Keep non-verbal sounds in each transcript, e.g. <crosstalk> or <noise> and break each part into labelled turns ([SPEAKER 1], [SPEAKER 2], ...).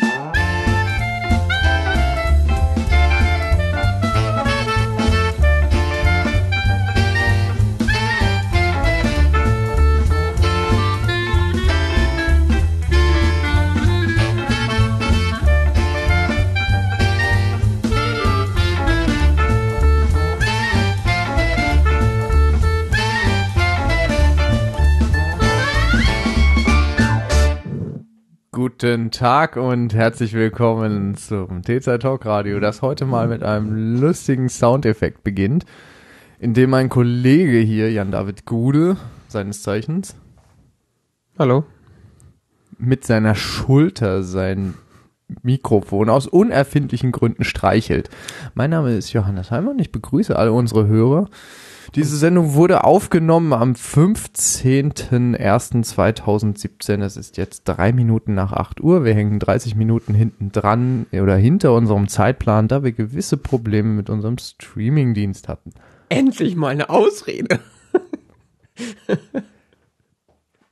[SPEAKER 1] Bye. Guten Tag und herzlich willkommen zum T-Zeit Talk Radio, das heute mal mit einem lustigen Soundeffekt beginnt, in dem mein Kollege hier, Jan-David Gude, seines Zeichens,
[SPEAKER 2] Hallo.
[SPEAKER 1] mit seiner Schulter sein Mikrofon aus unerfindlichen Gründen streichelt. Mein Name ist Johannes Heimann, ich begrüße alle unsere Hörer. Diese Sendung wurde aufgenommen am 15.01.2017. Es ist jetzt drei Minuten nach 8 Uhr. Wir hängen 30 Minuten hinten dran oder hinter unserem Zeitplan, da wir gewisse Probleme mit unserem Streamingdienst hatten.
[SPEAKER 2] Endlich mal eine Ausrede.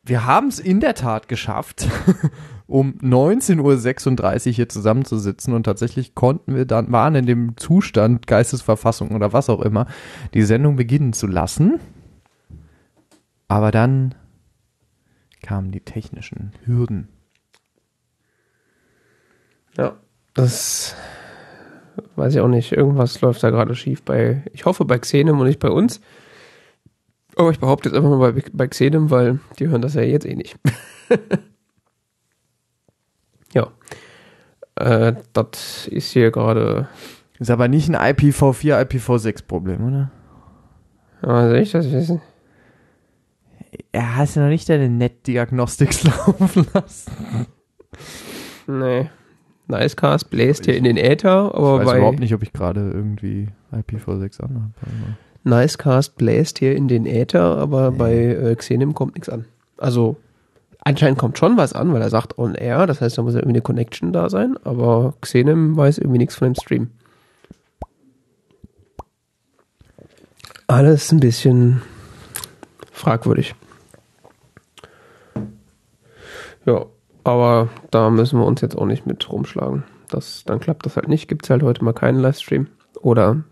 [SPEAKER 1] Wir haben es in der Tat geschafft, um 19.36 Uhr hier zusammenzusitzen und tatsächlich konnten wir dann, waren in dem Zustand Geistesverfassung oder was auch immer, die Sendung beginnen zu lassen. Aber dann kamen die technischen Hürden.
[SPEAKER 2] Ja, das weiß ich auch nicht. Irgendwas läuft da gerade schief bei, ich hoffe bei Xenem und nicht bei uns. Aber ich behaupte jetzt einfach mal bei, bei Xenem, weil die hören das ja jetzt eh nicht. <laughs> ja. Äh, das ist hier gerade.
[SPEAKER 1] Ist aber nicht ein IPv4, IPv6 -Problem, oder?
[SPEAKER 2] Ja, soll ich das wissen?
[SPEAKER 1] Ja, hast du noch nicht deine Net-Diagnostics <laughs> laufen lassen?
[SPEAKER 2] Nee. Nicecast bläst hier in den Äther, aber
[SPEAKER 1] ich weiß
[SPEAKER 2] bei
[SPEAKER 1] überhaupt nicht, ob ich gerade irgendwie IPv6 anhabe.
[SPEAKER 2] Nicecast bläst hier in den Äther, aber bei äh, Xenem kommt nichts an. Also anscheinend kommt schon was an, weil er sagt on air, das heißt, da muss ja irgendwie eine Connection da sein, aber Xenem weiß irgendwie nichts von dem Stream. Alles ein bisschen fragwürdig. Ja, aber da müssen wir uns jetzt auch nicht mit rumschlagen. Das, dann klappt das halt nicht. Gibt es halt heute mal keinen Livestream. Oder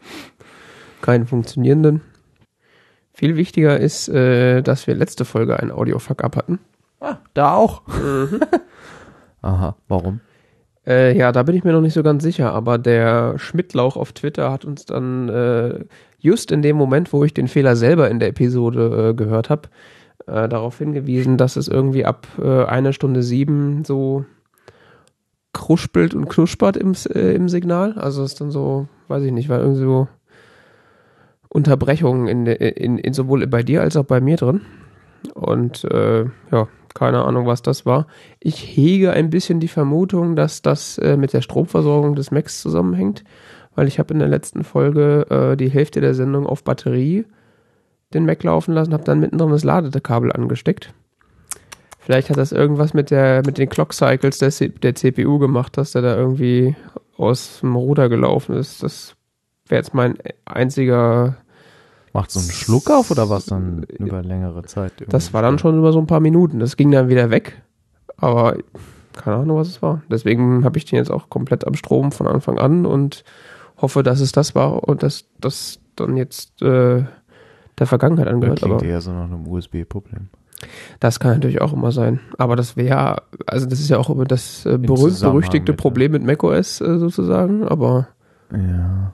[SPEAKER 2] keinen funktionierenden. Viel wichtiger ist, äh, dass wir letzte Folge einen Audio-Fuck-Up hatten.
[SPEAKER 1] Ah, da auch. <laughs> Aha, warum?
[SPEAKER 2] Äh, ja, da bin ich mir noch nicht so ganz sicher, aber der Schmidtlauch auf Twitter hat uns dann äh, just in dem Moment, wo ich den Fehler selber in der Episode äh, gehört habe, äh, darauf hingewiesen, dass es irgendwie ab äh, einer Stunde sieben so kruspelt und knuspert im, äh, im Signal. Also es ist dann so, weiß ich nicht, war irgendwie so Unterbrechungen in, in, in sowohl bei dir als auch bei mir drin. Und äh, ja, keine Ahnung, was das war. Ich hege ein bisschen die Vermutung, dass das äh, mit der Stromversorgung des Macs zusammenhängt, weil ich habe in der letzten Folge äh, die Hälfte der Sendung auf Batterie den Mac laufen lassen, habe dann mittendrin das Ladekabel angesteckt. Vielleicht hat das irgendwas mit der mit den Clock Cycles der, der CPU gemacht, dass der da irgendwie aus dem Ruder gelaufen ist. Das wäre jetzt mein einziger
[SPEAKER 1] Macht so einen Schluck auf oder was dann über längere Zeit?
[SPEAKER 2] Das war dann schon über so ein paar Minuten. Das ging dann wieder weg. Aber keine Ahnung, was es war. Deswegen habe ich den jetzt auch komplett am Strom von Anfang an und hoffe, dass es das war und dass das dann jetzt äh, der Vergangenheit angehört.
[SPEAKER 1] Klingt
[SPEAKER 2] Aber
[SPEAKER 1] eher so nach einem USB-Problem.
[SPEAKER 2] das kann natürlich auch immer sein. Aber das wäre, also das ist ja auch immer das äh,
[SPEAKER 1] Im
[SPEAKER 2] berühmt
[SPEAKER 1] Zusammenhang
[SPEAKER 2] berüchtigte
[SPEAKER 1] mit, ne?
[SPEAKER 2] Problem mit macOS äh, sozusagen. Aber,
[SPEAKER 1] Ja.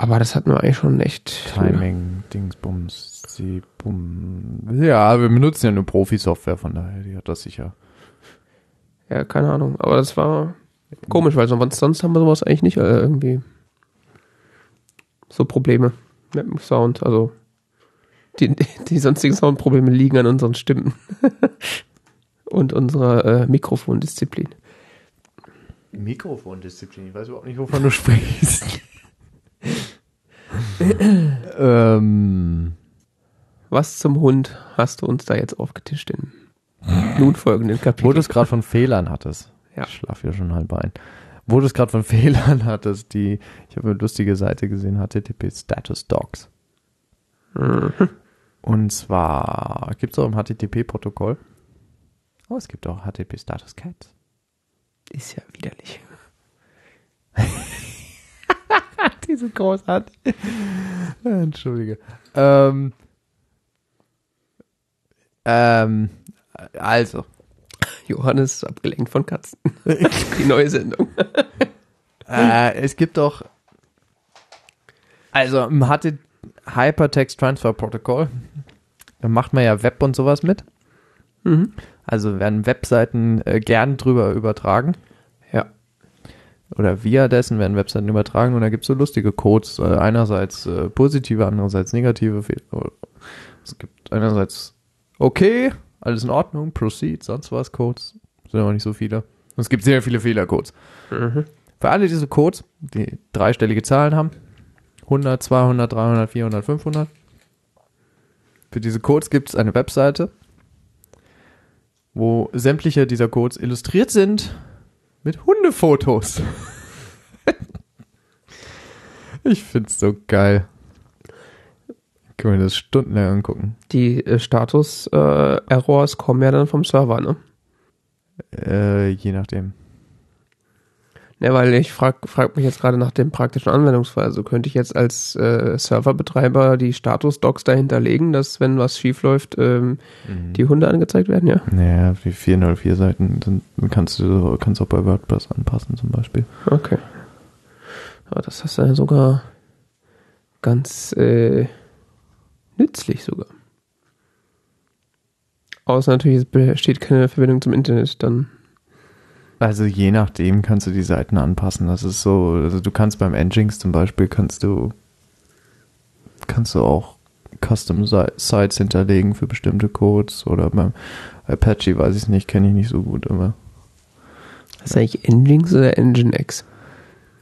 [SPEAKER 2] Aber das hatten wir eigentlich schon echt.
[SPEAKER 1] Timing, Dingsbums, sie, bum. Ja, wir benutzen ja nur Profi-Software, von daher, die hat das sicher.
[SPEAKER 2] Ja, keine Ahnung. Aber das war komisch, weil sonst, sonst haben wir sowas eigentlich nicht äh, irgendwie. So Probleme mit dem Sound. Also die, die sonstigen Soundprobleme liegen an unseren Stimmen <laughs> und unserer äh, Mikrofondisziplin.
[SPEAKER 1] Mikrofondisziplin, ich weiß überhaupt nicht, wovon du <laughs> sprichst. <clears throat> ähm,
[SPEAKER 2] Was zum Hund hast du uns da jetzt aufgetischt in nun folgenden
[SPEAKER 1] wo
[SPEAKER 2] Kapitel?
[SPEAKER 1] du es gerade von Fehlern hattest.
[SPEAKER 2] Ja.
[SPEAKER 1] Ich schlaf ja schon halb ein. Wo du es gerade von <laughs> Fehlern hattest, die, ich habe eine lustige Seite gesehen, HTTP Status Docs.
[SPEAKER 2] Mhm.
[SPEAKER 1] Und zwar gibt es auch im HTTP-Protokoll. Oh, es gibt auch HTTP Status Cats.
[SPEAKER 2] Ist ja widerlich. <laughs> <laughs>
[SPEAKER 1] Die sind großartig. Entschuldige. Ähm, ähm, also,
[SPEAKER 2] Johannes ist abgelenkt von Katzen. <laughs> Die neue Sendung. <laughs>
[SPEAKER 1] äh, es gibt doch, also im HT Hypertext Transfer Protocol, da macht man ja Web und sowas mit.
[SPEAKER 2] Mhm.
[SPEAKER 1] Also werden Webseiten äh, gern drüber übertragen. Oder via dessen werden Webseiten übertragen und da gibt es so lustige Codes. Äh, einerseits äh, positive, andererseits negative. Fe- Es gibt einerseits okay, alles in Ordnung, proceed, sonst was Codes. Sind aber nicht so viele. Und es gibt sehr viele Fehlercodes.
[SPEAKER 2] Mhm.
[SPEAKER 1] Für alle diese Codes, die dreistellige Zahlen haben, 100, 200, 300, 400, 500, für diese Codes gibt es eine Webseite, wo sämtliche dieser Codes illustriert sind mit Hundefotos. ich find's so geil. Können wir das stundenlang angucken.
[SPEAKER 2] Die äh, Status-Errors kommen ja dann vom Server, ne?
[SPEAKER 1] Äh, je nachdem.
[SPEAKER 2] Ne, weil ich frag, frag mich jetzt gerade nach dem praktischen Anwendungsfall. Also könnte ich jetzt als äh, Serverbetreiber die Status-Docs dahinter legen, dass wenn was schief läuft, ähm, die Hunde angezeigt werden, ja?
[SPEAKER 1] Naja, die 404 Seiten sind, kannst du kannst auch bei WordPress anpassen zum Beispiel.
[SPEAKER 2] Okay. Aber das ist ja sogar ganz äh, nützlich sogar. Außer natürlich, es besteht keine Verbindung zum Internet, dann.
[SPEAKER 1] Also je nachdem kannst du die Seiten anpassen. Das ist so, also du kannst beim Nginx zum Beispiel kannst du kannst du auch Custom Si- Sites hinterlegen für bestimmte Codes oder beim Apache weiß ich nicht, kenne ich nicht so gut, aber
[SPEAKER 2] Ist eigentlich Nginx oder Nginx?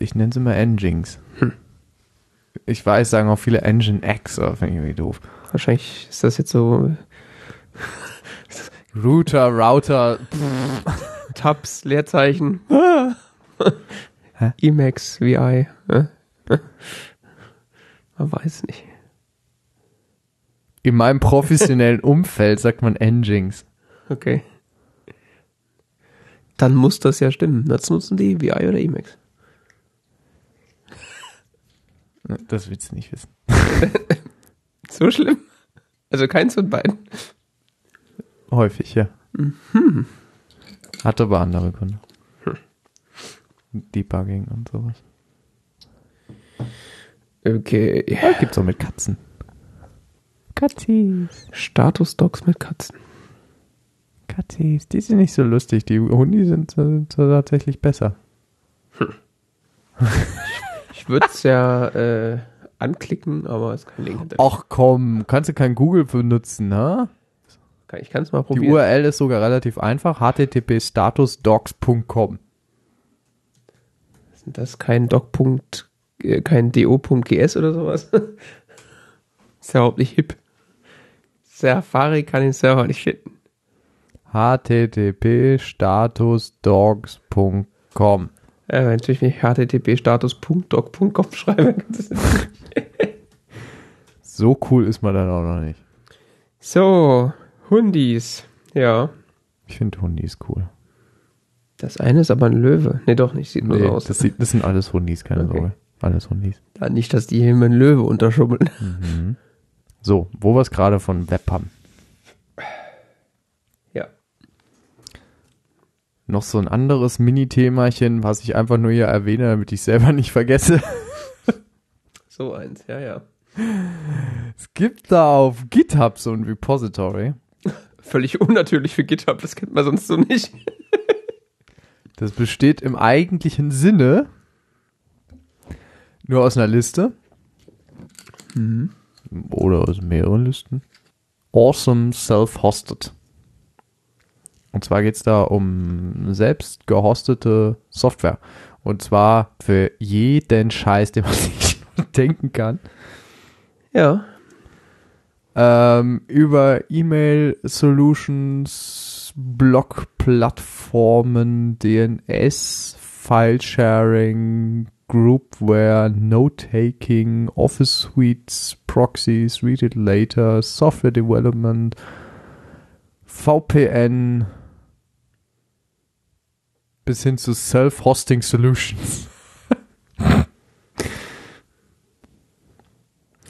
[SPEAKER 1] ich nenne es immer Nginx. Ich weiß, sagen auch viele Nginx, aber finde ich irgendwie doof.
[SPEAKER 2] Wahrscheinlich ist das jetzt so <laughs>
[SPEAKER 1] Router, Router, <laughs>
[SPEAKER 2] Tabs, Leerzeichen. Emacs, VI. Man weiß nicht.
[SPEAKER 1] in meinem professionellen Umfeld sagt man Nginx.
[SPEAKER 2] Okay. Dann muss das ja stimmen. Das nutzen die VI oder Emacs.
[SPEAKER 1] Das willst du nicht wissen. <laughs>
[SPEAKER 2] So schlimm? Also keins von beiden.
[SPEAKER 1] Häufig, ja. Hat aber andere Gründe. Debugging und sowas.
[SPEAKER 2] Okay.
[SPEAKER 1] Ja, gibt's auch mit Katzen. Katzis.
[SPEAKER 2] Status-Docs mit Katzen.
[SPEAKER 1] Katzis. Die sind nicht so lustig. Die Hundi sind, sind tatsächlich besser.
[SPEAKER 2] Ich würde es ja äh, anklicken, aber es ist kein Link.
[SPEAKER 1] Ach komm, kannst du kein Google benutzen, ne?
[SPEAKER 2] Ich kann es mal
[SPEAKER 1] Die
[SPEAKER 2] probieren.
[SPEAKER 1] URL ist sogar relativ einfach. http://statusdocs.com.
[SPEAKER 2] Das ist kein doc. äh, kein do.gs oder sowas. <laughs> ist ja überhaupt nicht hip. Safari kann den Server nicht finden.
[SPEAKER 1] http://statusdocs.com.
[SPEAKER 2] Äh, wenn natürlich nicht http-status.doc.com schreibe. <laughs>
[SPEAKER 1] So cool ist man dann auch noch nicht.
[SPEAKER 2] so, Hundis. Ja.
[SPEAKER 1] Ich finde Hundis cool.
[SPEAKER 2] Das eine ist aber ein Löwe. Nee, doch nicht. Sieht nur
[SPEAKER 1] Nee,
[SPEAKER 2] so aus.
[SPEAKER 1] das, sieht, das sind alles Hundis, keine
[SPEAKER 2] Okay.
[SPEAKER 1] Sorge. Alles Hundis.
[SPEAKER 2] Ja, nicht, dass die hier immer einen Löwe unterschummeln.
[SPEAKER 1] Mhm. So, wo wir es gerade von Web haben.
[SPEAKER 2] Ja.
[SPEAKER 1] Noch so ein anderes Mini-Themachen, was ich einfach nur hier erwähne, damit ich selber nicht vergesse. <laughs>
[SPEAKER 2] So eins, ja, ja.
[SPEAKER 1] Es gibt da auf GitHub so ein Repository.
[SPEAKER 2] Völlig <laughs> unnatürlich für GitHub, das kennt man sonst so nicht.
[SPEAKER 1] Das besteht im eigentlichen Sinne nur aus einer Liste. Oder aus mehreren Listen. Awesome Self-Hosted. Und zwar geht es da um selbst gehostete Software. Und zwar für jeden Scheiß, den man <laughs> sich denken kann.
[SPEAKER 2] Ja.
[SPEAKER 1] Ähm, über E-Mail-Solutions, Blog-Plattformen, DNS, File-Sharing, Groupware, Note-Taking, Office Suites, Proxies, Read It Later, Software Development, VPN, bis hin zu Self-Hosting Solutions. <laughs>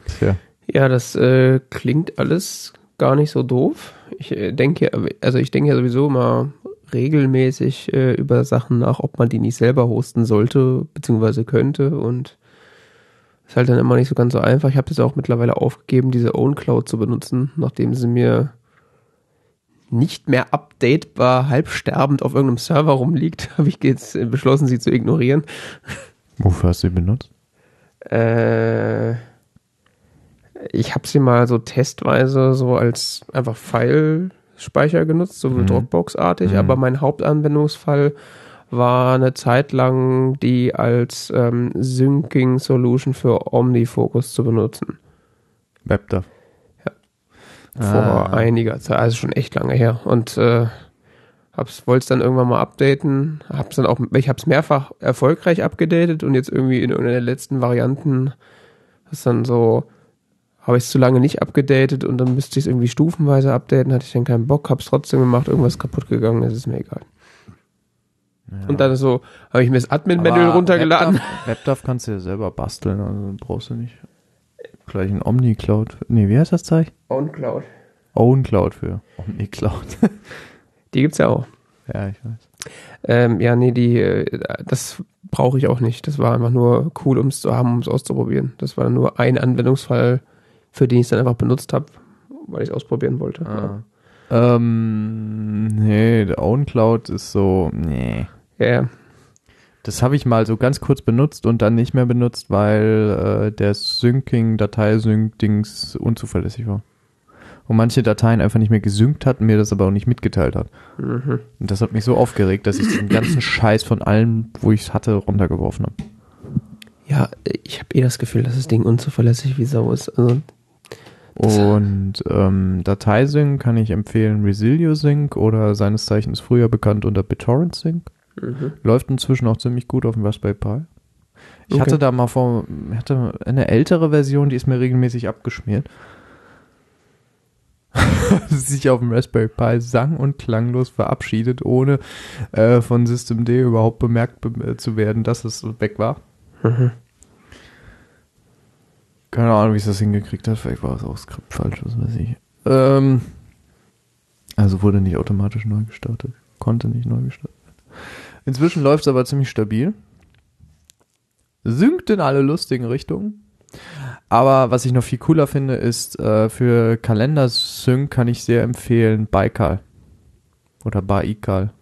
[SPEAKER 1] Tja.
[SPEAKER 2] Ja, das äh, klingt alles gar nicht so doof. Ich äh, denke, also ich denke ja sowieso mal regelmäßig äh, über Sachen nach, ob man die nicht selber hosten sollte, beziehungsweise könnte und ist halt dann immer nicht so ganz so einfach. Ich habe es auch mittlerweile aufgegeben, diese OwnCloud zu benutzen, nachdem sie mir nicht mehr updatebar, halb sterbend auf irgendeinem Server rumliegt, <laughs> habe ich jetzt beschlossen, sie zu ignorieren.
[SPEAKER 1] Wofür hast du sie benutzt?
[SPEAKER 2] Äh, ich habe sie mal so testweise so als einfach File-Speicher genutzt, so
[SPEAKER 1] Mhm.
[SPEAKER 2] Dropbox-artig,
[SPEAKER 1] Mhm.
[SPEAKER 2] aber mein Hauptanwendungsfall war eine Zeit lang die als ähm, Syncing-Solution für OmniFocus zu benutzen.
[SPEAKER 1] WebDAV.
[SPEAKER 2] Ja.
[SPEAKER 1] Ah.
[SPEAKER 2] Vor einiger Zeit, also schon echt lange her. Und äh, hab's, wollte es dann irgendwann mal updaten. Hab's dann auch, ich habe es mehrfach erfolgreich abgedatet und jetzt irgendwie in irgendeiner der letzten Varianten ist dann so, habe ich es zu lange nicht abgedatet und dann müsste ich es irgendwie stufenweise updaten, hatte ich dann keinen Bock, hab's trotzdem gemacht, irgendwas kaputt gegangen, das ist mir egal.
[SPEAKER 1] Ja.
[SPEAKER 2] Und dann so, habe ich mir das Admin-Manual runtergeladen.
[SPEAKER 1] WebDAV, WebDAV kannst du ja selber basteln, also brauchst du nicht gleich ein OmniCloud. Nee, wie heißt das Zeug?
[SPEAKER 2] OwnCloud.
[SPEAKER 1] OwnCloud für OmniCloud. <laughs>
[SPEAKER 2] Die gibt's ja auch.
[SPEAKER 1] ja, ich weiß.
[SPEAKER 2] Ähm, ja, nee, die, äh, das brauche ich auch nicht. Das war einfach nur cool, um es zu haben, um es auszuprobieren. Das war nur ein Anwendungsfall, für den ich es dann einfach benutzt habe, weil ich es ausprobieren wollte.
[SPEAKER 1] Ah. Ähm, nee, der OwnCloud ist so, nee.
[SPEAKER 2] Ja, ja.
[SPEAKER 1] Das habe ich mal so ganz kurz benutzt und dann nicht mehr benutzt, weil äh, der Syncing, Dateisync-Dings unzuverlässig war. Und manche Dateien einfach nicht mehr gesynkt hat, mir das aber auch nicht mitgeteilt hat.
[SPEAKER 2] Mhm.
[SPEAKER 1] Und das hat mich so aufgeregt, dass ich den ganzen Scheiß von allem, wo ich es hatte, runtergeworfen habe.
[SPEAKER 2] ja ich habe eh das Gefühl, dass das Ding unzuverlässig wie Sau ist. Also,
[SPEAKER 1] Und ähm, Dateisync kann ich empfehlen Resilio Sync oder seines Zeichens früher bekannt unter BitTorrent Sync.
[SPEAKER 2] mhm.
[SPEAKER 1] Läuft inzwischen auch ziemlich gut auf dem Raspberry Pi. Ich
[SPEAKER 2] Okay.
[SPEAKER 1] hatte da mal vor, hatte eine ältere Version, die ist mir regelmäßig abgeschmiert. <laughs> sich auf dem Raspberry Pi sang- und klanglos verabschiedet, ohne äh, von Systemd überhaupt bemerkt be zu werden, dass es weg war.
[SPEAKER 2] Mhm.
[SPEAKER 1] Keine Ahnung, wie es das hingekriegt hat. Vielleicht war es auch Skript falsch, was weiß ich. Ähm, also wurde nicht automatisch neu gestartet. Konnte nicht neu gestartet werden. Inzwischen läuft es aber ziemlich stabil. Synkt in alle lustigen Richtungen. Aber was ich noch viel cooler finde, ist, äh, für Kalender-Sync kann ich sehr empfehlen Baikal. Oder Baikal.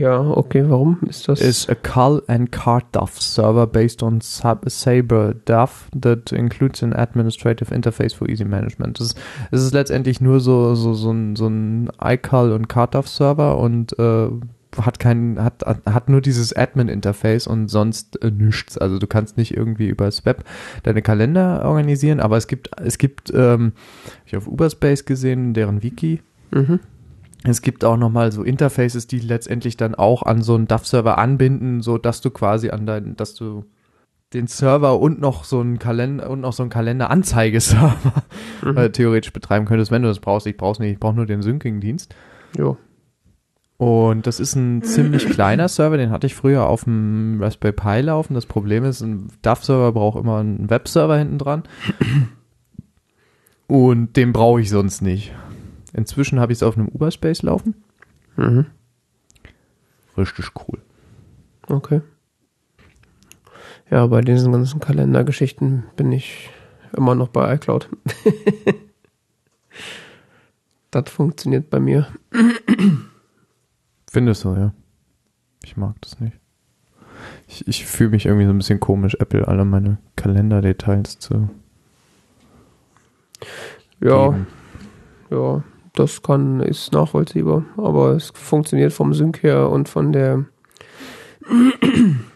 [SPEAKER 2] Ja, okay, warum ist das?
[SPEAKER 1] is a call and card DAF server based on Sab Sabre DAF that includes an administrative interface for easy management. Es ist, ist letztendlich nur so, so, so ein, so ein iCal und CardDAV Server und äh, hat kein, hat, hat nur dieses Admin-Interface und sonst äh, nichts. Also du kannst nicht irgendwie über das Web deine Kalender organisieren, aber es gibt, es gibt, ähm, hab ich auf Uberspace gesehen, deren Wiki,
[SPEAKER 2] mhm.
[SPEAKER 1] Es gibt auch nochmal so Interfaces, die letztendlich dann auch an so einen DAV-Server anbinden, so dass du quasi an deinen, dass du den Server und noch so einen Kalender und noch so einen Kalenderanzeigeserver
[SPEAKER 2] Mhm.
[SPEAKER 1] äh, theoretisch betreiben könntest, wenn du das brauchst. Ich brauch's nicht, ich brauche nur den Syncing-Dienst.
[SPEAKER 2] Jo.
[SPEAKER 1] Und das ist ein ziemlich kleiner Server, den hatte ich früher auf dem Raspberry Pi laufen. Das Problem ist, ein DAV-Server braucht immer einen Webserver hinten dran. Und den brauche ich sonst nicht. Inzwischen habe ich es auf einem Uberspace laufen.
[SPEAKER 2] Mhm.
[SPEAKER 1] Richtig cool.
[SPEAKER 2] Okay. Ja, bei diesen ganzen Kalendergeschichten bin ich immer noch bei iCloud. <laughs> das funktioniert bei mir.
[SPEAKER 1] Findest du, ja. Ich mag das nicht. Ich, ich fühle mich irgendwie so ein bisschen komisch, Apple alle meine Kalenderdetails zu
[SPEAKER 2] Ja,
[SPEAKER 1] geben.
[SPEAKER 2] ja, das kann, ist nachvollziehbar, aber es funktioniert vom Sync her und von der <clears throat>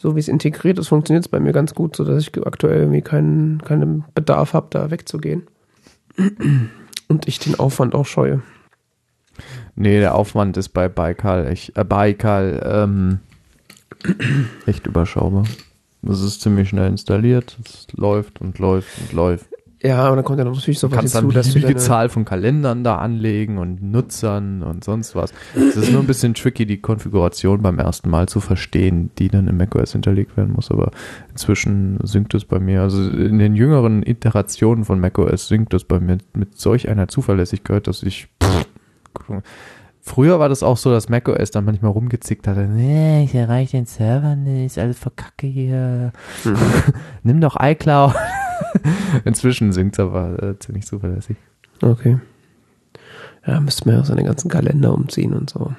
[SPEAKER 2] so wie es integriert ist, funktioniert es bei mir ganz gut, sodass ich aktuell irgendwie keinen, keinen Bedarf habe, da wegzugehen. <clears throat> Und ich den Aufwand auch scheue.
[SPEAKER 1] Nee, der Aufwand ist bei Baikal echt, äh, Baikal, ähm, <clears throat> echt überschaubar. Das ist ziemlich schnell installiert, es läuft und läuft und läuft.
[SPEAKER 2] Ja, und dann kommt ja noch natürlich so was hinzu, dass du deine,
[SPEAKER 1] Zahl von Kalendern da anlegen und Nutzern und sonst was. Es ist nur ein bisschen tricky, die Konfiguration beim ersten Mal zu verstehen, die dann im macOS hinterlegt werden muss, aber inzwischen synkt es bei mir, also in den jüngeren Iterationen von macOS synkt es bei mir mit solch einer Zuverlässigkeit, dass ich pff, Früher war das auch so, dass macOS dann manchmal rumgezickt hatte. Nee, ich erreiche den Server nicht, alles verkacke hier.
[SPEAKER 2] Hm. <laughs>
[SPEAKER 1] Nimm doch iCloud. <laughs> Inzwischen synkt es aber äh, ziemlich zuverlässig.
[SPEAKER 2] Okay. Ja, müsste man ja auch seine ganzen Kalender umziehen und so.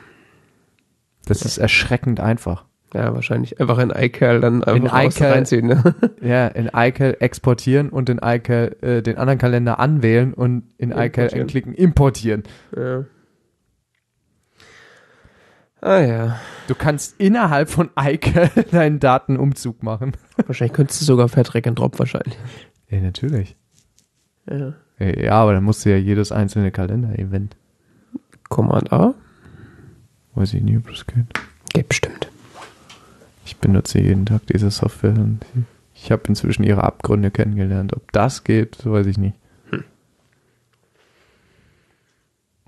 [SPEAKER 1] Das ist erschreckend einfach.
[SPEAKER 2] Ja, wahrscheinlich einfach in iCal dann
[SPEAKER 1] In
[SPEAKER 2] einfach
[SPEAKER 1] iCal-
[SPEAKER 2] reinziehen. Ne? <laughs>
[SPEAKER 1] Ja, in iCal exportieren und in iCal äh, den anderen Kalender anwählen und in iCal anklicken, importieren.
[SPEAKER 2] Ja. Ah ja.
[SPEAKER 1] Du kannst innerhalb von iCal <laughs> deinen Datenumzug machen.
[SPEAKER 2] Wahrscheinlich könntest du sogar per Drag and Drop wahrscheinlich.
[SPEAKER 1] Ja, natürlich.
[SPEAKER 2] Ja.
[SPEAKER 1] Ja, aber dann musst du ja jedes einzelne Kalender-Event.
[SPEAKER 2] Command A?
[SPEAKER 1] Weiß ich nie, ob das geht.
[SPEAKER 2] Geht bestimmt.
[SPEAKER 1] Ich benutze jeden Tag diese Software und ich habe inzwischen ihre Abgründe kennengelernt. Ob das geht, weiß ich nicht.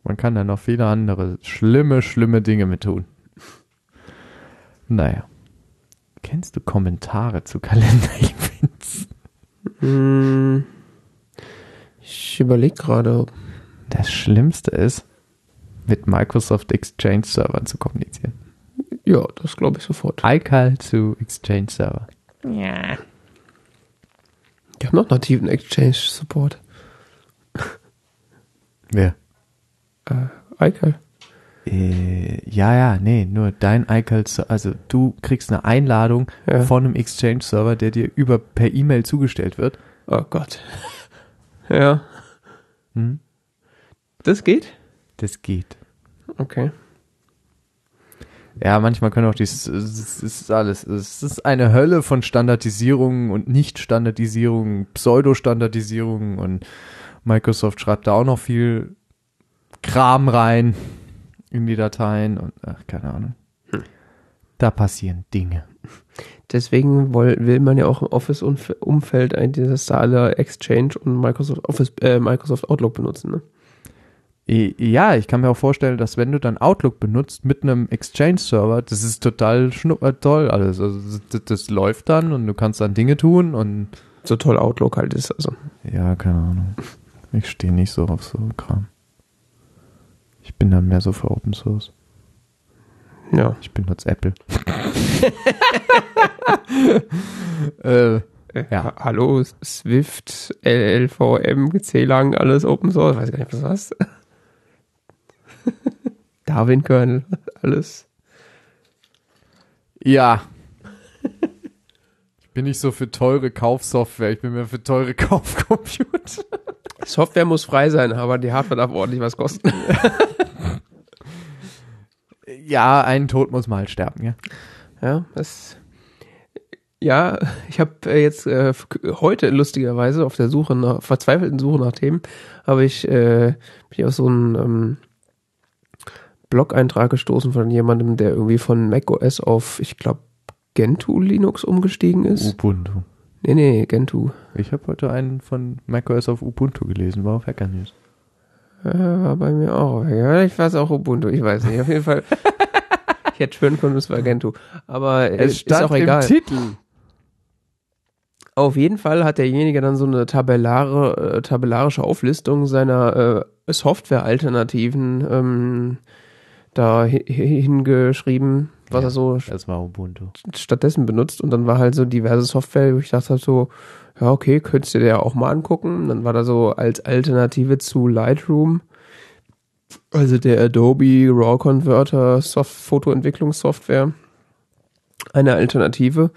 [SPEAKER 1] Man kann da noch viele andere schlimme, schlimme Dinge mit tun. Naja. Kennst du Kommentare zu Kalender-Events?
[SPEAKER 2] Hm. Ich überlege gerade,
[SPEAKER 1] Das Schlimmste ist, mit Microsoft Exchange Servern zu kommunizieren.
[SPEAKER 2] Ja, das glaube ich sofort.
[SPEAKER 1] iCal zu Exchange Server.
[SPEAKER 2] Die haben noch nativen Exchange-Support.
[SPEAKER 1] Wer?
[SPEAKER 2] Äh, iCal.
[SPEAKER 1] Äh, ja, ja, nee, nur dein iCal, also du kriegst eine Einladung
[SPEAKER 2] Ja.
[SPEAKER 1] von einem Exchange-Server, der dir über per E-Mail zugestellt wird.
[SPEAKER 2] Oh Gott. <laughs> Ja,
[SPEAKER 1] Hm?
[SPEAKER 2] das geht?
[SPEAKER 1] Das geht.
[SPEAKER 2] Okay.
[SPEAKER 1] Ja, manchmal können auch die, es ist alles, es ist eine Hölle von Standardisierungen und Nicht-Standardisierungen, Pseudo-Standardisierungen und Microsoft schreibt da auch noch viel Kram rein in die Dateien und ach, keine Ahnung. Da passieren Dinge.
[SPEAKER 2] Deswegen woll, will man ja auch im Office-Umfeld ein dieses Sala Exchange und Microsoft Office, äh, Microsoft Outlook benutzen. Ne?
[SPEAKER 1] Ja, ich kann mir auch vorstellen, dass wenn du dann Outlook benutzt mit einem Exchange-Server, das ist total schnuppert toll alles. Also das, das läuft dann und du kannst dann Dinge tun und
[SPEAKER 2] So toll Outlook halt ist. Also
[SPEAKER 1] ja, keine Ahnung. Ich stehe nicht so auf so Kram. Ich bin dann mehr so für Open Source.
[SPEAKER 2] ja.
[SPEAKER 1] Ich benutze Apple. <laughs> <laughs> äh, Ja.
[SPEAKER 2] Ha- Hallo, Swift, LLVM, C-Lang, alles Open Source. Weiß gar nicht, was das ist. <laughs> Darwin Kernel, alles.
[SPEAKER 1] ja. Ich bin nicht so für teure Kaufsoftware, ich bin mehr für teure Kaufcomputer.
[SPEAKER 2] Software muss frei sein, aber die Hardware darf ordentlich was kosten.
[SPEAKER 1] Ja, ein Tod muss mal sterben, ja.
[SPEAKER 2] Ja, das. Ja, ich habe äh, jetzt äh, heute lustigerweise auf der Suche nach verzweifelten Suche nach Themen habe ich äh, bin auf so einen ähm, Blog-Eintrag gestoßen von jemandem, der irgendwie von macOS auf, ich glaube, Gentoo Linux umgestiegen ist.
[SPEAKER 1] Ubuntu.
[SPEAKER 2] Nee, nee, Gentoo.
[SPEAKER 1] Ich habe heute einen von macOS auf Ubuntu gelesen, war auf Hacker News.
[SPEAKER 2] Ja, war bei mir auch. Ja, ich weiß auch Ubuntu, ich weiß nicht. Auf jeden Fall. <laughs> ich hätte schwören können, es war Gentoo. Aber äh, ist auch egal.
[SPEAKER 1] Titel.
[SPEAKER 2] Auf jeden Fall hat derjenige dann so eine tabellare, äh, tabellarische Auflistung seiner äh, Software-Alternativen ähm, da hi- hi- hingeschrieben, was
[SPEAKER 1] Ja.
[SPEAKER 2] er so
[SPEAKER 1] Es war Ubuntu.
[SPEAKER 2] stattdessen benutzt. Und dann war halt so diverse Software, wo ich dachte halt so, ja, okay, könntest du dir ja auch mal angucken. Dann war da so als Alternative zu Lightroom, also der Adobe RAW Converter Soft Fotoentwicklungssoftware, eine Alternative,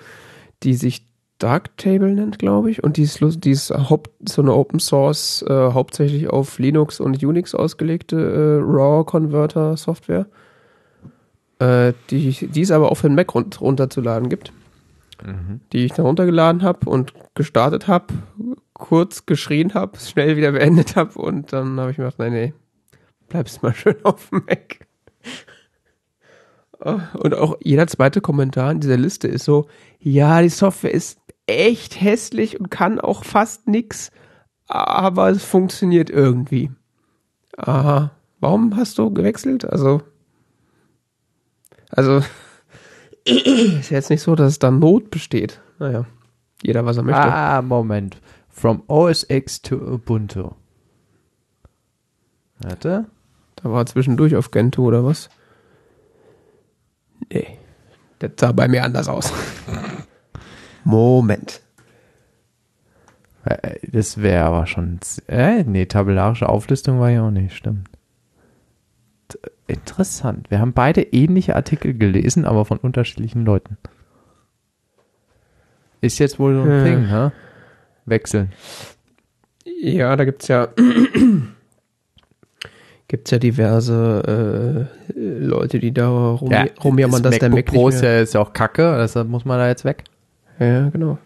[SPEAKER 2] die sich Darktable nennt, glaube ich. Und die ist, die ist haupt, so eine Open Source, äh, hauptsächlich auf Linux und Unix ausgelegte äh, RAW Converter Software äh, die, die es aber auch für den Mac run runterzuladen gibt,
[SPEAKER 1] Mhm.
[SPEAKER 2] die ich dann runtergeladen habe und gestartet habe, kurz geschrien habe, <laughs> schnell wieder beendet habe und dann habe ich mir gedacht, nein, nee, bleibst mal schön auf dem Mac. Oh, Und auch jeder zweite Kommentar in dieser Liste ist so, ja, die Software ist echt hässlich und kann auch fast nix, aber es funktioniert irgendwie. Aha. Warum hast du gewechselt? Also, also, <clears throat> ist jetzt nicht so, dass da Not besteht. Naja, jeder, was er möchte.
[SPEAKER 1] Ah, Moment. From OS X to Ubuntu. Warte.
[SPEAKER 2] Da war zwischendurch auf Gentoo oder was? Nee. Das sah bei mir anders aus. <laughs> Moment.
[SPEAKER 1] Äh, Das wäre aber schon. Äh, nee, tabellarische Auflistung war ja auch nicht, stimmt. Interessant. Wir haben beide ähnliche Artikel gelesen, aber von unterschiedlichen Leuten. Ist jetzt wohl so ein
[SPEAKER 2] Hm.
[SPEAKER 1] Ding, hä? Wechseln.
[SPEAKER 2] Ja, da gibt's ja gibt's ja diverse äh, Leute, die da rum, rumjammern, dass der Mac
[SPEAKER 1] Pro ist ja, ist ja auch kacke, deshalb muss man da jetzt weg.
[SPEAKER 2] ja, genau.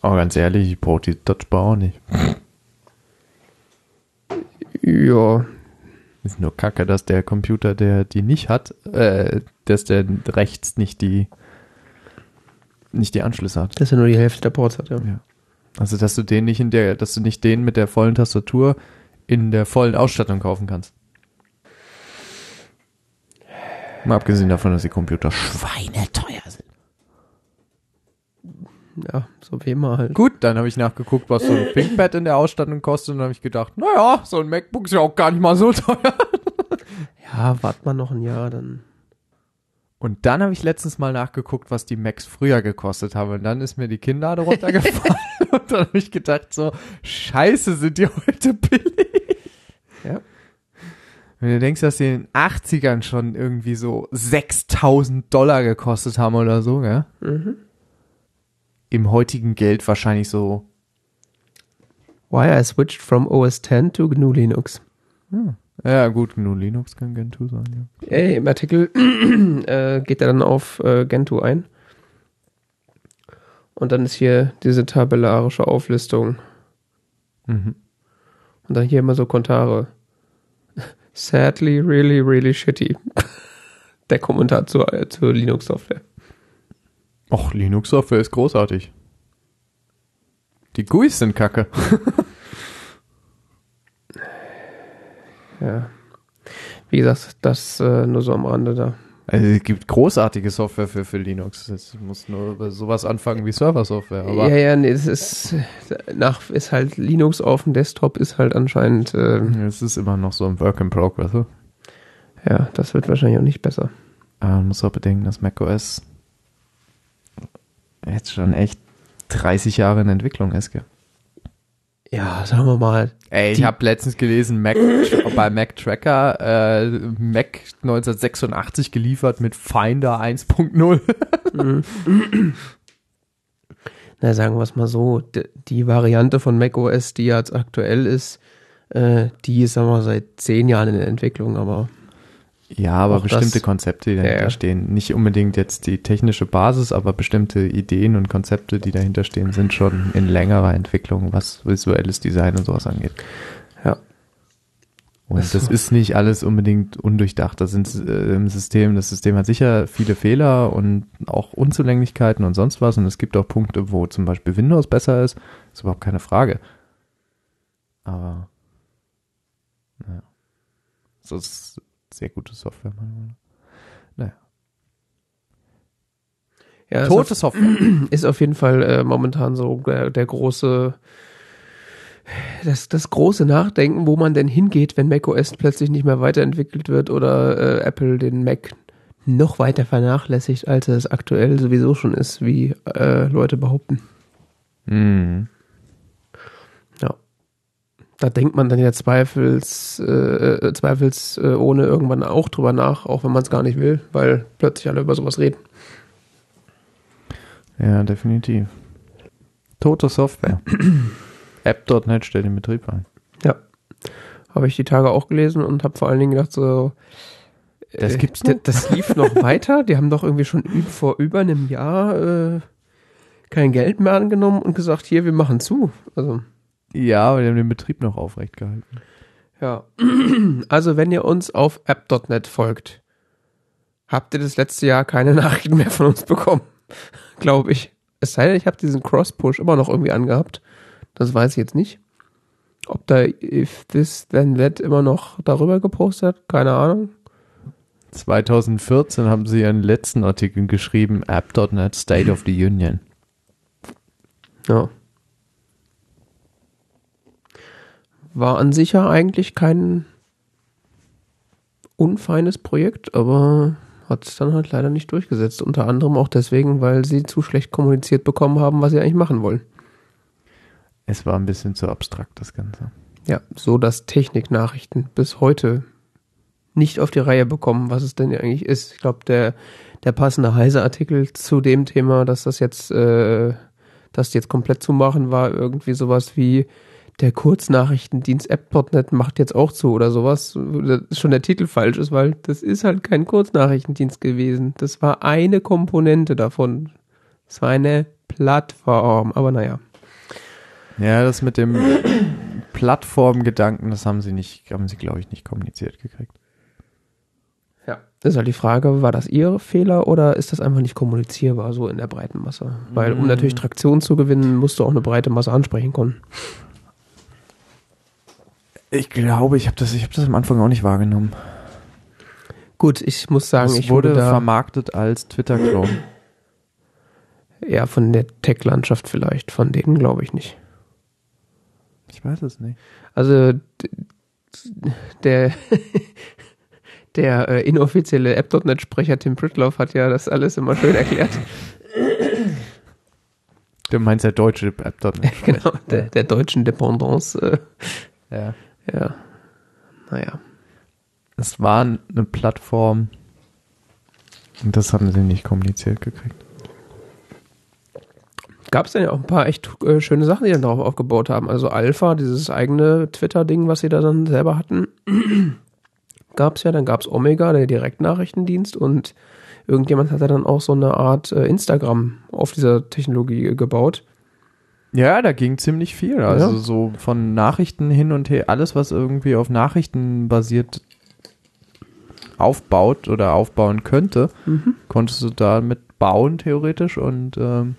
[SPEAKER 1] Aber ganz ehrlich, ich brauche die Touchbar auch nicht.
[SPEAKER 2] Ja,
[SPEAKER 1] Ist nur kacke, dass der Computer, der die nicht hat, äh, dass der rechts nicht die nicht die Anschlüsse hat.
[SPEAKER 2] dass er nur die Hälfte der Ports hat, ja.
[SPEAKER 1] Ja. Also dass du den nicht in der, dass du nicht den mit der vollen Tastatur in der vollen Ausstattung kaufen kannst. Mal abgesehen davon, dass die Computer schweineteuer sind.
[SPEAKER 2] Ja, so wie immer halt.
[SPEAKER 1] Gut, dann habe ich nachgeguckt, was so ein ThinkPad in der Ausstattung kostet und dann habe ich gedacht, naja, so ein MacBook ist ja auch gar nicht mal so teuer.
[SPEAKER 2] Ja, wart mal noch ein Jahr, dann.
[SPEAKER 1] Und dann habe ich letztens mal nachgeguckt, was die Macs früher gekostet haben. Und dann ist mir die Kinnlade runtergefallen. <laughs> <laughs> und dann habe ich gedacht, so, scheiße, sind die heute billig.
[SPEAKER 2] Ja.
[SPEAKER 1] Wenn du denkst, dass die in den 80ern schon irgendwie so 6000 Dollar gekostet haben oder so, ja?
[SPEAKER 2] Mhm.
[SPEAKER 1] Im heutigen Geld wahrscheinlich so,
[SPEAKER 2] Why I switched from OS 10 to GNU Linux.
[SPEAKER 1] Ja gut, GNU Linux kann Gentoo sein, ja.
[SPEAKER 2] Ey, Im Artikel <clears throat> äh, geht er dann auf äh, Gentoo ein. Und dann ist hier diese tabellarische Auflistung.
[SPEAKER 1] Mhm.
[SPEAKER 2] Und dann hier immer so Kommentare. <laughs> Sadly, really, really shitty. <laughs> Der Kommentar zur, äh, zur Linux-Software.
[SPEAKER 1] Och, Linux-Software ist großartig. Die GUIs sind kacke. <laughs>
[SPEAKER 2] Ja. Wie gesagt, das äh, nur so am Rande da.
[SPEAKER 1] Also es gibt großartige Software für, für Linux. Es muss nur über sowas anfangen wie Server-Software. Aber
[SPEAKER 2] ja, ja, nee, es ist nach ist halt Linux auf dem Desktop ist halt anscheinend äh,
[SPEAKER 1] es ist immer noch so ein Work in Progress. oder?
[SPEAKER 2] ja, das wird wahrscheinlich auch nicht besser.
[SPEAKER 1] Aber man muss auch bedenken, dass macOS jetzt schon echt 30 Jahre in Entwicklung ist. Gell?
[SPEAKER 2] Ja, sagen wir mal.
[SPEAKER 1] Ey, ich habe letztens gelesen, Mac, <laughs> bei Mac Tracker, äh, Mac 1986 geliefert mit Finder 1.0. <clears throat>
[SPEAKER 2] Na, sagen wir es mal so, d- die Variante von macOS, die jetzt aktuell ist, äh, die ist, sagen wir mal, seit zehn Jahren in der Entwicklung, aber
[SPEAKER 1] Ja, aber
[SPEAKER 2] Auch
[SPEAKER 1] bestimmte
[SPEAKER 2] das-
[SPEAKER 1] Konzepte, die dahinter
[SPEAKER 2] ja.
[SPEAKER 1] stehen. Nicht unbedingt jetzt die technische Basis, aber bestimmte Ideen und Konzepte, die dahinter stehen, sind schon in längerer Entwicklung, was visuelles Design und sowas angeht. Und
[SPEAKER 2] so.
[SPEAKER 1] das ist nicht alles unbedingt undurchdacht. Das sind äh, im System, das System hat sicher viele Fehler und auch Unzulänglichkeiten und sonst was. Und es gibt auch Punkte, wo zum Beispiel Windows besser ist. Ist überhaupt keine Frage. Aber naja. Das ist sehr gute Software. meiner Meinung nach.
[SPEAKER 2] ja
[SPEAKER 1] Tote Software. <clears throat>
[SPEAKER 2] ist auf jeden Fall äh, momentan so der, der große, das, das große Nachdenken, wo man denn hingeht, wenn macOS plötzlich nicht mehr weiterentwickelt wird oder äh, Apple den Mac noch weiter vernachlässigt, als er es aktuell sowieso schon ist, wie äh, Leute behaupten.
[SPEAKER 1] Mhm.
[SPEAKER 2] Ja. Da denkt man dann ja zweifels, äh, zweifels äh, ohne irgendwann auch drüber nach, auch wenn man es gar nicht will, weil plötzlich alle über sowas reden.
[SPEAKER 1] Ja, definitiv. Tote Software. <clears throat> App.net stellt den Betrieb ein.
[SPEAKER 2] Ja. Habe ich die Tage auch gelesen und habe vor allen Dingen gedacht, so.
[SPEAKER 1] Das
[SPEAKER 2] äh,
[SPEAKER 1] gibt's noch?
[SPEAKER 2] Das lief noch <laughs> weiter. Die haben doch irgendwie schon vor über einem Jahr äh, kein Geld mehr angenommen und gesagt, hier, wir machen zu. Also,
[SPEAKER 1] Ja, aber die haben den Betrieb noch aufrecht gehalten.
[SPEAKER 2] ja. <clears throat> Also, wenn ihr uns auf app.net folgt, habt ihr das letzte Jahr keine <laughs> Nachrichten mehr von uns bekommen. <laughs> Glaube ich. Es sei denn, ich habe diesen Cross-Push immer noch irgendwie angehabt. Das weiß ich jetzt nicht. Ob da If This Then That immer noch darüber gepostet hat, keine Ahnung.
[SPEAKER 1] 2014 haben sie ihren letzten Artikel geschrieben, App.NET State of the Union.
[SPEAKER 2] Ja. War an sich ja eigentlich kein unfeines Projekt, aber hat es dann halt leider nicht durchgesetzt. Unter anderem auch deswegen, weil sie zu schlecht kommuniziert bekommen haben, was sie eigentlich machen wollen.
[SPEAKER 1] Es war ein bisschen zu abstrakt, das Ganze.
[SPEAKER 2] Ja, so dass Techniknachrichten bis heute nicht auf die Reihe bekommen, was es denn eigentlich ist. Ich glaube, der, der passende Heise-Artikel zu dem Thema, dass das jetzt, äh, das jetzt komplett zu machen war, irgendwie sowas wie der Kurznachrichtendienst App.net macht jetzt auch zu oder sowas, schon der Titel falsch ist, weil das ist halt kein Kurznachrichtendienst gewesen. Das war eine Komponente davon. Es war eine Plattform, aber naja.
[SPEAKER 1] Ja, das mit dem Plattformgedanken, das haben sie nicht, haben sie, glaube ich, nicht kommuniziert gekriegt.
[SPEAKER 2] Ja. Das ist halt die Frage, war das ihr Fehler oder ist das einfach nicht kommunizierbar, so in der breiten Masse? Weil um natürlich Traktion zu gewinnen, musst du auch eine breite Masse ansprechen können.
[SPEAKER 1] Ich glaube, ich habe das, ich habe das am Anfang auch nicht wahrgenommen.
[SPEAKER 2] Gut, ich muss sagen,
[SPEAKER 1] es
[SPEAKER 2] ich
[SPEAKER 1] wurde
[SPEAKER 2] wurde da
[SPEAKER 1] vermarktet als Twitter-Clone.
[SPEAKER 2] eher von der Tech-Landschaft vielleicht, von denen glaube ich nicht.
[SPEAKER 1] Ich weiß es nicht.
[SPEAKER 2] Also der <laughs> der äh, inoffizielle App.NET-Sprecher Tim Pritloff hat ja das alles immer schön erklärt.
[SPEAKER 1] Du meinst der deutsche App.NET. <laughs>
[SPEAKER 2] genau, der, der deutschen Dependance. Äh,
[SPEAKER 1] Ja.
[SPEAKER 2] ja, naja.
[SPEAKER 1] Es war eine Plattform und das haben sie nicht kommuniziert gekriegt.
[SPEAKER 2] Gab es denn ja auch ein paar echt äh, schöne Sachen, die dann darauf aufgebaut haben. Also Alpha, dieses eigene Twitter-Ding, was sie da dann selber hatten, <clears throat> gab es ja. Dann gab es Omega, der Direktnachrichtendienst und irgendjemand hat da dann auch so eine Art äh, Instagram auf dieser Technologie gebaut.
[SPEAKER 1] Ja, da ging ziemlich viel. Also
[SPEAKER 2] Ja.
[SPEAKER 1] so von Nachrichten hin und her, alles, was irgendwie auf Nachrichten basiert aufbaut oder aufbauen könnte, konntest du damit bauen theoretisch und ähm,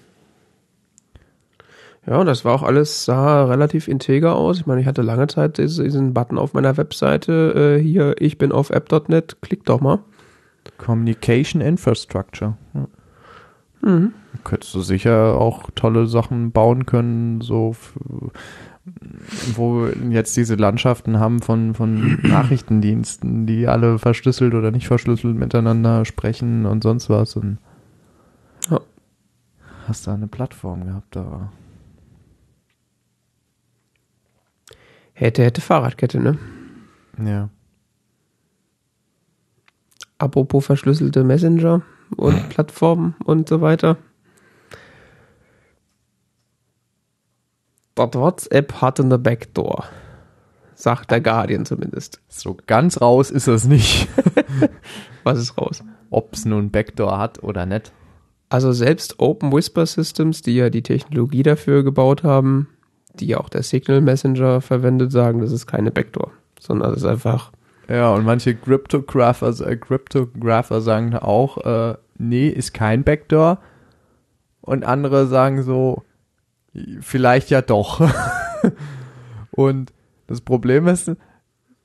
[SPEAKER 2] Ja, und das war auch alles, sah relativ integer aus. Ich meine, ich hatte lange Zeit diesen, Button auf meiner Webseite, äh, hier, ich bin auf app.net, klick doch mal.
[SPEAKER 1] Communication Infrastructure. Ja. Könntest du sicher auch tolle Sachen bauen können, so wo jetzt diese Landschaften haben von, von <clears throat> Nachrichtendiensten, die alle verschlüsselt oder nicht verschlüsselt miteinander sprechen und sonst was. Und
[SPEAKER 2] Ja.
[SPEAKER 1] hast da eine Plattform gehabt, da.
[SPEAKER 2] Hätte, hätte Fahrradkette, ne?
[SPEAKER 1] Ja.
[SPEAKER 2] Apropos verschlüsselte Messenger und Plattformen und so weiter. Das WhatsApp hatte eine Backdoor. Sagt der Guardian zumindest.
[SPEAKER 1] So ganz raus ist es nicht, <laughs>
[SPEAKER 2] Was ist raus?
[SPEAKER 1] ob es nun Backdoor hat oder nicht.
[SPEAKER 2] Also selbst Open Whisper Systems, die ja die Technologie dafür gebaut haben, die auch der Signal Messenger verwendet, sagen, das ist keine Backdoor, sondern das ist einfach
[SPEAKER 1] Ja, und manche Cryptographer, äh, Cryptographer sagen auch, äh, nee, ist kein Backdoor. Und andere sagen so, vielleicht ja doch. <laughs> und das Problem ist,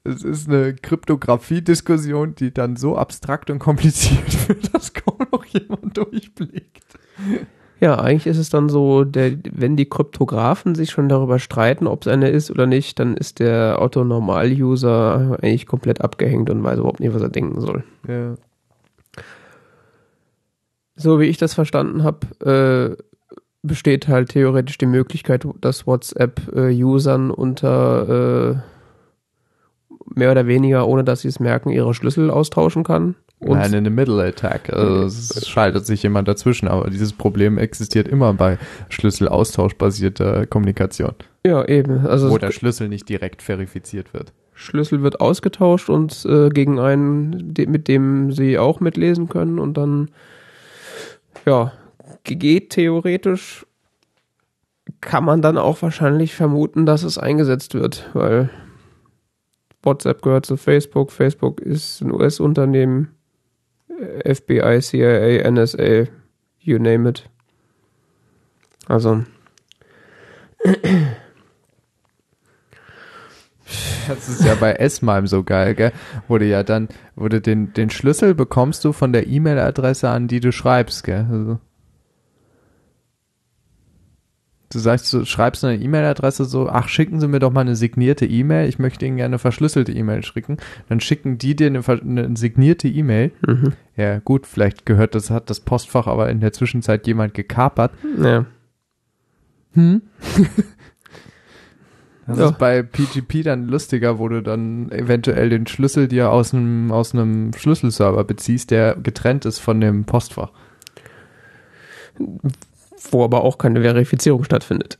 [SPEAKER 1] es ist eine Kryptographie-Diskussion, die dann so abstrakt und kompliziert <laughs> wird, dass kaum noch jemand durchblickt.
[SPEAKER 2] Ja, eigentlich ist es dann so, der, wenn die Kryptografen sich schon darüber streiten, ob es eine ist oder nicht, dann ist der Otto-Normal-User eigentlich komplett abgehängt und weiß überhaupt nicht, was er denken soll.
[SPEAKER 1] Ja.
[SPEAKER 2] So wie ich das verstanden habe, äh, besteht halt theoretisch die Möglichkeit, dass WhatsApp äh, unter äh, mehr oder weniger, ohne dass sie es merken, ihre Schlüssel austauschen kann. Und
[SPEAKER 1] Nein, in the middle attack. Also es schaltet sich jemand dazwischen, aber dieses Problem existiert immer bei Schlüsselaustauschbasierter Kommunikation,
[SPEAKER 2] ja, eben. Also
[SPEAKER 1] wo der Schlüssel nicht direkt verifiziert wird.
[SPEAKER 2] Schlüssel wird ausgetauscht und äh, gegen einen, de mit dem sie auch mitlesen können und dann, ja, geht theoretisch, kann man dann auch wahrscheinlich vermuten, dass es eingesetzt wird, weil WhatsApp gehört zu Facebook, Facebook ist ein US-Unternehmen, FBI, CIA, NSA, you name it. Also,
[SPEAKER 1] Das ist ja bei S-MIME so geil, gell? Du ja dann, du den, den Schlüssel bekommst du von der E-Mail-Adresse, an die du schreibst, gell? Also, du sagst, du schreibst eine E-Mail-Adresse so, ach, schicken Sie mir doch mal eine signierte E-Mail, ich möchte Ihnen gerne eine verschlüsselte E-Mail schicken. Dann schicken die dir eine, eine signierte E-Mail.
[SPEAKER 2] mhm.
[SPEAKER 1] Ja, gut, vielleicht gehört das, hat das Postfach aber in der Zwischenzeit jemand gekapert.
[SPEAKER 2] ja.
[SPEAKER 1] Hm? <laughs> Das
[SPEAKER 2] Ja.
[SPEAKER 1] ist bei PGP dann lustiger, wo du dann eventuell den Schlüssel dir aus einem, aus einem Schlüsselserver beziehst, der getrennt ist von dem Postfach.
[SPEAKER 2] Wo aber auch keine Verifizierung stattfindet.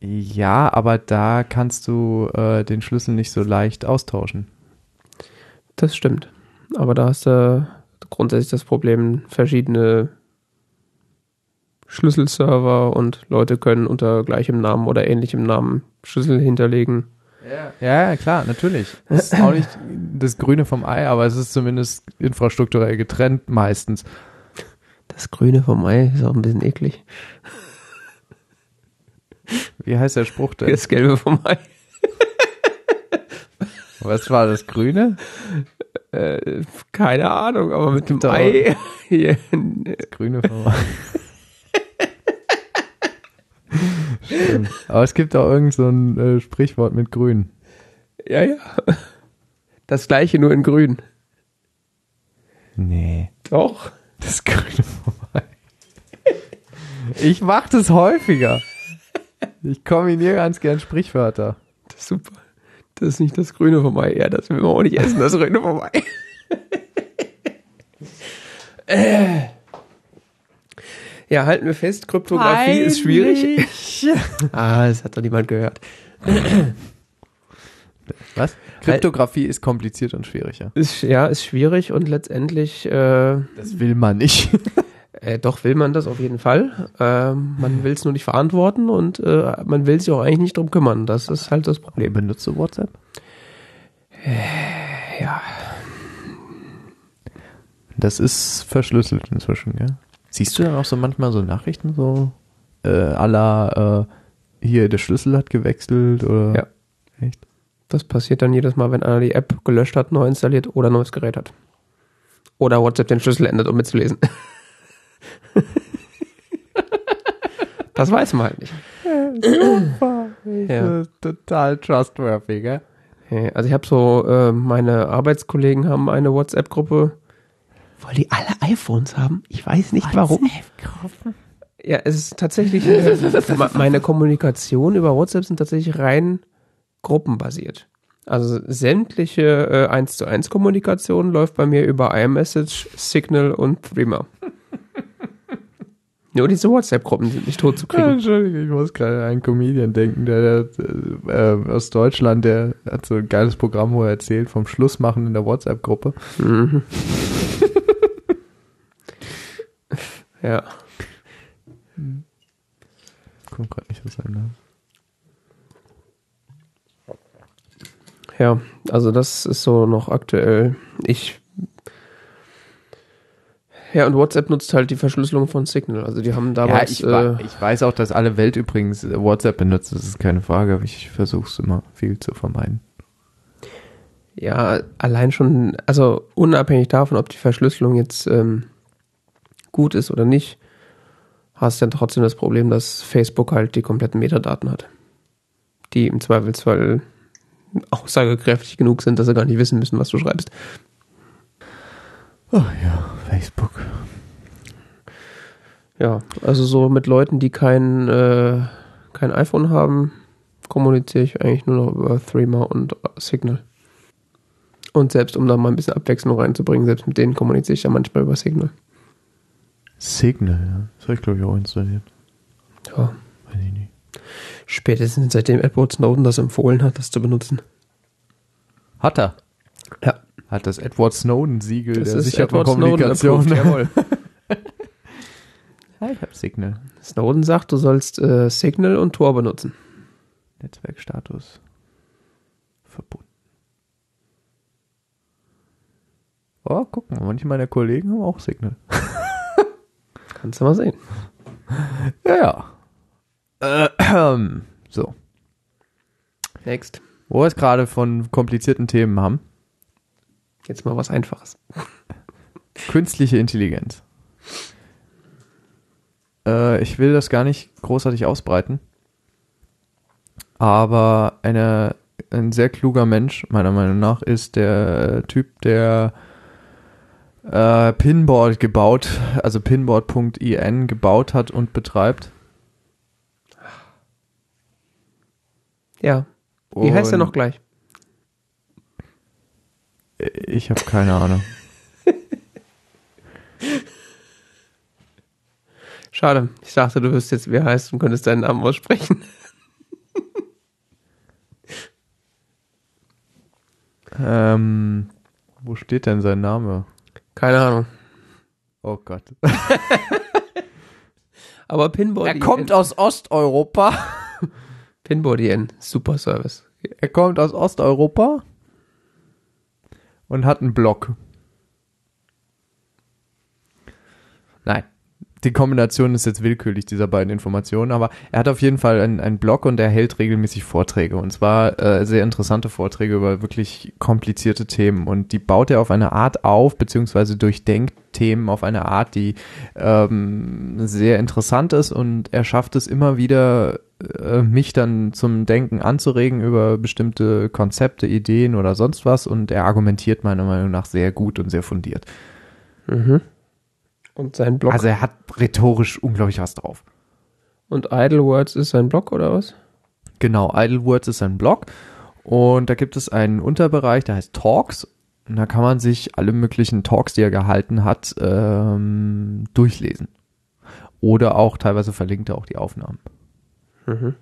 [SPEAKER 1] Ja, aber da kannst du äh, den Schlüssel nicht so leicht austauschen.
[SPEAKER 2] Das stimmt. Aber da hast du grundsätzlich das Problem, verschiedene Schlüsselserver und Leute können unter gleichem Namen oder ähnlichem Namen Schlüssel hinterlegen.
[SPEAKER 1] Ja, ja, klar, natürlich. Das ist auch nicht das Grüne vom Ei, aber es ist zumindest infrastrukturell getrennt meistens.
[SPEAKER 2] Das Grüne vom Ei ist auch ein bisschen eklig.
[SPEAKER 1] Wie heißt der Spruch denn?
[SPEAKER 2] Das Gelbe vom Ei.
[SPEAKER 1] Was war das Grüne?
[SPEAKER 2] Äh, keine Ahnung, aber mit dem. Ei.
[SPEAKER 1] Das Grüne vom Ei. Stimmt. Aber es gibt auch irgend so ein äh, Sprichwort mit Grün.
[SPEAKER 2] ja, ja. Das gleiche nur in Grün.
[SPEAKER 1] Nee.
[SPEAKER 2] Doch.
[SPEAKER 1] Das Grüne vom Ei. Ich mach das häufiger. Ich kombiniere ganz gern Sprichwörter.
[SPEAKER 2] Das ist super. Das ist nicht das Grüne vom Ei. Ja, das will man auch nicht essen, das Grüne vom Ei. äh. Ja, halten wir fest, Kryptographie ist schwierig. Ah, das hat doch niemand gehört.
[SPEAKER 1] Was? Kryptographie ist kompliziert und schwieriger.
[SPEAKER 2] Ist, ja, ist schwierig und letztendlich, äh,
[SPEAKER 1] Das will man nicht.
[SPEAKER 2] äh, doch will man das auf jeden Fall. Ähm, man will es nur nicht verantworten und äh, man will sich auch eigentlich nicht drum kümmern. Das ist halt das Problem.
[SPEAKER 1] Benutzt du WhatsApp?
[SPEAKER 2] Ja,
[SPEAKER 1] Das ist verschlüsselt inzwischen, gell? Siehst du dann auch so manchmal so Nachrichten so äh, à la, äh, hier, der Schlüssel hat gewechselt oder?
[SPEAKER 2] Ja.
[SPEAKER 1] Echt?
[SPEAKER 2] Das passiert dann jedes Mal, wenn einer die App gelöscht hat, neu installiert oder ein neues Gerät hat. Oder WhatsApp den Schlüssel ändert, um mitzulesen. <laughs> das weiß man halt nicht. Ja.
[SPEAKER 1] Äh, Total trustworthy, gell?
[SPEAKER 2] Ja, Also ich habe so, äh, meine Arbeitskollegen haben eine WhatsApp-Gruppe. Weil die alle iPhones haben? Ich weiß nicht warum. Ja, es ist tatsächlich, äh, <laughs> me- meine Kommunikation über WhatsApp sind tatsächlich rein gruppenbasiert. Also sämtliche äh, 1 zu 1 Kommunikation läuft bei mir über iMessage, Signal und Threema. <laughs> Nur diese WhatsApp-Gruppen sind nicht tot zu
[SPEAKER 1] Ja,
[SPEAKER 2] kriegen.
[SPEAKER 1] Entschuldigung, ich muss gerade an einen Comedian denken, der, der äh, aus Deutschland, der hat so ein geiles Programm, wo er erzählt vom Schluss machen in der WhatsApp-Gruppe.
[SPEAKER 2] Mhm. <laughs> ja.
[SPEAKER 1] Kommt gerade nicht aus seinem Namen.
[SPEAKER 2] Ja, also das ist so noch aktuell. Ich. Ja, und WhatsApp nutzt halt die Verschlüsselung von Signal. Also die haben
[SPEAKER 1] Ja,
[SPEAKER 2] damals.
[SPEAKER 1] ich,
[SPEAKER 2] äh,
[SPEAKER 1] ich weiß auch, dass alle Welt übrigens WhatsApp benutzt, das ist keine Frage, aber ich versuche es immer viel zu vermeiden.
[SPEAKER 2] ja, allein schon, also unabhängig davon, ob die Verschlüsselung jetzt ähm, gut ist oder nicht, hast du dann trotzdem das Problem, dass Facebook halt die kompletten Metadaten hat. Die im Zweifelsfall aussagekräftig genug sind, dass sie gar nicht wissen müssen, was du schreibst.
[SPEAKER 1] Oh ja, Facebook.
[SPEAKER 2] Ja, also so mit Leuten, die kein, äh, kein iPhone haben, kommuniziere ich eigentlich nur noch über Threema und Signal. Und selbst um da mal ein bisschen Abwechslung reinzubringen, selbst mit denen kommuniziere ich ja manchmal über Signal.
[SPEAKER 1] Signal, ja. Das habe ich glaube ich auch installiert.
[SPEAKER 2] Ja,
[SPEAKER 1] Weiß ich nicht.
[SPEAKER 2] Spätestens seitdem Edward Snowden das empfohlen hat, das zu benutzen.
[SPEAKER 1] Hat er.
[SPEAKER 2] Ja,
[SPEAKER 1] Hat das Edward Snowden-Siegel der sicheren
[SPEAKER 2] Edward Snowden
[SPEAKER 1] Kommunikation.
[SPEAKER 2] jawohl. <laughs>
[SPEAKER 1] ja, ich habe Signal.
[SPEAKER 2] Snowden sagt, du sollst äh, Signal und Tor benutzen.
[SPEAKER 1] Netzwerkstatus verbunden. Oh, guck mal, manche meiner Kollegen haben auch Signal.
[SPEAKER 2] Kannst du mal sehen.
[SPEAKER 1] Ja, ja. Äh, <clears throat> so.
[SPEAKER 2] Next.
[SPEAKER 1] Wo wir es gerade von komplizierten Themen haben.
[SPEAKER 2] Jetzt mal was Einfaches. <laughs>
[SPEAKER 1] Künstliche Intelligenz. Äh, ich will das gar nicht großartig ausbreiten. Aber eine, ein sehr kluger Mensch, meiner Meinung nach, ist der Typ, der äh, Pinboard gebaut, also pinboard.in gebaut hat und betreibt.
[SPEAKER 2] Ja. Wie heißt er noch gleich?
[SPEAKER 1] Ich habe keine Ahnung. <laughs>
[SPEAKER 2] Schade. Ich dachte, du wüsstest jetzt, wie er heißt und könntest deinen Namen aussprechen. <laughs>
[SPEAKER 1] Ähm, wo steht denn sein Name?
[SPEAKER 2] Keine Ahnung.
[SPEAKER 1] Oh Gott. <laughs>
[SPEAKER 2] Aber Pinboard
[SPEAKER 1] Er kommt aus Osteuropa.
[SPEAKER 2] Pinboard IN. Super Service.
[SPEAKER 1] Er kommt aus Osteuropa und hat einen Blog. Nein, die Kombination ist jetzt willkürlich dieser beiden Informationen, aber er hat auf jeden Fall einen, einen Blog und er hält regelmäßig Vorträge und zwar äh, sehr interessante Vorträge über wirklich komplizierte Themen und die baut er auf eine Art auf, beziehungsweise durchdenkt Themen auf eine Art, die ähm, sehr interessant ist und er schafft es immer wieder, äh, mich dann zum Denken anzuregen über bestimmte Konzepte, Ideen oder sonst was und er argumentiert meiner Meinung nach sehr gut und sehr fundiert.
[SPEAKER 2] Mhm. Und sein Blog.
[SPEAKER 1] Also er hat rhetorisch unglaublich was drauf.
[SPEAKER 2] und Idle Words ist sein Blog oder was?
[SPEAKER 1] Genau, Idle Words ist ein Blog und da gibt es einen Unterbereich, der heißt Talks. Und da kann man sich alle möglichen Talks, die er gehalten hat, ähm, durchlesen. Oder auch teilweise verlinkt er auch die Aufnahmen.
[SPEAKER 2] Mhm.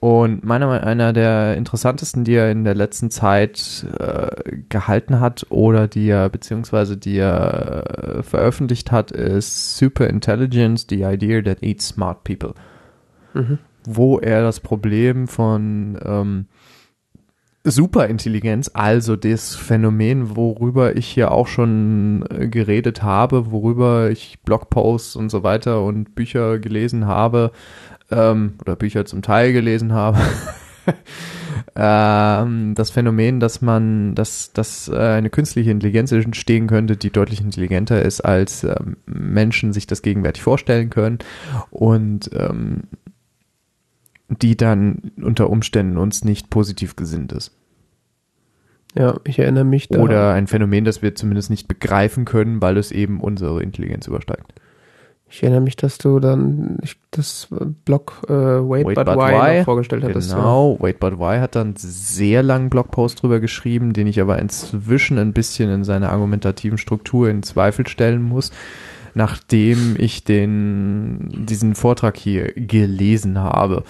[SPEAKER 1] Und meiner Meinung nach einer der interessantesten, die er in der letzten Zeit äh, gehalten hat oder die er beziehungsweise die er äh, veröffentlicht hat, ist Super Intelligence, the idea that eats smart people.
[SPEAKER 2] Mhm.
[SPEAKER 1] Wo er das Problem von ähm, Superintelligenz, also das Phänomen, worüber ich hier auch schon äh, geredet habe, worüber ich Blogposts und so weiter und Bücher gelesen habe, ähm, oder Bücher zum Teil gelesen habe. <laughs> ähm, das Phänomen, dass man, dass, dass äh, eine künstliche Intelligenz entstehen könnte, die deutlich intelligenter ist, als ähm, Menschen sich das gegenwärtig vorstellen können und ähm, die dann unter Umständen uns nicht positiv gesinnt ist.
[SPEAKER 2] Ja, ich erinnere mich da.
[SPEAKER 1] Oder ein Phänomen, das wir zumindest nicht begreifen können, weil es eben unsere Intelligenz übersteigt.
[SPEAKER 2] Ich erinnere mich, dass du dann das Blog äh, Wait,
[SPEAKER 1] Wait
[SPEAKER 2] But,
[SPEAKER 1] But
[SPEAKER 2] Why,
[SPEAKER 1] Why.
[SPEAKER 2] vorgestellt hattest.
[SPEAKER 1] Genau, Wait But Why hat dann einen sehr langen Blogpost drüber geschrieben, den ich aber inzwischen ein bisschen in seiner argumentativen Struktur in Zweifel stellen muss, nachdem ich den, diesen Vortrag hier gelesen habe.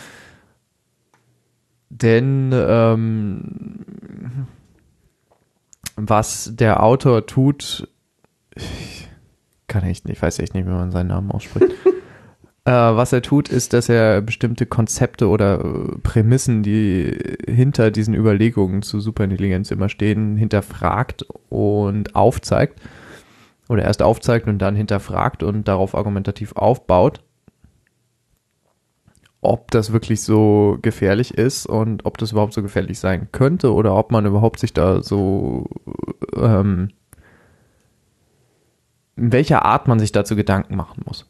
[SPEAKER 1] Denn ähm, was der Autor tut, ich kann echt nicht, ich weiß echt nicht, wie man seinen Namen ausspricht. <laughs> Äh, was er tut, ist, dass er bestimmte Konzepte oder äh, Prämissen, die hinter diesen Überlegungen zu Superintelligenz immer stehen, hinterfragt und aufzeigt. Oder erst aufzeigt und dann hinterfragt und darauf argumentativ aufbaut. Ob das wirklich so gefährlich ist und ob das überhaupt so gefährlich sein könnte oder ob man überhaupt sich da so ähm, in welcher Art man sich dazu Gedanken machen muss.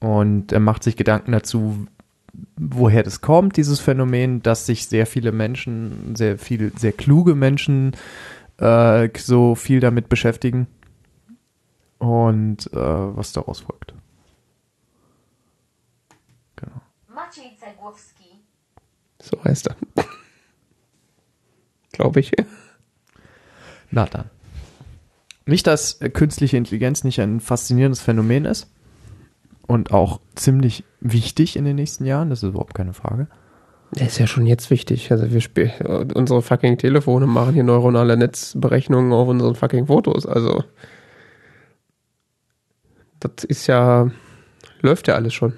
[SPEAKER 1] Und er macht sich Gedanken dazu, woher das kommt, dieses Phänomen, dass sich sehr viele Menschen, sehr viel, sehr kluge Menschen äh, so viel damit beschäftigen und äh, was daraus folgt. Genau.
[SPEAKER 3] Maciej Cegłowski.
[SPEAKER 2] So heißt er. <laughs> Glaube ich.
[SPEAKER 1] Na dann. Nicht, dass künstliche Intelligenz nicht ein faszinierendes Phänomen ist und auch ziemlich wichtig in den nächsten Jahren, das ist überhaupt keine Frage.
[SPEAKER 2] Der ist ja schon jetzt wichtig. Also wir spielen unsere fucking Telefone machen hier neuronale Netzberechnungen auf unseren fucking Fotos. Also das ist ja läuft ja alles schon.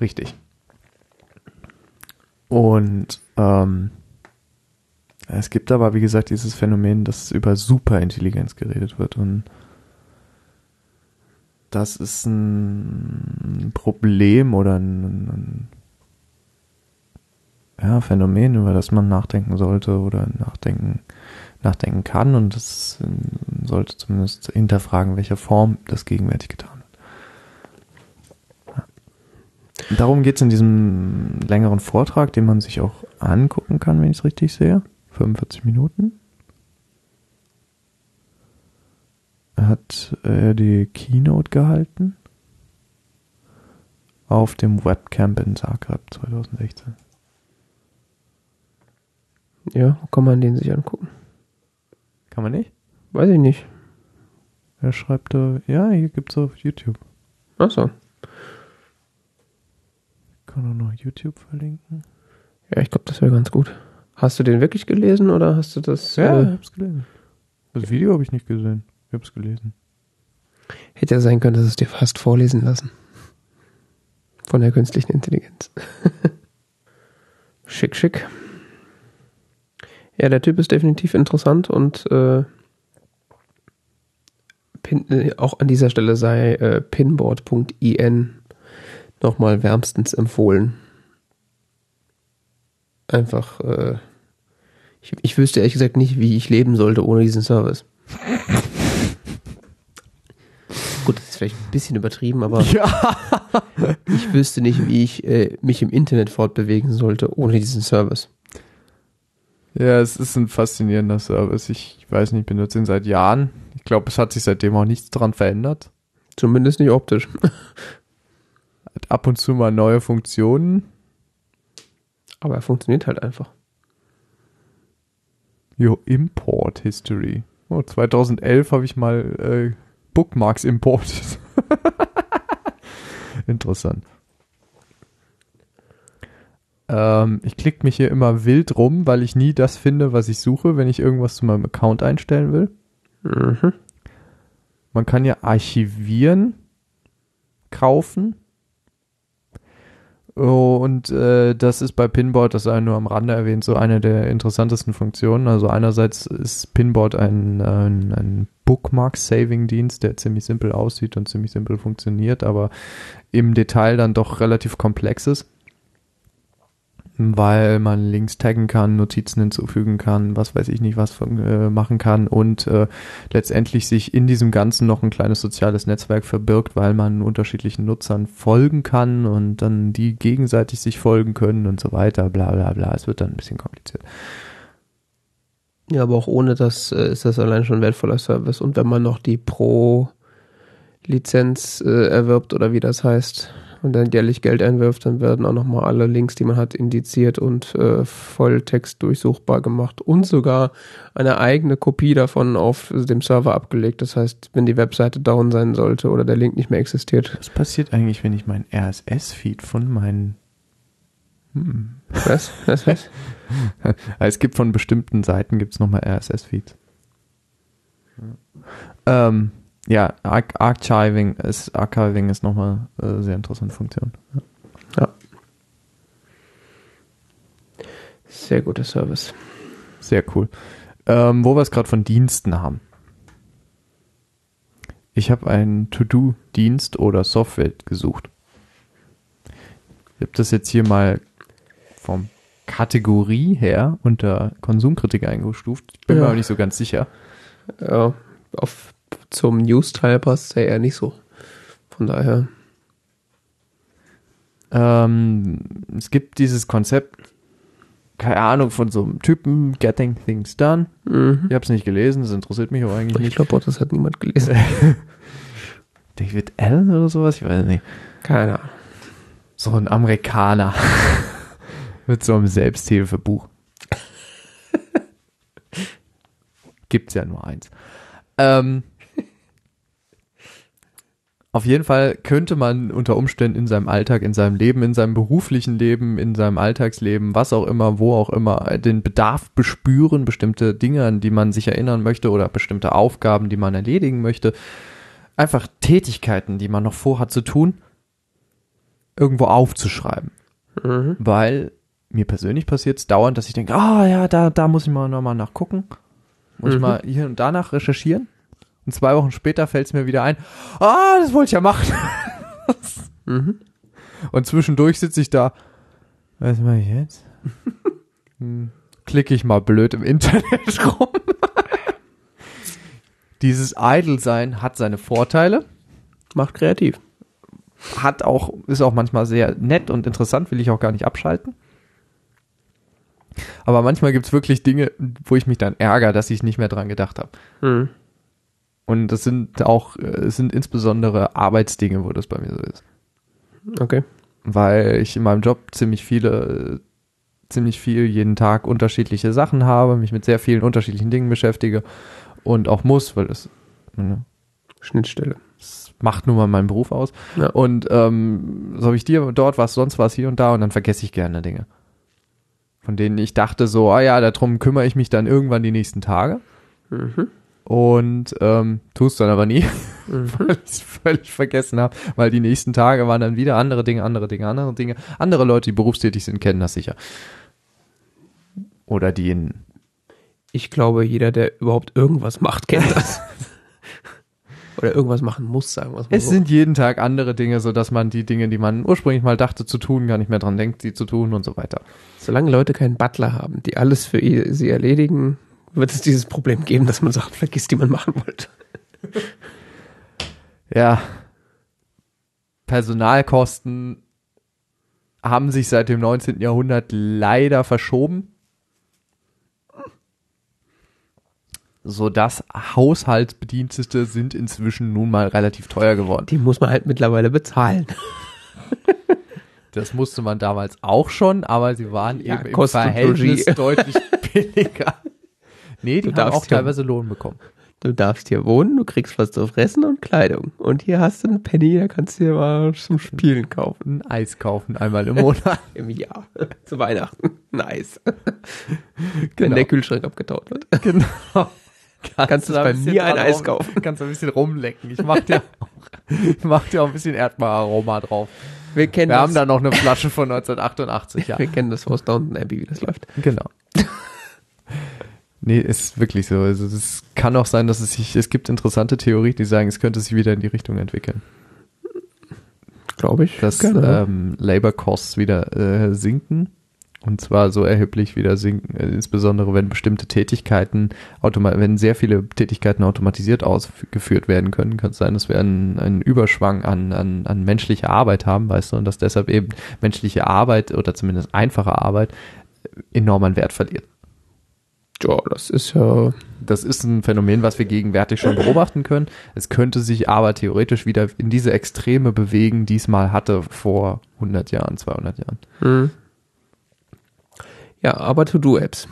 [SPEAKER 1] Richtig. Und ähm, es gibt aber, wie gesagt, dieses Phänomen, dass über Superintelligenz geredet wird. Und das ist ein Problem oder ein, ein ja, Phänomen, über das man nachdenken sollte oder nachdenken, nachdenken kann und das äh, sollte zumindest hinterfragen, welche Form das gegenwärtig getan wird. Ja. Darum geht es in diesem längeren Vortrag, den man sich auch angucken kann, wenn ich es richtig sehe. 45 Minuten. Hat er die Keynote gehalten auf dem Webcamp in Zagreb 2016.
[SPEAKER 2] Ja, kann man den sich angucken?
[SPEAKER 1] Kann man nicht?
[SPEAKER 2] Weiß ich nicht.
[SPEAKER 1] Er schreibt da, ja, hier gibt's auf YouTube.
[SPEAKER 2] Achso.
[SPEAKER 1] Kann auch noch YouTube verlinken.
[SPEAKER 2] Ja, ich glaube, das wäre ganz gut. Hast du den wirklich gelesen oder hast du das?
[SPEAKER 1] Ja, ich
[SPEAKER 2] Äh,
[SPEAKER 1] hab's gelesen. Das Video habe ich nicht gesehen. Ich hab's gelesen.
[SPEAKER 2] hätte ja sein können, dass es dir fast vorlesen lassen. Von der künstlichen Intelligenz. <laughs> schick, schick. Ja, der Typ ist definitiv interessant und äh, pin, äh, auch an dieser Stelle sei äh, pinboard.in nochmal wärmstens empfohlen. Einfach, äh, ich, ich wüsste ehrlich gesagt nicht, wie ich leben sollte ohne diesen Service. Gut, das ist vielleicht ein bisschen übertrieben, aber <laughs>
[SPEAKER 1] Ja.
[SPEAKER 2] ich wüsste nicht, wie ich äh, mich im Internet fortbewegen sollte ohne diesen Service.
[SPEAKER 1] Ja, es ist ein faszinierender Service. Ich weiß nicht, ich benutze ihn seit Jahren. Ich glaube, es hat sich seitdem auch nichts dran verändert.
[SPEAKER 2] Zumindest nicht optisch.
[SPEAKER 1] Hat ab und zu mal neue Funktionen.
[SPEAKER 2] Aber er funktioniert halt einfach.
[SPEAKER 1] Jo, Import History. Oh, 2011 habe ich mal äh, Bookmarks importet. <laughs> Interessant. Ähm, ich klicke mich hier immer wild rum, weil ich nie das finde, was ich suche, wenn ich irgendwas zu meinem Account einstellen will.
[SPEAKER 2] Mhm.
[SPEAKER 1] Man kann ja archivieren, kaufen. Oh, und äh, das ist bei Pinboard, das sei nur am Rande erwähnt, so eine der interessantesten Funktionen. Also einerseits ist Pinboard ein, ein, ein Bookmark-Saving-Dienst, der ziemlich simpel aussieht und ziemlich simpel funktioniert, aber im Detail dann doch relativ komplex ist weil man Links taggen kann, Notizen hinzufügen kann, was weiß ich nicht, was von, äh, machen kann und äh, letztendlich sich in diesem Ganzen noch ein kleines soziales Netzwerk verbirgt, weil man unterschiedlichen Nutzern folgen kann und dann die gegenseitig sich folgen können und so weiter, bla bla bla. Es wird dann ein bisschen kompliziert.
[SPEAKER 2] Ja, aber auch ohne das äh, ist das allein schon ein wertvoller Service. Und wenn man noch die Pro-Lizenz äh, erwirbt oder wie das heißt und dann jährlich Geld einwirft, dann werden auch nochmal alle Links, die man hat, indiziert und äh, Volltext durchsuchbar gemacht und sogar eine eigene Kopie davon auf dem Server abgelegt. Das heißt, wenn die Webseite down sein sollte oder der Link nicht mehr existiert.
[SPEAKER 1] Was passiert eigentlich, wenn ich meinen RSS-Feed von meinen hm.
[SPEAKER 2] Was? Was? Was? <laughs>
[SPEAKER 1] Es gibt von bestimmten Seiten gibt es nochmal RSS-Feeds. Ähm, ja, Ar Archiving ist, Archiving ist nochmal äh, sehr interessante Funktion.
[SPEAKER 2] Ja. Sehr guter Service.
[SPEAKER 1] Sehr cool. Ähm, wo wir es gerade von Diensten haben. Ich habe einen To-Do-Dienst oder Software gesucht. Ich habe das jetzt hier mal vom Kategorie her unter Konsumkritik eingestuft. Ich bin mir
[SPEAKER 2] Ja.
[SPEAKER 1] aber nicht so ganz sicher.
[SPEAKER 2] Ja, auf, zum News-Teil passt er eher nicht so. Von daher.
[SPEAKER 1] Ähm, es gibt dieses Konzept, keine Ahnung, von so einem Typen, Getting Things Done.
[SPEAKER 2] Mhm.
[SPEAKER 1] Ich habe es nicht gelesen, das interessiert mich auch eigentlich
[SPEAKER 2] Ich
[SPEAKER 1] nicht.
[SPEAKER 2] glaube auch, das hat niemand gelesen. <laughs>
[SPEAKER 1] David Allen oder sowas, ich weiß nicht.
[SPEAKER 2] Keine Ahnung.
[SPEAKER 1] So ein Amerikaner <laughs> mit so einem Selbsthilfebuch. <laughs> Gibt's ja nur eins. Ähm, auf jeden Fall könnte man unter Umständen in seinem Alltag, in seinem Leben, in seinem beruflichen Leben, in seinem Alltagsleben, was auch immer, wo auch immer, den Bedarf bespüren, bestimmte Dinge, an die man sich erinnern möchte oder bestimmte Aufgaben, die man erledigen möchte. Einfach Tätigkeiten, die man noch vorhat zu tun, irgendwo aufzuschreiben.
[SPEAKER 2] Mhm.
[SPEAKER 1] Weil mir persönlich passiert es dauernd, dass ich denke, ah ja, da, da muss ich mal nochmal nachgucken. Muss ich
[SPEAKER 2] Mhm.
[SPEAKER 1] mal hier und danach recherchieren. Und zwei Wochen später fällt es mir wieder ein, ah, das wollte ich ja machen. <laughs>
[SPEAKER 2] Mhm.
[SPEAKER 1] Und zwischendurch sitze ich da, was mache ich jetzt? <laughs> Hm, Klicke ich mal blöd im Internet <laughs> rum. Dieses Idle-Sein hat seine Vorteile,
[SPEAKER 2] Macht kreativ.
[SPEAKER 1] hat auch, ist auch manchmal sehr nett und interessant, will ich auch gar nicht abschalten. Aber manchmal gibt's wirklich Dinge, wo ich mich dann ärgere, dass ich nicht mehr dran gedacht habe.
[SPEAKER 2] Mhm.
[SPEAKER 1] Und das sind auch, äh, es sind insbesondere Arbeitsdinge, wo das bei mir so ist.
[SPEAKER 2] Okay.
[SPEAKER 1] Weil ich in meinem Job ziemlich viele, ziemlich viel jeden Tag unterschiedliche Sachen habe, mich mit sehr vielen unterschiedlichen Dingen beschäftige und auch muss, weil das, ne,
[SPEAKER 2] Schnittstelle.
[SPEAKER 1] das macht nun mal meinen Beruf aus.
[SPEAKER 2] Ja.
[SPEAKER 1] Und ähm, so habe ich dir dort was, sonst was hier und da und dann vergesse ich gerne Dinge. Von denen ich dachte so, ah ja, darum kümmere ich mich dann irgendwann die nächsten Tage.
[SPEAKER 2] Mhm.
[SPEAKER 1] Und ähm, tust dann aber nie, <laughs>
[SPEAKER 2] Mhm.
[SPEAKER 1] weil ich es völlig vergessen habe, weil die nächsten Tage waren dann wieder andere Dinge, andere Dinge, andere Dinge. Andere Leute, die berufstätig sind, kennen das sicher. Oder die in
[SPEAKER 2] Ich glaube, jeder, der überhaupt irgendwas macht, kennt <laughs> das. Oder irgendwas machen muss, sagen wir es mal
[SPEAKER 1] Es
[SPEAKER 2] so.
[SPEAKER 1] sind jeden Tag andere Dinge, so dass man die Dinge, die man ursprünglich mal dachte zu tun, gar nicht mehr dran denkt, sie zu tun und so weiter.
[SPEAKER 2] Solange Leute keinen Butler haben, die alles für sie erledigen, wird es dieses Problem geben, dass man Sachen vergisst, die man machen wollte.
[SPEAKER 1] Ja. Personalkosten haben sich seit dem 19. Jahrhundert leider verschoben. Sodass Haushaltsbedienstete sind inzwischen nun mal relativ teuer geworden.
[SPEAKER 2] Die muss man halt mittlerweile bezahlen.
[SPEAKER 1] Das musste man damals auch schon, aber sie waren
[SPEAKER 2] Ja,
[SPEAKER 1] eben im Verhältnis deutlich <laughs> billiger. Nee, die
[SPEAKER 2] Du
[SPEAKER 1] haben
[SPEAKER 2] darfst
[SPEAKER 1] auch teilweise Lohn bekommen.
[SPEAKER 2] Du darfst hier wohnen, du kriegst was zu fressen und Kleidung. Und hier hast du einen Penny, da kannst du dir mal zum Spielen kaufen.
[SPEAKER 1] Ein Eis kaufen einmal im Monat. <laughs>
[SPEAKER 2] Im Jahr. Zu Weihnachten. Nice. <laughs> Wenn
[SPEAKER 1] Genau.
[SPEAKER 2] der Kühlschrank abgetaut wird. <laughs>
[SPEAKER 1] genau.
[SPEAKER 2] Kannst du
[SPEAKER 1] da
[SPEAKER 2] bei mir ein Eis kaufen?
[SPEAKER 1] Kannst du ein bisschen rumlecken. Ich mach dir auch, ich mach dir auch ein bisschen Erdbeeraroma drauf.
[SPEAKER 2] Wir kennen
[SPEAKER 1] Wir
[SPEAKER 2] das.
[SPEAKER 1] haben da noch eine Flasche von 1988, ja.
[SPEAKER 2] Wir kennen das aus Downton Abbey, wie das läuft.
[SPEAKER 1] Genau. Nee, ist wirklich so. Also es kann auch sein, dass es sich, es gibt interessante Theorien, die sagen, es könnte sich wieder in die Richtung entwickeln.
[SPEAKER 2] Glaube ich.
[SPEAKER 1] Dass
[SPEAKER 2] Gerne.
[SPEAKER 1] ähm, Labor Costs wieder äh, sinken. Und zwar so erheblich wieder sinken, äh, insbesondere wenn bestimmte Tätigkeiten, wenn sehr viele Tätigkeiten automatisiert ausgeführt werden können, kann es sein, dass wir einen, einen Überschwang an, an, an menschlicher Arbeit haben, weißt du, und dass deshalb eben menschliche Arbeit oder zumindest einfache Arbeit enorm an Wert verliert.
[SPEAKER 2] Ja, das ist ja.
[SPEAKER 1] Das ist ein Phänomen, was wir gegenwärtig schon beobachten können. Es könnte sich aber theoretisch wieder in diese Extreme bewegen, die es mal hatte vor 100 Jahren, 200 Jahren.
[SPEAKER 2] Hm. Ja, aber To-Do-Apps.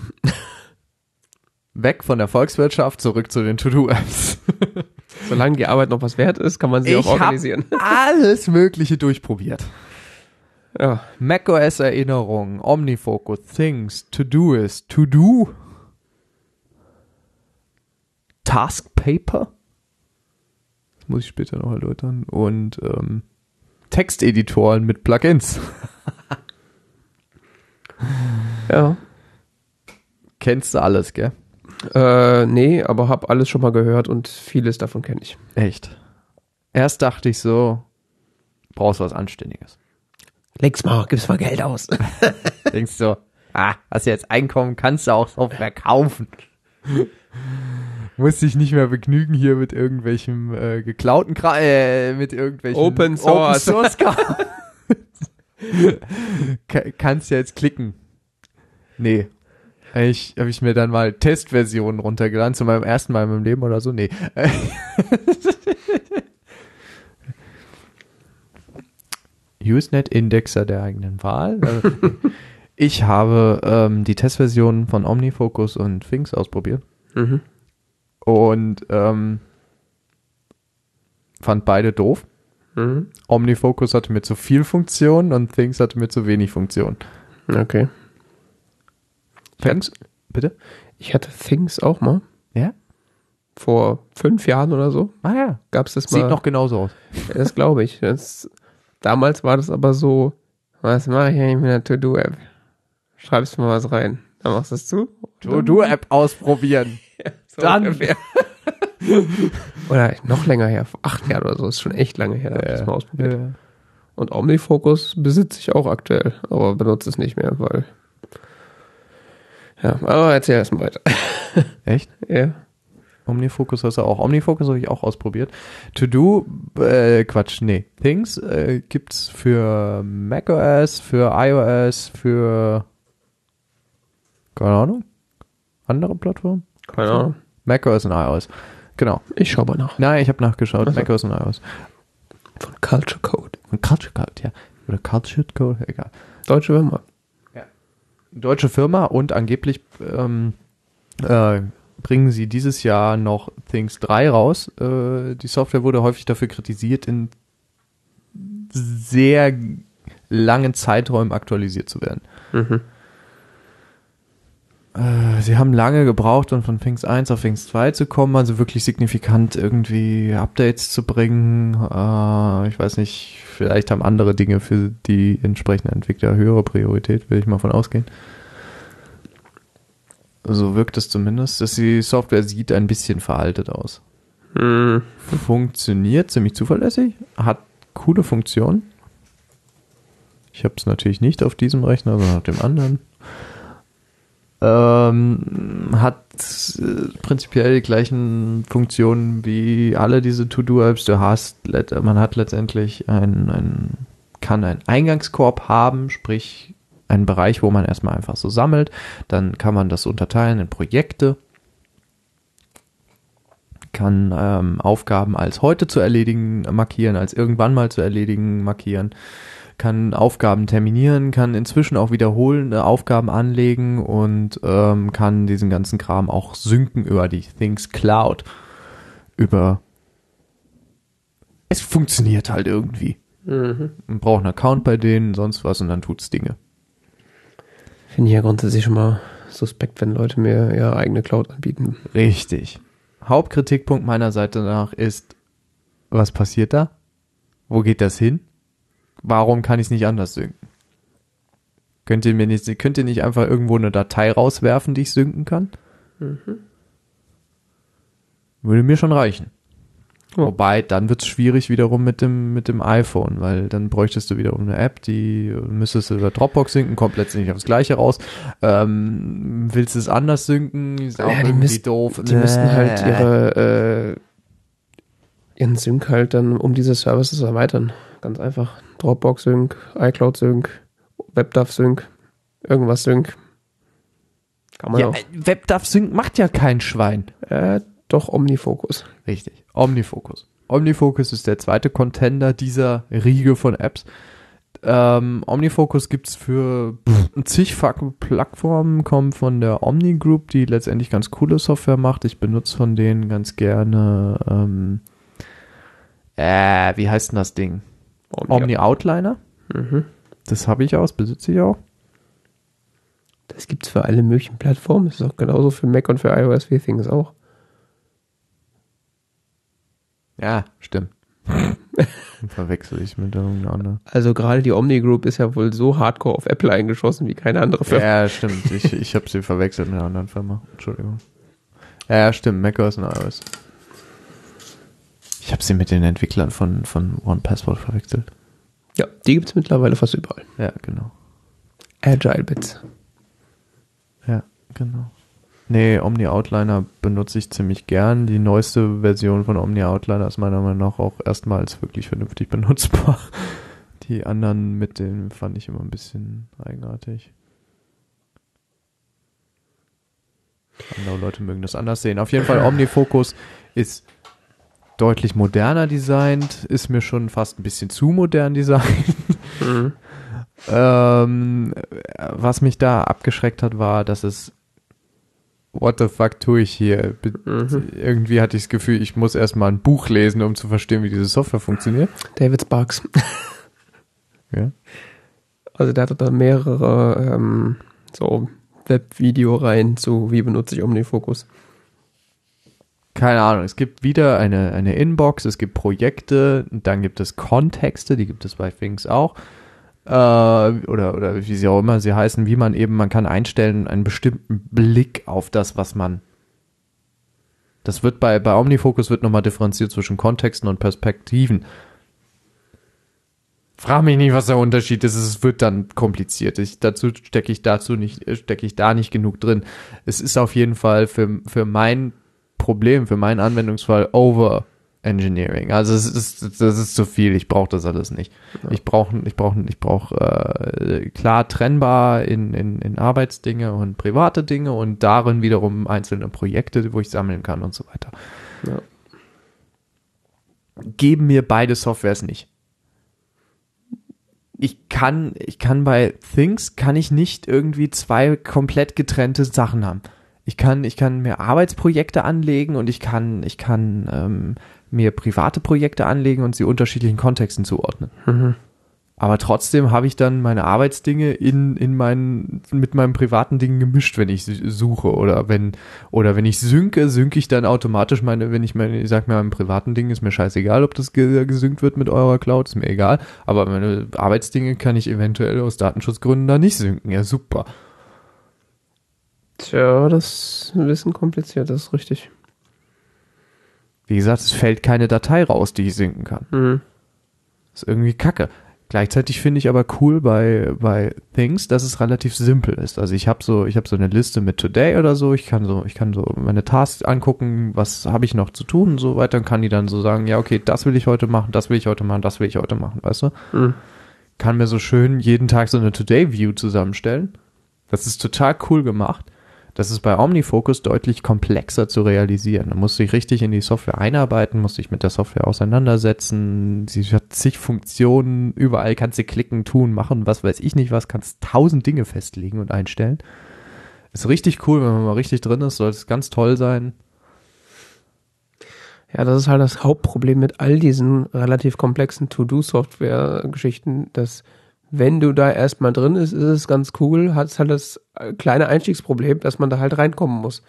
[SPEAKER 1] Weg von der Volkswirtschaft, zurück zu den To-Do-Apps. <laughs>
[SPEAKER 2] Solange die Arbeit noch was wert ist, kann man sie auch
[SPEAKER 1] hab
[SPEAKER 2] organisieren. <laughs>
[SPEAKER 1] alles Mögliche durchprobiert.
[SPEAKER 2] Ja.
[SPEAKER 1] macOS Erinnerungen, Omnifocus, Things, To-Doist, To-Do, Task Paper, das muss ich später noch erläutern, und ähm, Texteditoren mit Plugins. <laughs>
[SPEAKER 2] Ja.
[SPEAKER 1] Kennst du alles, gell?
[SPEAKER 2] Äh, nee, aber hab alles schon mal gehört und vieles davon kenne ich.
[SPEAKER 1] Echt. Erst dachte ich so, brauchst was Anständiges.
[SPEAKER 2] Leg's mal, gib's mal Geld aus. <laughs>
[SPEAKER 1] Denkst so, ah, hast du jetzt Einkommen, kannst du auch so verkaufen. <laughs> Muss dich nicht mehr begnügen hier mit irgendwelchem äh, geklauten Kra äh, mit irgendwelchen
[SPEAKER 2] Open Source.
[SPEAKER 1] Open Source Kram. <laughs> Ka- kannst ja jetzt klicken. Nee. Ich habe ich mir dann mal Testversionen runtergeladen zu meinem ersten Mal in meinem Leben oder so. Nee. <laughs> Usenet-Indexer der eigenen Wahl. Ich habe ähm, die Testversionen von Omnifocus und Things ausprobiert
[SPEAKER 2] mhm.
[SPEAKER 1] Und ähm, fand beide doof.
[SPEAKER 2] Mhm.
[SPEAKER 1] Omnifocus hatte mir zu viel Funktion und Things hatte mir zu wenig Funktion.
[SPEAKER 2] Okay.
[SPEAKER 1] Things? Bitte?
[SPEAKER 2] Ich hatte Things auch mal.
[SPEAKER 1] Ja?
[SPEAKER 2] Vor fünf Jahren oder so
[SPEAKER 1] Ah ja.
[SPEAKER 2] gab's das mal.
[SPEAKER 1] Sieht noch genauso aus. <laughs>
[SPEAKER 2] Das glaube ich. Das, damals war das aber so, was mache ich eigentlich mit einer To-Do-App? Schreibst du mal was rein. Dann machst du es zu.
[SPEAKER 1] To-Do-App ausprobieren.
[SPEAKER 2] So
[SPEAKER 1] Dann.
[SPEAKER 2] ungefähr. <laughs> Oder noch länger her, vor acht Jahren oder so, ist schon echt lange her, da habe ich das mal ausprobiert. Und OmniFocus besitze ich auch aktuell, aber benutze es nicht mehr, weil. Ja, aber erzähl erst mal weiter. <laughs>
[SPEAKER 1] Echt?
[SPEAKER 2] ja.
[SPEAKER 1] Omnifocus hast du auch. Omnifocus habe ich auch ausprobiert. To Do, äh, Quatsch, nee. Things äh, gibt's für macOS, für iOS, für keine Ahnung. Andere Plattformen?
[SPEAKER 2] Keine Ahnung.
[SPEAKER 1] macOS und iOS. Genau.
[SPEAKER 2] Ich schau mal nach.
[SPEAKER 1] Nein, ich habe nachgeschaut.
[SPEAKER 2] Ach so.
[SPEAKER 1] macOS und iOS.
[SPEAKER 2] Von Culture Code.
[SPEAKER 1] Und Culture Code, ja. Oder Culture Code, egal.
[SPEAKER 2] Deutsche Firma.
[SPEAKER 1] Deutsche Firma und angeblich ähm, äh, bringen sie dieses Jahr noch Things 3 raus. Äh, die Software wurde häufig dafür kritisiert, in sehr langen Zeiträumen aktualisiert zu werden.
[SPEAKER 2] Mhm.
[SPEAKER 1] Äh, sie haben lange gebraucht, um von Things 1 auf Things 2 zu kommen, also wirklich signifikant irgendwie Updates zu bringen. Äh, ich weiß nicht, vielleicht haben andere Dinge für die entsprechenden Entwickler höhere Priorität, will ich mal von ausgehen. So wirkt es zumindest, dass die Software sieht ein bisschen veraltet aus.
[SPEAKER 2] Mhm.
[SPEAKER 1] Funktioniert ziemlich zuverlässig, hat coole Funktionen. Ich habe es natürlich nicht auf diesem Rechner, sondern auf dem anderen. Ähm, hat äh, prinzipiell die gleichen Funktionen wie alle diese To-Do-Apps. Du hast, man hat letztendlich ein, ein, kann einen Eingangskorb haben, sprich einen Bereich, wo man erstmal einfach so sammelt. Dann kann man das unterteilen in Projekte kann ähm, Aufgaben als heute zu erledigen markieren, als irgendwann mal zu erledigen markieren, kann Aufgaben terminieren, kann inzwischen auch wiederholende Aufgaben anlegen und ähm, kann diesen ganzen Kram auch synken über die Things Cloud. Über es funktioniert halt irgendwie.
[SPEAKER 2] Mhm.
[SPEAKER 1] Man braucht einen Account bei denen, sonst was und dann tut's Dinge.
[SPEAKER 2] Finde ich ja grundsätzlich schon mal suspekt, wenn Leute mir ihre eigene Cloud anbieten.
[SPEAKER 1] Richtig. Hauptkritikpunkt meiner Seite nach ist, was passiert da? Wo geht das hin? Warum kann ich es nicht anders synken? Könnt ihr mir nicht, könnt ihr nicht einfach irgendwo eine Datei rauswerfen, die ich synken kann? Würde mir schon reichen.
[SPEAKER 2] Ja.
[SPEAKER 1] Wobei, dann wird's schwierig wiederum mit dem, mit dem iPhone, weil dann bräuchtest du wiederum eine App, die müsstest du über Dropbox synken, kommt letztendlich aufs Gleiche raus. Ähm, willst du es anders synken? Ist auch
[SPEAKER 2] Ja, die
[SPEAKER 1] irgendwie
[SPEAKER 2] müsst-
[SPEAKER 1] doof.
[SPEAKER 2] Die müssen halt
[SPEAKER 1] Äh.
[SPEAKER 2] ihre, äh, ihren Sync halt dann um diese Services erweitern. Ganz einfach. Dropbox Sync, iCloud Sync, WebDAV Sync, irgendwas Sync. Kann man
[SPEAKER 1] Ja,
[SPEAKER 2] auch.
[SPEAKER 1] äh, WebDAV Sync macht ja kein Schwein.
[SPEAKER 2] Äh, doch Omnifocus.
[SPEAKER 1] Richtig. Omnifocus. Omnifocus ist der zweite Contender dieser Riege von Apps. Ähm, Omnifocus gibt's für pff, zig Plattformen, kommen von der Omni Group, die letztendlich ganz coole Software macht. Ich benutze von denen ganz gerne, ähm, äh, wie heißt denn das Ding? Omni Outliner.
[SPEAKER 2] Mhm.
[SPEAKER 1] Das habe ich aus, besitze ich auch.
[SPEAKER 2] Das gibt's für alle möglichen Plattformen. Das ist auch genauso für Mac und für iOS wie Things auch.
[SPEAKER 1] Ja, stimmt. <laughs> Verwechsel ich mit irgendeiner anderen.
[SPEAKER 2] Also gerade die Omni Group ist ja wohl so hardcore auf Apple eingeschossen wie keine andere Firma.
[SPEAKER 1] Ja, stimmt. Ich, ich habe sie verwechselt mit einer anderen Firma. Entschuldigung. Ja, stimmt. macOS und iOS. Ich habe sie mit den Entwicklern von, von OnePassword verwechselt.
[SPEAKER 2] Ja, die gibt's mittlerweile fast überall.
[SPEAKER 1] Ja, genau.
[SPEAKER 2] Agile Bits.
[SPEAKER 1] Ja, genau. Nee, Omni Outliner benutze ich ziemlich gern. Die neueste Version von Omni Outliner ist meiner Meinung nach auch erstmals wirklich vernünftig <laughs> benutzbar. Die anderen mit denen fand ich immer ein bisschen eigenartig. Andere Leute mögen das anders sehen. Auf jeden Fall, OmniFocus ist deutlich moderner designt, ist mir schon fast ein bisschen zu modern designt.
[SPEAKER 2] Mhm.
[SPEAKER 1] Ähm, was mich da abgeschreckt hat, war, dass es What the fuck tue ich hier? Be-
[SPEAKER 2] Mhm.
[SPEAKER 1] Irgendwie hatte ich das Gefühl, ich muss erstmal ein Buch lesen, um zu verstehen, wie diese Software funktioniert.
[SPEAKER 2] David Sparks. <laughs>
[SPEAKER 1] Ja.
[SPEAKER 2] Also der hatte da mehrere ähm, so Webvideoreihen zu wie benutze ich Omnifocus.
[SPEAKER 1] Keine Ahnung, es gibt wieder eine, eine Inbox, es gibt Projekte, dann gibt es Kontexte, die gibt es bei Things auch. Äh, oder, oder wie sie auch immer sie heißen, wie man eben, man kann einstellen, einen bestimmten Blick auf das, was man Das wird bei, bei OmniFocus wird nochmal differenziert zwischen Kontexten und Perspektiven. Frag mich nicht, was der Unterschied ist. Es wird dann kompliziert. Ich, dazu stecke ich dazu nicht, stecke ich da nicht genug drin. Es ist auf jeden Fall für, für mein Problem, für meinen Anwendungsfall over Engineering. Also es ist, das ist zu viel. Ich brauche das alles nicht. Ich brauche, ich brauche, ich brauche äh, klar trennbar in, in, in Arbeitsdinge und private Dinge und darin wiederum einzelne Projekte, wo ich sammeln kann und so weiter.
[SPEAKER 2] Ja.
[SPEAKER 1] Geben mir beide Softwares nicht. Ich kann, ich kann bei Things kann ich nicht irgendwie zwei komplett getrennte Sachen haben. Ich kann, ich kann mir Arbeitsprojekte anlegen und ich kann, ich kann ähm, mir private Projekte anlegen und sie unterschiedlichen Kontexten zuordnen.
[SPEAKER 2] Mhm.
[SPEAKER 1] Aber trotzdem habe ich dann meine Arbeitsdinge in, in meinen, mit meinen privaten Dingen gemischt, wenn ich suche oder wenn, oder wenn ich synke, synke ich dann automatisch meine, wenn ich meine, ich sag mir, meinem privaten Ding ist mir scheißegal, ob das ge- gesynkt wird mit eurer Cloud, ist mir egal. Aber meine Arbeitsdinge kann ich eventuell aus Datenschutzgründen da nicht synken. Ja, super.
[SPEAKER 2] Tja, das ist ein bisschen kompliziert, das ist richtig.
[SPEAKER 1] Wie gesagt, es fällt keine Datei raus, die ich synken kann.
[SPEAKER 2] Mhm.
[SPEAKER 1] ist irgendwie kacke. Gleichzeitig finde ich aber cool bei, bei Things, dass es relativ simpel ist. Also ich habe so, ich habe so eine Liste mit Today oder so. Ich kann so, ich kann so meine Tasks angucken, was habe ich noch zu tun und so weiter. Und kann die dann so sagen, ja, okay, das will ich heute machen, das will ich heute machen, das will ich heute machen, weißt du?
[SPEAKER 2] Mhm.
[SPEAKER 1] Kann mir so schön jeden Tag so eine Today-View zusammenstellen. Das ist total cool gemacht. Das ist bei OmniFocus deutlich komplexer zu realisieren. Da musst du dich richtig in die Software einarbeiten, musst dich mit der Software auseinandersetzen. Sie hat zig Funktionen, überall kannst du klicken, tun, machen, was weiß ich nicht was, kannst tausend Dinge festlegen und einstellen. Ist richtig cool, wenn man mal richtig drin ist, soll es ganz toll sein.
[SPEAKER 2] Ja, das ist halt das Hauptproblem mit all diesen relativ komplexen To-Do-Software-Geschichten, dass wenn du da erstmal drin ist, ist es ganz cool, hat es halt das äh, kleine Einstiegsproblem, dass man da halt reinkommen muss.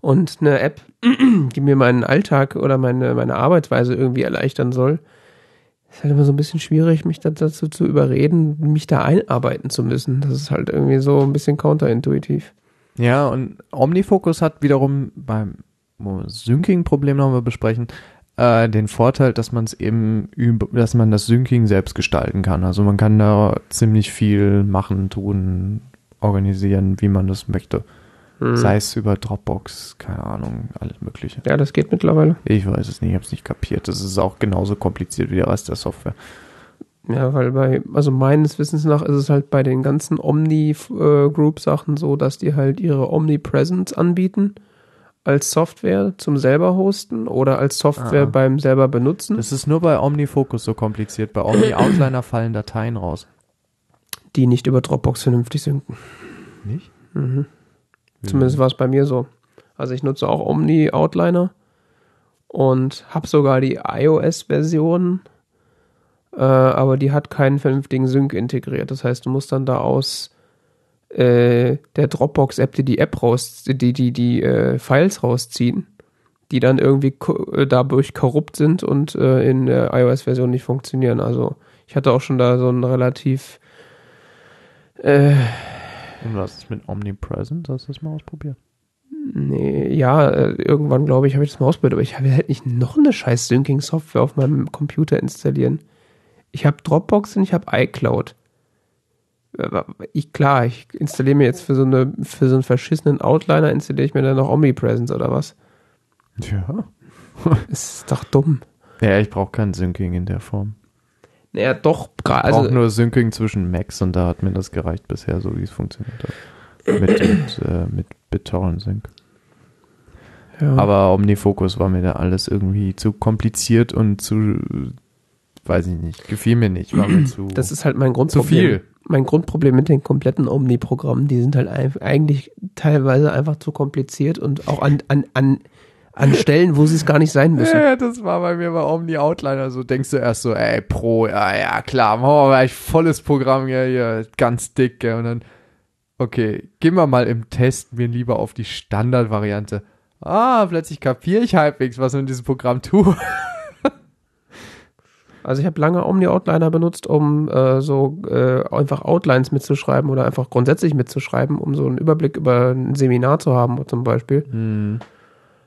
[SPEAKER 2] Und eine App, <clears throat> die mir meinen Alltag oder meine, meine Arbeitsweise irgendwie erleichtern soll, ist halt immer so ein bisschen schwierig, mich da dazu zu überreden, mich da einarbeiten zu müssen. Das ist halt irgendwie so ein bisschen counterintuitiv.
[SPEAKER 1] Ja, und OmniFocus hat wiederum beim Syncing-Problem noch mal besprechen, äh, den Vorteil, dass man es eben, dass man das Syncing selbst gestalten kann. Also man kann da ziemlich viel machen, tun, organisieren, wie man das möchte.
[SPEAKER 2] Hm.
[SPEAKER 1] Sei es über Dropbox, keine Ahnung, alles Mögliche.
[SPEAKER 2] Ja, das geht mittlerweile.
[SPEAKER 1] Ich weiß es nicht, ich habe es nicht kapiert. Das ist auch genauso kompliziert wie der Rest der Software.
[SPEAKER 2] Ja, weil bei, also meines Wissens nach ist es halt bei den ganzen Omni-Group-Sachen so, dass die halt ihre Omnipresence anbieten als Software zum selber hosten oder als Software
[SPEAKER 1] Ah.
[SPEAKER 2] beim selber benutzen,
[SPEAKER 1] Das ist nur bei OmniFocus so kompliziert. Bei OmniOutliner <clears throat> fallen Dateien raus.
[SPEAKER 2] die nicht über Dropbox vernünftig synken.
[SPEAKER 1] Nicht?
[SPEAKER 2] Mhm. Zumindest war es bei mir so. Also ich nutze auch Omni-Outliner und habe sogar die iOS-Version, äh, aber die hat keinen vernünftigen Sync integriert. Das heißt, du musst dann da aus äh, der Dropbox-App die die App raus, die die die äh, Files rausziehen, die dann irgendwie äh, dadurch korrupt sind und äh, in der iOS-Version nicht funktionieren. Also ich hatte auch schon da so ein relativ äh,
[SPEAKER 1] Und was ist mit Omnipresent? Hast du das mal ausprobiert?
[SPEAKER 2] Nee, ja, irgendwann glaube ich, habe ich das mal ausprobiert, aber ich will halt nicht noch eine scheiß Syncing-Software auf meinem Computer installieren. Ich habe Dropbox und ich habe iCloud. Ich, klar, ich installiere mir jetzt für so, eine, für so einen verschissenen Outliner, installiere ich mir dann noch Omnipresence oder was.
[SPEAKER 1] Ja.
[SPEAKER 2] Das <laughs> ist doch dumm.
[SPEAKER 1] Ja, ich brauche kein Syncing in der Form.
[SPEAKER 2] Naja, doch,
[SPEAKER 1] Ich brauche
[SPEAKER 2] also,
[SPEAKER 1] nur Syncing zwischen Macs und da hat mir das gereicht bisher, so wie es funktioniert hat. Mit, <clears throat> mit, äh, mit BitTorrent Sync.
[SPEAKER 2] ja.
[SPEAKER 1] Aber OmniFocus war mir da alles irgendwie zu kompliziert und zu, weiß ich nicht, gefiel mir nicht, war mir <clears throat> zu,
[SPEAKER 2] das ist halt mein
[SPEAKER 1] zu
[SPEAKER 2] Grundproblem.
[SPEAKER 1] viel.
[SPEAKER 2] Mein Grundproblem mit den kompletten Omni-Programmen, die sind halt eigentlich teilweise einfach zu kompliziert und auch an, an, an, an <laughs> Stellen, wo sie es gar nicht sein müssen.
[SPEAKER 1] Ja, das war bei mir bei Omni Outliner so, denkst du erst so, ey, Pro, ja, ja, klar, machen wir echt volles Programm, ja, hier, ganz dick, ja, und dann, okay, gehen wir mal im Test mir lieber auf die Standardvariante. Ah, plötzlich kapiere ich halbwegs, was man in diesem Programm tut. <laughs>
[SPEAKER 2] Also ich habe lange Omni-Outliner benutzt, um äh, so äh, einfach Outlines mitzuschreiben oder einfach grundsätzlich mitzuschreiben, um so einen Überblick über ein Seminar zu haben zum Beispiel.
[SPEAKER 1] Hm.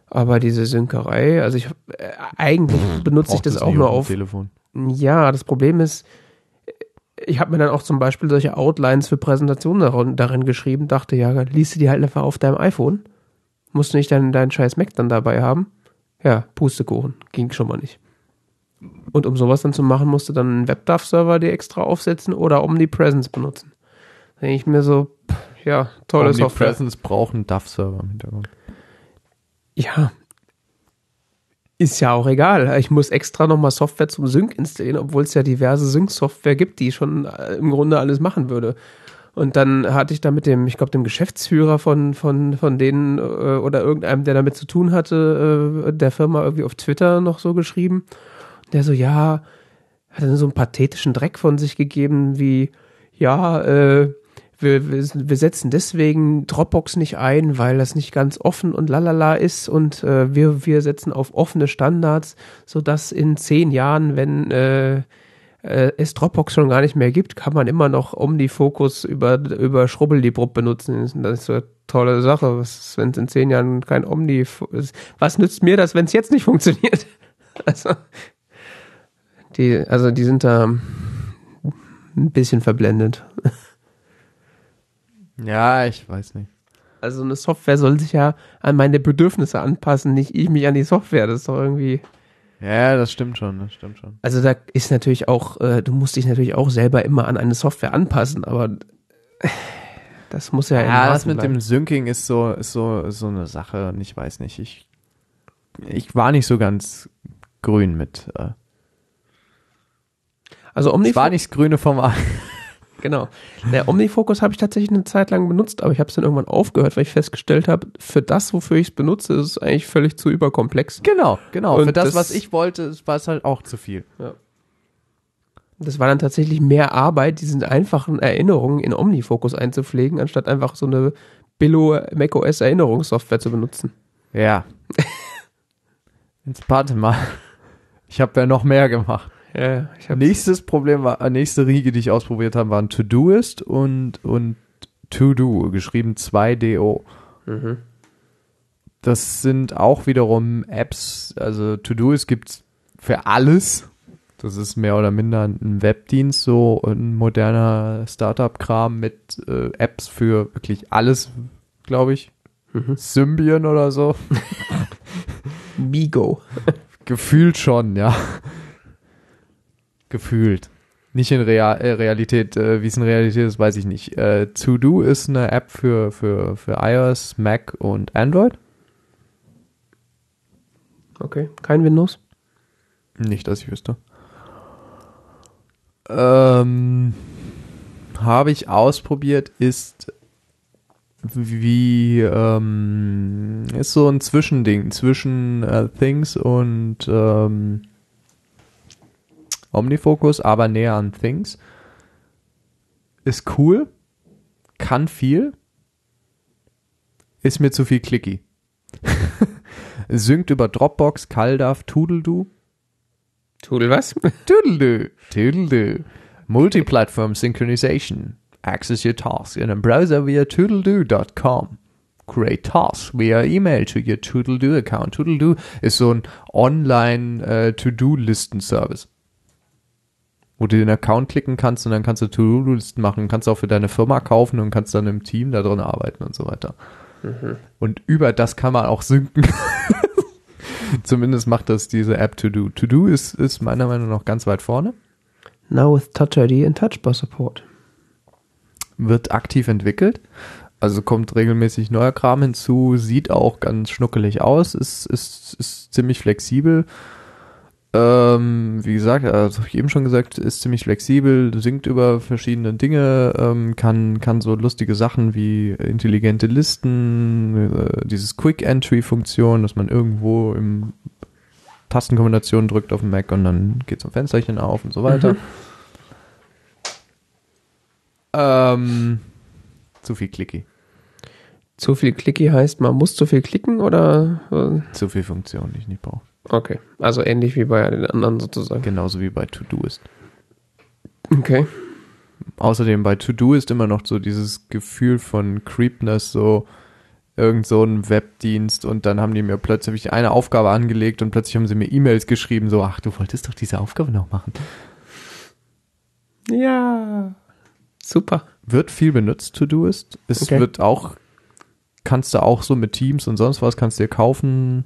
[SPEAKER 2] Aber diese Synkerei, also ich äh, eigentlich benutze ich das auch nur auf.
[SPEAKER 1] Telefon.
[SPEAKER 2] Ja, das Problem ist, ich habe mir dann auch zum Beispiel solche Outlines für Präsentationen darin, darin geschrieben, dachte, ja, liest du die halt einfach auf deinem iPhone. Musst du nicht deinen, deinen scheiß Mac dann dabei haben. Ja, Pustekuchen. Ging schon mal nicht. Und um sowas dann zu machen, musst du dann einen WebDAV-Server dir extra aufsetzen oder Omnipresence benutzen. Da denke ich mir so, pff, ja, tolle Software.
[SPEAKER 1] Omnipresence braucht einen DAF-Server im Hintergrund.
[SPEAKER 2] Ja. Ist ja auch egal. Ich muss extra nochmal Software zum Sync installieren, obwohl es ja diverse Sync-Software gibt, die schon äh, im Grunde alles machen würde. Und dann hatte ich da mit dem, ich glaube, dem Geschäftsführer von, von, von denen äh, oder irgendeinem, der damit zu tun hatte, äh, der Firma irgendwie auf Twitter noch so geschrieben. Der so, ja, hat dann so einen pathetischen Dreck von sich gegeben, wie, ja, äh, wir, wir, setzen deswegen Dropbox nicht ein, weil das nicht ganz offen und lalala ist und äh, wir, wir setzen auf offene Standards, sodass in zehn Jahren, wenn äh, äh, es Dropbox schon gar nicht mehr gibt, kann man immer noch Omnifokus über, über Schrubbeldibrub benutzen. Das ist eine tolle Sache. Wenn es in zehn Jahren kein Omni ist? Was nützt mir das, wenn es jetzt nicht funktioniert? <laughs> Also die, also die sind da ein bisschen verblendet.
[SPEAKER 1] Ja, ich weiß nicht.
[SPEAKER 2] Also eine Software soll sich ja an meine Bedürfnisse anpassen, nicht ich mich an die Software. Das ist doch irgendwie.
[SPEAKER 1] Ja, das stimmt schon, das stimmt schon.
[SPEAKER 2] Also da ist natürlich auch, äh, du musst dich natürlich auch selber immer an eine Software anpassen, aber das muss ja.
[SPEAKER 1] Ja, das mit
[SPEAKER 2] bleiben.
[SPEAKER 1] dem Syncing ist so, ist so, so eine Sache und ich weiß nicht, ich, ich war nicht so ganz grün mit, äh,
[SPEAKER 2] Also
[SPEAKER 1] es war
[SPEAKER 2] Omnifocus,
[SPEAKER 1] nicht das grüne vom Ei. <laughs>
[SPEAKER 2] genau. Der Omnifocus habe ich tatsächlich eine Zeit lang benutzt, aber ich habe es dann irgendwann aufgehört, weil ich festgestellt habe, für das, wofür ich es benutze, ist es eigentlich völlig zu überkomplex.
[SPEAKER 1] Genau, genau.
[SPEAKER 2] Und
[SPEAKER 1] Für das,
[SPEAKER 2] das-
[SPEAKER 1] was ich wollte, war es halt auch zu viel.
[SPEAKER 2] Das war dann tatsächlich mehr Arbeit, diese einfachen Erinnerungen in Omnifocus einzupflegen, anstatt einfach so eine Billo macOS Erinnerungssoftware zu benutzen.
[SPEAKER 1] Ja. <laughs> Jetzt warte mal. Ich habe ja noch mehr gemacht.
[SPEAKER 2] Ja,
[SPEAKER 1] Nächstes Problem war, äh, nächste Riege, die ich ausprobiert habe, waren Todoist und, und To-Do, geschrieben 2DO.
[SPEAKER 2] Mhm.
[SPEAKER 1] Das sind auch wiederum Apps, also Todoist gibt's für alles. Das ist mehr oder minder ein Webdienst, so ein moderner Startup-Kram mit äh, Apps für wirklich alles, glaube ich.
[SPEAKER 2] Mhm.
[SPEAKER 1] Symbian oder so. <laughs>
[SPEAKER 2] Bigo.
[SPEAKER 1] Gefühlt schon, ja. Gefühlt. Nicht in Real, äh, Realität, äh, wie es in Realität ist, weiß ich nicht. Äh, To-Do ist eine App für, für, für iOS, Mac und Android.
[SPEAKER 2] Okay, kein Windows.
[SPEAKER 1] Nicht, dass ich wüsste. Ähm, habe ich ausprobiert, ist wie, ähm, ist so ein Zwischending zwischen äh, Things und ähm, Omnifocus, aber näher an Things. Ist cool, kann viel, ist mir zu viel clicky. <laughs> Synkt über Dropbox, CalDAV, Toodledoo.
[SPEAKER 2] Tudel was? <laughs>
[SPEAKER 1] Toodledoo, Toodledoo. Multi-platform synchronization. Access your tasks in a browser via toodledoo.com. Create tasks via email to your Toodledoo account. Toodledoo ist so ein online äh, To-Do-Listen-Service. Wo du den Account klicken kannst und dann kannst du To-Do-Listen machen, kannst du auch für deine Firma kaufen und kannst dann im Team da drin arbeiten und so weiter. Und über das kann man auch synken. <laughs> Zumindest macht das diese App To-Do. To-Do ist, ist meiner Meinung nach ganz weit vorne.
[SPEAKER 2] Now with Touch ID and Touch Bar Support.
[SPEAKER 1] wird aktiv entwickelt. Also kommt regelmäßig neuer Kram hinzu, sieht auch ganz schnuckelig aus, ist, ist, ist ziemlich flexibel. Ähm, wie gesagt, also hab ich eben schon gesagt, ist ziemlich flexibel, singt über verschiedene Dinge, ähm, kann, kann so lustige Sachen wie intelligente Listen, äh, dieses Quick Entry Funktion, dass man irgendwo im Tastenkombination drückt auf dem Mac und dann geht so ein Fensterchen auf und so weiter.
[SPEAKER 2] Mhm.
[SPEAKER 1] Ähm, zu viel clicky.
[SPEAKER 2] Zu viel Clicky heißt, man muss zu viel klicken oder? äh,
[SPEAKER 1] Zu viel Funktion, die ich nicht brauche.
[SPEAKER 2] Okay, also ähnlich wie bei den anderen sozusagen.
[SPEAKER 1] Genauso wie bei To-Do-Ist.
[SPEAKER 2] Okay.
[SPEAKER 1] Außerdem bei To-Do ist immer noch so dieses Gefühl von Creepness, so irgend so einen Webdienst und dann haben die mir plötzlich eine Aufgabe angelegt und plötzlich haben sie mir E-Mails geschrieben, so, ach, du wolltest doch diese Aufgabe noch machen.
[SPEAKER 2] Ja. Super.
[SPEAKER 1] Wird viel benutzt, To-Doist. Es
[SPEAKER 2] Okay.
[SPEAKER 1] wird auch, kannst du auch so mit Teams und sonst was, kannst dir kaufen,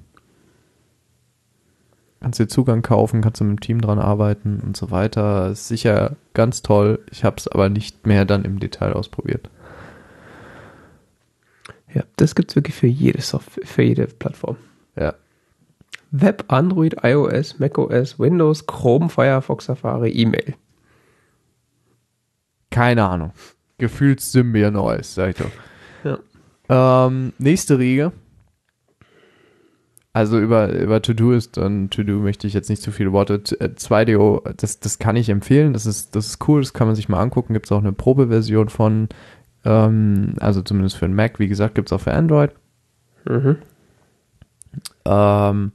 [SPEAKER 1] kannst dir Zugang kaufen, kannst du mit dem Team dran arbeiten und so weiter. Ist sicher ganz toll. Ich habe es aber nicht mehr dann im Detail ausprobiert.
[SPEAKER 2] Ja, das gibt's wirklich für jede Software, für jede Plattform.
[SPEAKER 1] Ja.
[SPEAKER 2] Web, Android, iOS, macOS, Windows, Chrome, Firefox, Safari, E-Mail.
[SPEAKER 1] Keine Ahnung. Gefühlt Symbian Neues, sag ich doch.
[SPEAKER 2] Ja.
[SPEAKER 1] Ähm, nächste Riege. Also über, über To-Do ist und To-Do möchte ich jetzt nicht zu viele Worte. T- äh, 2DO, das, das kann ich empfehlen. Das ist, das ist cool, das kann man sich mal angucken. Gibt es auch eine Probeversion von, ähm, also zumindest für den Mac, wie gesagt, gibt es auch für Android.
[SPEAKER 2] Mhm.
[SPEAKER 1] Ähm,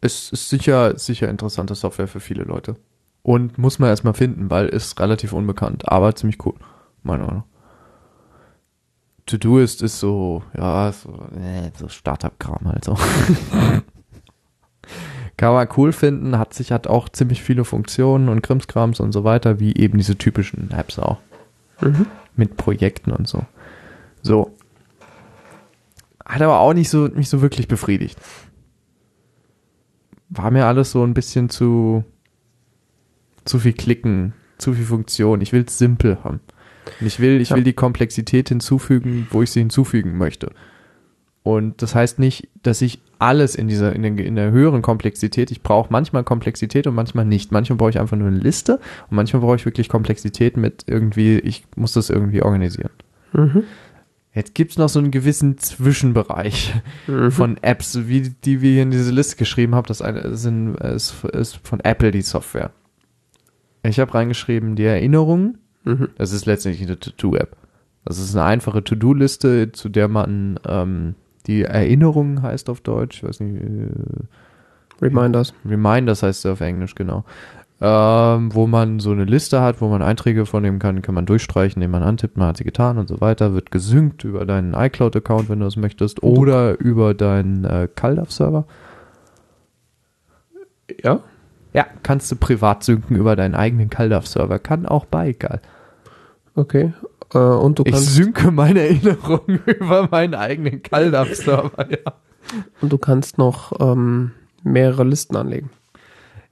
[SPEAKER 1] ist, ist sicher, sicher interessante Software für viele Leute. Und muss man erstmal finden, weil ist relativ unbekannt, aber ziemlich cool, meiner Meinung nach. To-Do-Ist ist so, ja, so, äh, so Startup-Kram halt so. <laughs> Kann man cool finden, hat sich hat auch ziemlich viele Funktionen und Krimskrams und so weiter, wie eben diese typischen Apps auch.
[SPEAKER 2] Mhm.
[SPEAKER 1] Mit Projekten und so. So. Hat aber auch nicht so, nicht so wirklich befriedigt. War mir alles so ein bisschen zu, zu viel Klicken, zu viel Funktion. Ich will es simpel haben. Und ich will, ich
[SPEAKER 2] Ja.
[SPEAKER 1] will die Komplexität hinzufügen, wo ich sie hinzufügen möchte. Und das heißt nicht, dass ich alles in dieser, in, den, in der höheren Komplexität, ich brauche manchmal Komplexität und manchmal nicht. Manchmal brauche ich einfach nur eine Liste und manchmal brauche ich wirklich Komplexität mit irgendwie, ich muss das irgendwie organisieren.
[SPEAKER 2] Mhm.
[SPEAKER 1] Jetzt gibt's noch so einen gewissen Zwischenbereich
[SPEAKER 2] Mhm.
[SPEAKER 1] von Apps, wie die wir hier in diese Liste geschrieben haben. Das eine sind, ist, ist von Apple die Software. Ich habe reingeschrieben, die Erinnerungen,
[SPEAKER 2] Mhm.
[SPEAKER 1] das ist letztendlich eine To-Do-App. Das ist eine einfache To-Do-Liste, zu der man ähm, die Erinnerungen heißt auf Deutsch, ich weiß nicht, äh,
[SPEAKER 2] Reminders.
[SPEAKER 1] Reminders heißt es auf Englisch, genau. Ähm, wo man so eine Liste hat, wo man Einträge vornehmen kann, kann man durchstreichen, indem man antippt, man hat sie getan und so weiter, wird gesynkt über deinen iCloud-Account, wenn du es möchtest, oder über deinen äh, CalDAV-Server.
[SPEAKER 2] Ja.
[SPEAKER 1] Ja, kannst du privat synken über deinen eigenen CalDAV-Server, kann auch ByCal.
[SPEAKER 2] Okay. Äh, und du
[SPEAKER 1] Ich
[SPEAKER 2] kannst,
[SPEAKER 1] synke meine Erinnerungen <laughs> über meinen eigenen CalDAV-Server, ja.
[SPEAKER 2] und du kannst noch ähm, mehrere Listen anlegen.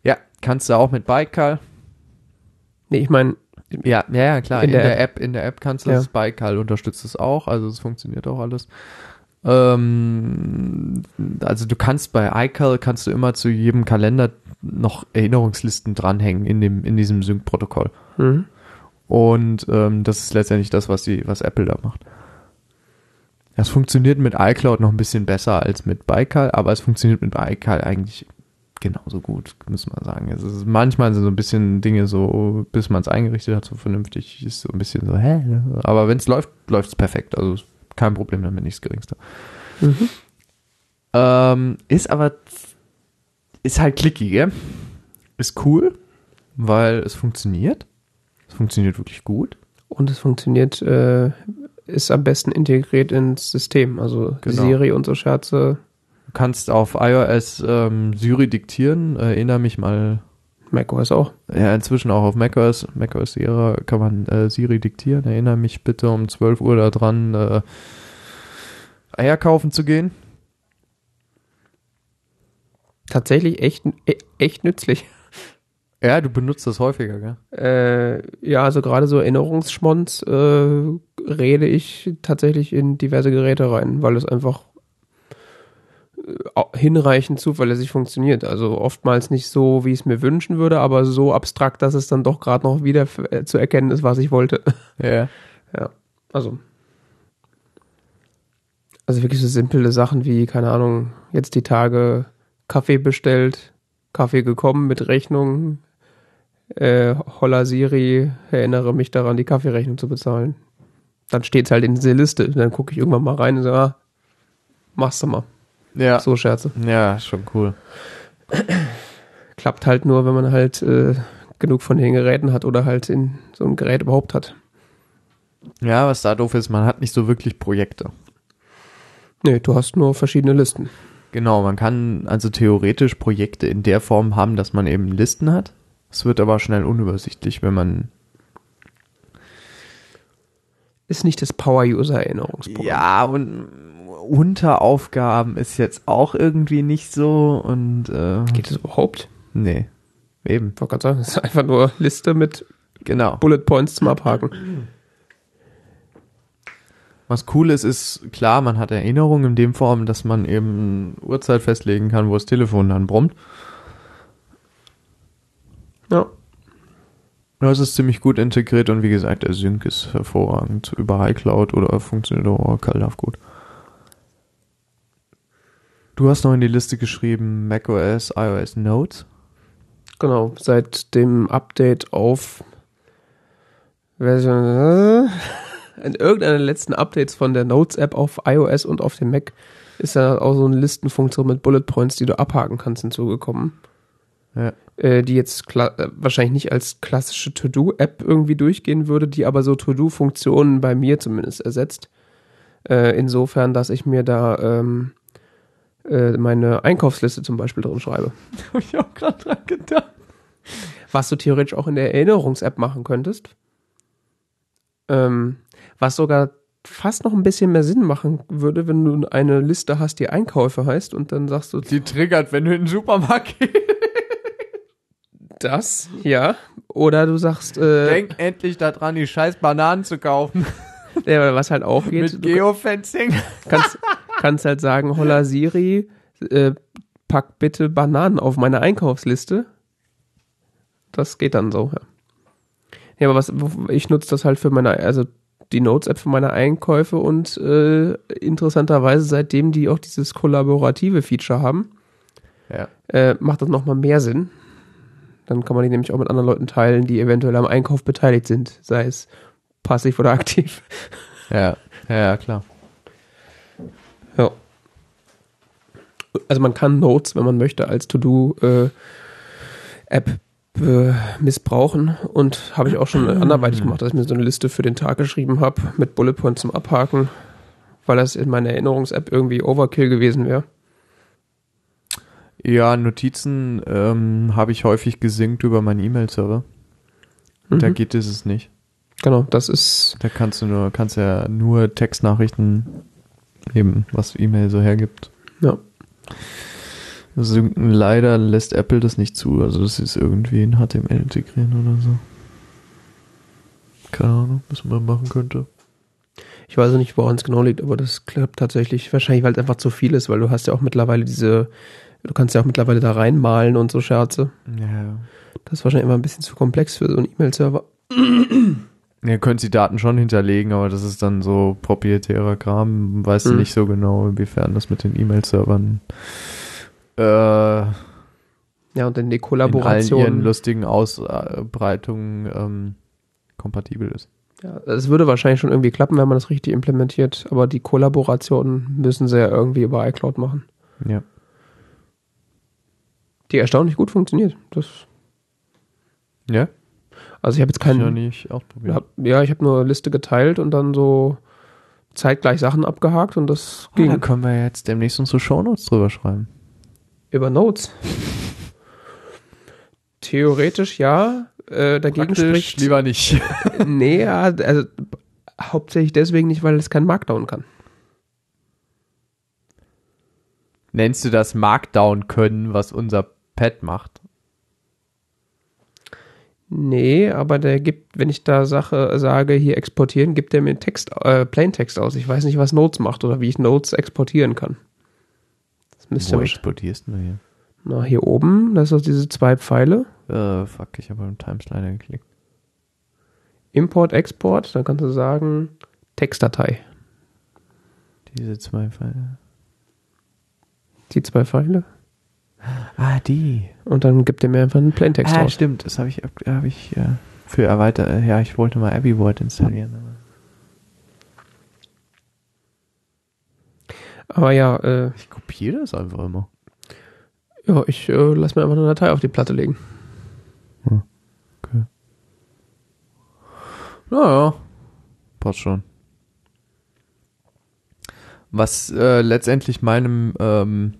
[SPEAKER 1] Ja, kannst du auch mit ByCal.
[SPEAKER 2] Nee, ich meine,
[SPEAKER 1] Ja, ja, ja, klar.
[SPEAKER 2] In
[SPEAKER 1] In,
[SPEAKER 2] der
[SPEAKER 1] der, App, in der App kannst du
[SPEAKER 2] Ja.
[SPEAKER 1] das. ByCal unterstützt es auch, also es funktioniert auch alles. Ähm, also du kannst bei iCal kannst du immer zu jedem Kalender noch Erinnerungslisten dranhängen in dem in diesem Sync-Protokoll.
[SPEAKER 2] mhm.
[SPEAKER 1] Und ähm, das ist letztendlich das, was die, was Apple da macht. Das funktioniert mit iCloud noch ein bisschen besser als mit ByCal, aber es funktioniert mit iCal eigentlich genauso gut, muss man sagen. Es ist, manchmal sind so ein bisschen Dinge so, bis man es eingerichtet hat, so vernünftig, ist so ein bisschen so, hä? Aber wenn es läuft, läuft es perfekt. Also kein Problem damit, nicht das geringste.
[SPEAKER 2] Mhm.
[SPEAKER 1] Ähm, ist aber, ist halt clicky, gell? Ist cool, weil es funktioniert. Es funktioniert wirklich gut.
[SPEAKER 2] Und es funktioniert, äh, ist am besten integriert ins System. Also
[SPEAKER 1] Genau.
[SPEAKER 2] Siri und so Scherze,
[SPEAKER 1] Du kannst auf iOS ähm, Siri diktieren. Erinnere mich mal,
[SPEAKER 2] macOS auch.
[SPEAKER 1] ja, inzwischen auch auf macOS, macOS Sierra kann man äh, Siri diktieren. Erinnere mich bitte um 12 Uhr daran, äh, Eier kaufen zu gehen.
[SPEAKER 2] Tatsächlich echt, e- echt nützlich.
[SPEAKER 1] Ja, du benutzt das häufiger, gell?
[SPEAKER 2] Äh, ja, also gerade so Erinnerungsschmonz äh, rede ich tatsächlich in diverse Geräte rein, weil es einfach äh, hinreichend zuverlässig funktioniert. Also oftmals nicht so, wie ich es mir wünschen würde, aber so abstrakt, dass es dann doch gerade noch wieder äh, zu erkennen ist, was ich wollte. <laughs>
[SPEAKER 1] Ja.
[SPEAKER 2] ja, also. Also wirklich so simple Sachen wie, keine Ahnung, jetzt die Tage Kaffee bestellt, Kaffee gekommen mit Rechnung, äh, Holla Siri, erinnere mich daran, die Kaffeerechnung zu bezahlen. Dann steht's halt in dieser Liste. Dann gucke ich irgendwann mal rein und so, ah, machst du mal.
[SPEAKER 1] Ja.
[SPEAKER 2] So Scherze.
[SPEAKER 1] Ja, schon cool. <clears throat>
[SPEAKER 2] Klappt halt nur, wenn man halt äh, genug von den Geräten hat oder halt in so einem Gerät überhaupt hat.
[SPEAKER 1] Ja, was da doof ist, man hat nicht so wirklich Projekte.
[SPEAKER 2] Nee, du hast nur verschiedene Listen.
[SPEAKER 1] Genau, man kann also theoretisch Projekte in der Form haben, dass man eben Listen hat. Es wird aber schnell unübersichtlich, wenn man
[SPEAKER 2] Ist nicht das Power-User-Erinnerungsprogramm.
[SPEAKER 1] ja und Unteraufgaben ist jetzt auch irgendwie nicht so und äh,
[SPEAKER 2] Geht das überhaupt?
[SPEAKER 1] nee, eben
[SPEAKER 2] Ich wollte gerade sagen, das ist einfach nur Liste mit
[SPEAKER 1] genau.
[SPEAKER 2] Bullet Points zum Abhaken.
[SPEAKER 1] Was cool ist, ist klar, man hat Erinnerungen in dem Form, dass man eben Uhrzeit festlegen kann, wo das Telefon dann brummt.
[SPEAKER 2] Ja.
[SPEAKER 1] Das ist ziemlich gut integriert und wie gesagt, der Sync ist hervorragend über iCloud oder funktioniert auch Oracle gut. Du hast noch in die Liste geschrieben macOS, iOS Notes.
[SPEAKER 2] Genau, seit dem Update auf Version äh, in irgendeiner der letzten Updates von der Notes App auf iOS und auf dem Mac ist da auch so eine Listenfunktion mit Bullet Points, die du abhaken kannst, hinzugekommen.
[SPEAKER 1] Ja.
[SPEAKER 2] Äh, die jetzt äh, wahrscheinlich nicht als klassische To-Do-App irgendwie durchgehen würde, die aber so To-Do-Funktionen bei mir zumindest ersetzt. Äh, insofern, dass ich mir da ähm, äh, meine Einkaufsliste zum Beispiel drin schreibe. <laughs>
[SPEAKER 1] Hab ich auch gerade dran gedacht.
[SPEAKER 2] was du theoretisch auch in der Erinnerungs-App machen könntest. Ähm, was sogar fast noch ein bisschen mehr Sinn machen würde, wenn du eine Liste hast, die Einkäufe heißt und dann sagst du
[SPEAKER 1] Die triggert, wenn du in den Supermarkt gehst.
[SPEAKER 2] Das, ja. Oder du sagst, äh,
[SPEAKER 1] Denk endlich daran, die scheiß Bananen zu kaufen.
[SPEAKER 2] ja, was halt auch geht,
[SPEAKER 1] Mit Geofencing.
[SPEAKER 2] kannst, kannst halt sagen, holla Siri, äh, pack bitte Bananen auf meine Einkaufsliste. Das geht dann so, ja. Ja, aber was, ich nutze das halt für meine, also die Notes-App für meine Einkäufe und äh, interessanterweise, seitdem die auch dieses kollaborative Feature haben,
[SPEAKER 1] Ja.
[SPEAKER 2] äh, macht das nochmal mehr Sinn. Dann kann man die nämlich auch mit anderen Leuten teilen, die eventuell am Einkauf beteiligt sind, sei es passiv oder <laughs> aktiv.
[SPEAKER 1] Ja, ja, klar.
[SPEAKER 2] Ja. Also man kann Notes, wenn man möchte, als To-Do-App äh, missbrauchen und habe ich auch schon <clears throat> anderweitig gemacht, dass ich mir so eine Liste für den Tag geschrieben habe mit Bullet Points zum Abhaken, weil das in meiner Erinnerungs-App irgendwie Overkill gewesen wäre.
[SPEAKER 1] Ja, Notizen ähm, habe ich häufig gesinkt über meinen E-Mail-Server. Da
[SPEAKER 2] Mhm.
[SPEAKER 1] geht dieses nicht.
[SPEAKER 2] Genau, das ist
[SPEAKER 1] Da kannst du nur, kannst ja nur Textnachrichten eben, was E-Mail so hergibt.
[SPEAKER 2] ja.
[SPEAKER 1] Synken. Leider lässt Apple das nicht zu. Also das ist irgendwie in HTML integrieren oder so. Keine Ahnung, was man machen könnte.
[SPEAKER 2] Ich weiß nicht, woran es genau liegt, aber das klappt tatsächlich. Wahrscheinlich, weil es einfach zu viel ist, weil du hast ja auch mittlerweile diese, du kannst ja auch mittlerweile da reinmalen und so Scherze.
[SPEAKER 1] Ja.
[SPEAKER 2] Das ist wahrscheinlich immer ein bisschen zu komplex für so einen E-Mail-Server. <clears throat>
[SPEAKER 1] Ihr könnt die Daten schon hinterlegen, aber das ist dann so proprietärer Kram. Weißt du
[SPEAKER 2] Mhm.
[SPEAKER 1] nicht so genau, inwiefern das mit den E-Mail-Servern äh,
[SPEAKER 2] Ja, und dann die
[SPEAKER 1] in allen ihren
[SPEAKER 2] Kollaboration.
[SPEAKER 1] lustigen Ausbreitungen ähm, kompatibel ist.
[SPEAKER 2] Ja, es würde wahrscheinlich schon irgendwie klappen, wenn man das richtig implementiert, aber die Kollaborationen müssen sie ja irgendwie über iCloud machen.
[SPEAKER 1] Ja.
[SPEAKER 2] Die erstaunlich gut funktioniert. Das,
[SPEAKER 1] Ja?
[SPEAKER 2] also ich habe jetzt keinen.
[SPEAKER 1] nicht ausprobieren.
[SPEAKER 2] Hab, ja, ich habe nur eine Liste geteilt und dann so zeitgleich Sachen abgehakt und das
[SPEAKER 1] Oh,
[SPEAKER 2] ging
[SPEAKER 1] da können wir jetzt demnächst unsere Shownotes drüber schreiben.
[SPEAKER 2] über Notes. Theoretisch ja. Äh, dagegen spricht.
[SPEAKER 1] lieber nicht. <laughs>
[SPEAKER 2] Nee, ja, also hauptsächlich deswegen nicht, weil es kein Markdown kann.
[SPEAKER 1] Nennst du das Markdown können, was unser Pad macht?
[SPEAKER 2] Nee, aber der gibt, wenn ich da Sache sage, hier exportieren, gibt der mir Text, äh, Plaintext aus. Ich weiß nicht, was Notes macht oder wie ich Notes exportieren kann. Das müsste
[SPEAKER 1] Wo
[SPEAKER 2] ja
[SPEAKER 1] explodierst du hier?
[SPEAKER 2] Na, hier oben, das sind diese zwei Pfeile.
[SPEAKER 1] Äh, fuck, ich habe beim Timeslider geklickt.
[SPEAKER 2] Import, Export, dann kannst du sagen, Textdatei.
[SPEAKER 1] Diese zwei Pfeile.
[SPEAKER 2] Die zwei Pfeile.
[SPEAKER 1] Ah, die.
[SPEAKER 2] Und dann gibt er mir einfach einen Plaintext
[SPEAKER 1] ah,
[SPEAKER 2] aus.
[SPEAKER 1] stimmt. Das habe ich, hab ich äh, für erweitert. Ja, ich wollte mal Abbey Word installieren. Aber
[SPEAKER 2] Aber ja, äh,
[SPEAKER 1] ich kopiere das einfach immer.
[SPEAKER 2] ja, ich äh, lass mir einfach eine Datei auf die Platte legen.
[SPEAKER 1] Naja, passt schon. Was äh, letztendlich meinem ähm,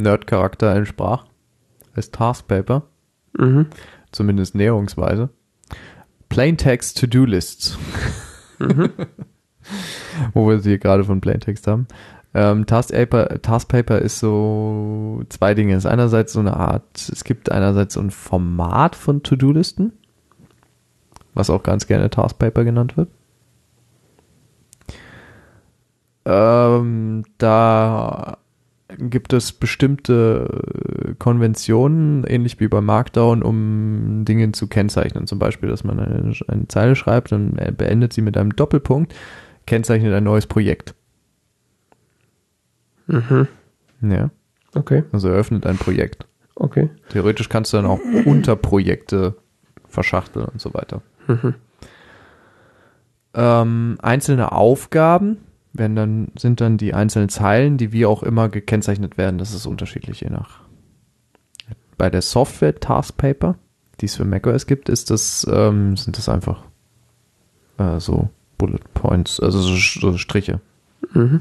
[SPEAKER 1] Nerd-Charakter entsprach, ist Taskpaper,
[SPEAKER 2] Mhm.
[SPEAKER 1] zumindest näherungsweise. Plaintext To-Do-Lists. <laughs> Wo wir sie gerade von Plaintext haben. Ähm, Taskpaper, Taskpaper ist so zwei Dinge. Es ist einerseits so eine Art, es gibt einerseits so ein Format von To-Do-Listen, was auch ganz gerne Taskpaper genannt wird. Ähm, da gibt es bestimmte äh, Konventionen, ähnlich wie bei Markdown, um Dinge zu kennzeichnen. Zum Beispiel, dass man eine, eine Zeile schreibt und beendet sie mit einem Doppelpunkt, kennzeichnet ein neues Projekt.
[SPEAKER 2] Mhm.
[SPEAKER 1] Ja,
[SPEAKER 2] Okay,
[SPEAKER 1] also eröffnet ein Projekt.
[SPEAKER 2] okay.
[SPEAKER 1] Theoretisch kannst du dann auch Unterprojekte verschachteln und so weiter.
[SPEAKER 2] Mhm.
[SPEAKER 1] Ähm, einzelne Aufgaben werden dann, sind dann die einzelnen Zeilen, die wie auch immer gekennzeichnet werden. Das ist unterschiedlich je nach. Bei der Software Taskpaper, die es für macOS gibt, ist das, ähm, sind das einfach äh, so Bullet Points, also so, so Striche.
[SPEAKER 2] Mhm.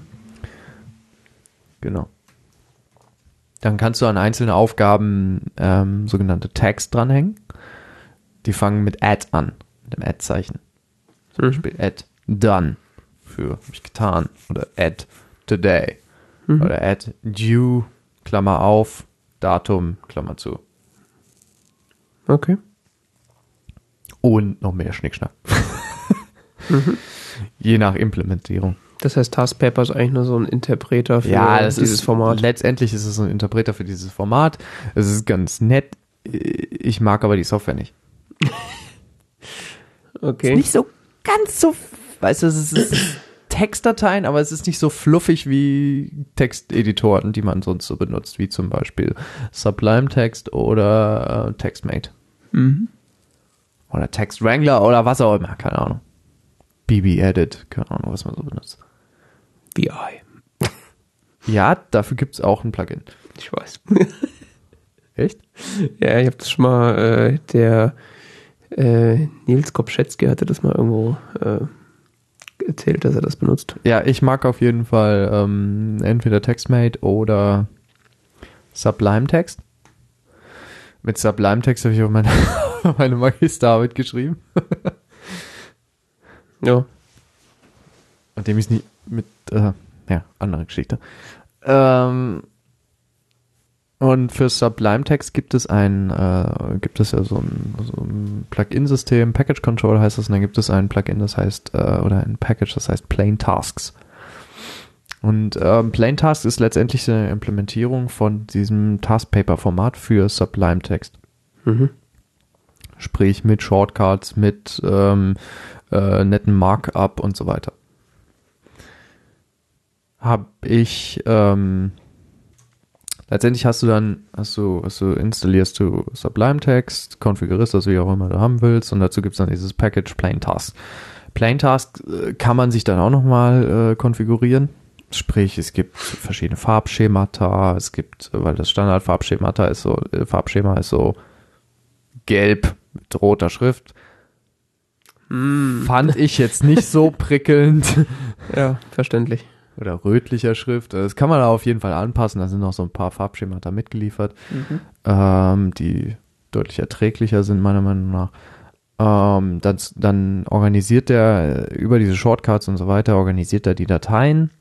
[SPEAKER 1] Genau. Dann kannst du an einzelne Aufgaben ähm, sogenannte Tags dranhängen. Die fangen mit Add an, mit dem Add-Zeichen. Zum
[SPEAKER 2] Mhm.
[SPEAKER 1] Beispiel Add done für hab ich getan oder Add today
[SPEAKER 2] Mhm.
[SPEAKER 1] oder Add due Klammer auf Datum Klammer zu
[SPEAKER 2] Okay.
[SPEAKER 1] und noch mehr Schnickschnack. <laughs> Je nach Implementierung.
[SPEAKER 2] Das heißt, Taskpaper ist eigentlich nur so ein Interpreter für
[SPEAKER 1] ja, das
[SPEAKER 2] dieses
[SPEAKER 1] ist,
[SPEAKER 2] Format.
[SPEAKER 1] Letztendlich ist es ein Interpreter für dieses Format. Es ist ganz nett. Ich mag aber die Software nicht. <laughs>
[SPEAKER 2] Okay.
[SPEAKER 1] Nicht so ganz so, weißt du, es ist Textdateien, aber es ist nicht so fluffig wie Texteditoren, die man sonst so benutzt, wie zum Beispiel Sublime Text oder äh, TextMate.
[SPEAKER 2] Mhm.
[SPEAKER 1] Oder Text Wrangler oder was auch immer, keine Ahnung. BB Edit, keine Ahnung, was man so benutzt.
[SPEAKER 2] VI. <laughs>
[SPEAKER 1] Ja, dafür gibt's auch ein Plugin.
[SPEAKER 2] Ich weiß. <laughs>
[SPEAKER 1] Echt?
[SPEAKER 2] ja, ich habe das schon mal, äh, der äh, Nils Kopschetzky hatte das mal irgendwo äh, erzählt, dass er das benutzt.
[SPEAKER 1] Ja, ich mag auf jeden Fall ähm, entweder TextMate oder Sublime Text. Mit Sublime Text habe ich auch meine, <laughs> meine Magisterarbeit geschrieben. <laughs>
[SPEAKER 2] Ja.
[SPEAKER 1] Und dem ich nicht mit, äh, ja, andere Geschichte. Ähm, und für Sublime Text gibt es ein, äh, gibt es ja so ein, so ein Plugin-System, Package Control heißt das, und dann gibt es ein Plugin, das heißt, äh, oder ein Package, das heißt Plain Tasks. Und ähm, Plain Tasks ist letztendlich eine Implementierung von diesem Taskpaper-Format für Sublime Text.
[SPEAKER 2] Mhm.
[SPEAKER 1] Sprich mit Shortcuts, mit ähm, äh, netten Markup und so weiter. Hab ich, ähm, letztendlich hast du dann, hast du, hast du, installierst du Sublime Text, konfigurierst das, wie auch immer du haben willst, und dazu gibt's dann dieses Package Plain Task. Plain Task äh, kann man sich dann auch nochmal äh, konfigurieren. Sprich, es gibt verschiedene Farbschemata, es gibt, weil das Standardfarbschemata ist so, äh, Farbschema ist so gelb mit roter Schrift. Fand ich jetzt nicht so prickelnd. <laughs>
[SPEAKER 2] Ja, verständlich.
[SPEAKER 1] Oder rötlicher Schrift. Das kann man da auf jeden Fall anpassen. Da sind noch so ein paar Farbschemata mitgeliefert, ähm, die deutlich erträglicher sind, meiner Meinung nach. Ähm, dann, dann organisiert er über diese Shortcuts und so weiter, organisiert er die Dateien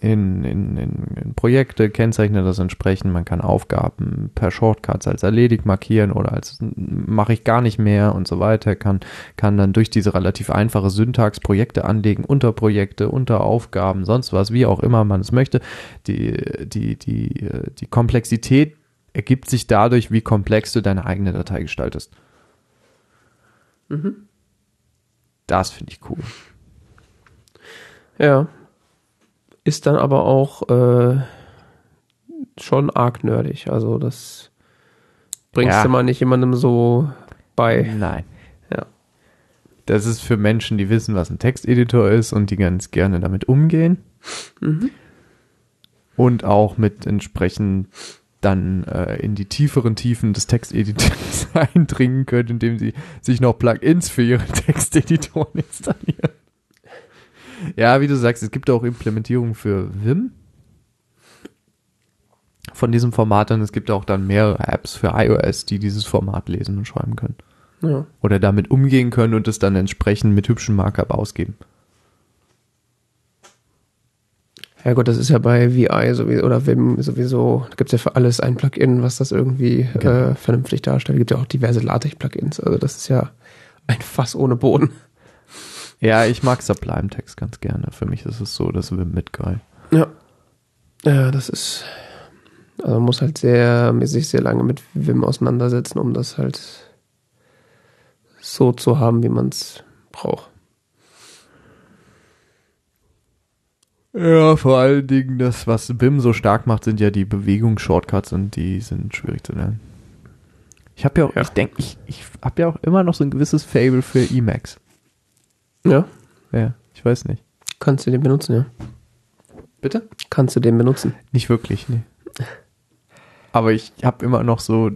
[SPEAKER 1] in, in, in, in Projekte, kennzeichnet das entsprechend. Man kann Aufgaben per Shortcuts als erledigt markieren oder als mache ich gar nicht mehr und so weiter. Kann, kann dann durch diese relativ einfache Syntax Projekte anlegen, Unterprojekte, Unteraufgaben, sonst was, wie auch immer man es möchte. Die, die, die, die Komplexität ergibt sich dadurch, wie komplex du deine eigene Datei gestaltest. Das finde ich cool.
[SPEAKER 2] Ja. Ist dann aber auch äh, schon arg nerdig. Also das bringst
[SPEAKER 1] Ja.
[SPEAKER 2] du mal nicht jemandem so bei.
[SPEAKER 1] Nein.
[SPEAKER 2] Ja.
[SPEAKER 1] Das ist für Menschen, die wissen, was ein Texteditor ist und die ganz gerne damit umgehen. Und auch mit entsprechend dann äh, in die tieferen Tiefen des Texteditors <laughs> eindringen können, indem sie sich noch Plugins für ihre <laughs> Texteditoren installieren. Ja, wie du sagst, es gibt auch Implementierungen für Vim von diesem Format und es gibt auch dann mehrere Apps für iOS, die dieses Format lesen und schreiben können.
[SPEAKER 2] Ja.
[SPEAKER 1] Oder damit umgehen können und es dann entsprechend mit hübschen Markup ausgeben.
[SPEAKER 2] Ja gut, das ist ja bei VI sowieso, oder Vim sowieso, da gibt's ja für alles ein Plugin, was das irgendwie
[SPEAKER 1] Genau.
[SPEAKER 2] äh, vernünftig darstellt. Gibt ja auch diverse LaTeX-Plugins, also das ist ja ein Fass ohne Boden.
[SPEAKER 1] Ja, ich mag Sublime Text ganz gerne. Für mich ist es so, das Vim mit geil.
[SPEAKER 2] Ja. Ja, das ist, also man muss halt sehr, sich sehr lange mit Vim auseinandersetzen, um das halt so zu haben, wie man es braucht.
[SPEAKER 1] Ja, vor allen Dingen das, was Vim so stark macht, sind ja die Bewegungsshortcuts und die sind schwierig zu lernen. Ich habe ja auch,
[SPEAKER 2] Ja.
[SPEAKER 1] ich denke, ich, ich habe ja auch immer noch so ein gewisses Fable für Emacs.
[SPEAKER 2] Ja,
[SPEAKER 1] Ja, ich weiß nicht.
[SPEAKER 2] kannst du den benutzen, ja.
[SPEAKER 1] Bitte?
[SPEAKER 2] Kannst du den benutzen.
[SPEAKER 1] Nicht wirklich, nee. Aber ich habe immer noch so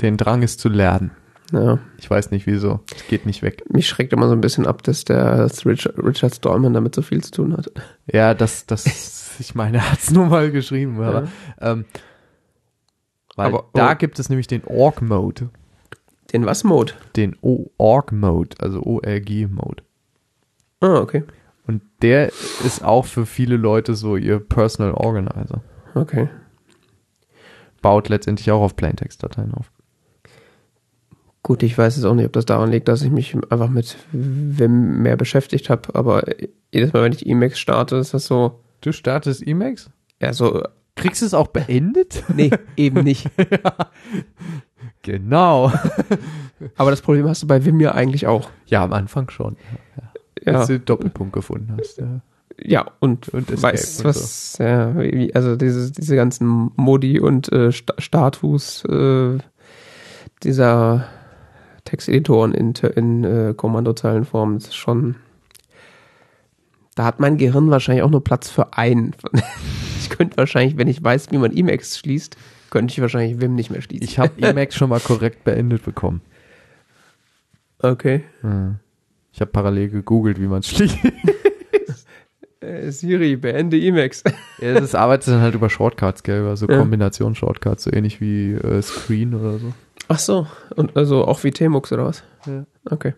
[SPEAKER 1] den Drang, es zu lernen.
[SPEAKER 2] Ja.
[SPEAKER 1] Ich weiß nicht wieso. Es geht nicht weg.
[SPEAKER 2] Mich schreckt immer so ein bisschen ab, dass der dass Richard, Richard Stallman damit so viel zu tun hat.
[SPEAKER 1] Ja, das, das, <laughs> ich meine, er hat es nur mal geschrieben, aber, ähm, weil
[SPEAKER 2] Aber-
[SPEAKER 1] da
[SPEAKER 2] oh.
[SPEAKER 1] gibt es nämlich den Org-Mode.
[SPEAKER 2] Den was Mode?
[SPEAKER 1] Den Org-Mode, also ORG-Mode.
[SPEAKER 2] Ah, okay.
[SPEAKER 1] Und der ist auch für viele Leute so ihr Personal Organizer.
[SPEAKER 2] Okay.
[SPEAKER 1] Baut letztendlich auch auf Plaintext-Dateien auf.
[SPEAKER 2] Gut, ich weiß jetzt auch nicht, ob das daran liegt, dass ich mich einfach mit Vim mehr beschäftigt habe, aber jedes Mal, wenn ich Emacs starte, ist das so,
[SPEAKER 1] Du startest Emacs?
[SPEAKER 2] ja, so,
[SPEAKER 1] Kriegst du es auch beendet?
[SPEAKER 2] nee, eben nicht. <laughs>
[SPEAKER 1] genau. <laughs>
[SPEAKER 2] Aber das Problem hast du bei Vim ja eigentlich auch.
[SPEAKER 1] Ja, am Anfang schon.
[SPEAKER 2] Ja,
[SPEAKER 1] Als du den Doppelpunkt gefunden hast. Ja.
[SPEAKER 2] ja und,
[SPEAKER 1] Und Escape
[SPEAKER 2] weißt
[SPEAKER 1] und
[SPEAKER 2] was, ja, wie, also diese, diese ganzen Modi und äh, Sta Status äh, dieser Texteditoren in, in äh, Kommandozeilenform, das ist schon, da hat mein Gehirn wahrscheinlich auch nur Platz für einen. <laughs> Ich könnte wahrscheinlich, wenn ich weiß, wie man Emacs schließt, könnte ich wahrscheinlich Vim nicht mehr schließen.
[SPEAKER 1] Ich habe <laughs> Emacs schon mal korrekt beendet bekommen.
[SPEAKER 2] okay.
[SPEAKER 1] Ich habe parallel gegoogelt, wie man es schließt. <laughs>
[SPEAKER 2] Äh, Siri, beende Emacs. <laughs>
[SPEAKER 1] Ja, das arbeitet dann halt über Shortcuts, gell, über so
[SPEAKER 2] Ja.
[SPEAKER 1] Kombination-Shortcuts, so ähnlich wie äh, Screen oder so.
[SPEAKER 2] Ach so, und also auch wie Tmux oder was?
[SPEAKER 1] Ja.
[SPEAKER 2] Okay.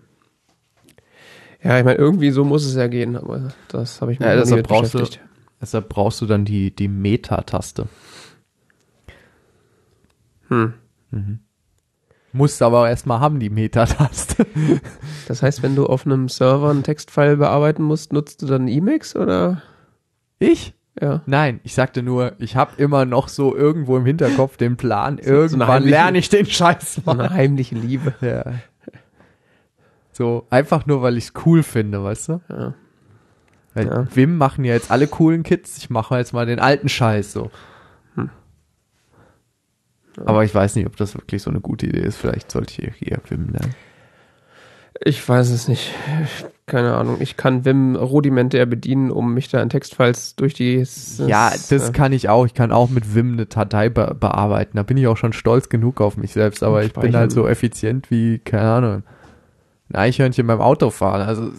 [SPEAKER 2] Ja, ich meine, irgendwie so muss es ja gehen, aber das habe ich mir
[SPEAKER 1] Ja,
[SPEAKER 2] mit
[SPEAKER 1] brauchst du-
[SPEAKER 2] beschäftigt.
[SPEAKER 1] Deshalb brauchst du dann die, die Meta-Taste.
[SPEAKER 2] Hm.
[SPEAKER 1] Musst aber auch erstmal haben, die Meta-Taste. <laughs>
[SPEAKER 2] Das heißt, wenn du auf einem Server einen Textfile bearbeiten musst, nutzt du dann Emacs oder?
[SPEAKER 1] Ich?
[SPEAKER 2] Ja.
[SPEAKER 1] Nein, ich sagte nur, ich habe immer noch so irgendwo im Hinterkopf den Plan, irgendwann
[SPEAKER 2] heimliche-
[SPEAKER 1] lerne ich den Scheiß
[SPEAKER 2] So
[SPEAKER 1] mal.
[SPEAKER 2] eine heimliche Liebe.
[SPEAKER 1] Ja. So, einfach nur, weil ich es cool finde, weißt du?
[SPEAKER 2] Ja.
[SPEAKER 1] Weil
[SPEAKER 2] Ja.
[SPEAKER 1] Wim machen ja jetzt alle coolen Kids, ich mache jetzt mal den alten Scheiß so. Aber ich weiß nicht, ob das wirklich so eine gute Idee ist. Vielleicht sollte ich eher Wim lernen.
[SPEAKER 2] Ich weiß es nicht. Keine Ahnung. Ich kann Vim rudimentär bedienen, um mich da in Textfiles durch die.
[SPEAKER 1] ja, das kann ich auch. Ich kann auch mit Wim eine Datei be bearbeiten. Da bin ich auch schon stolz genug auf mich selbst. Aber ich bin halt so effizient wie, keine Ahnung, ein Eichhörnchen beim Autofahren. Also,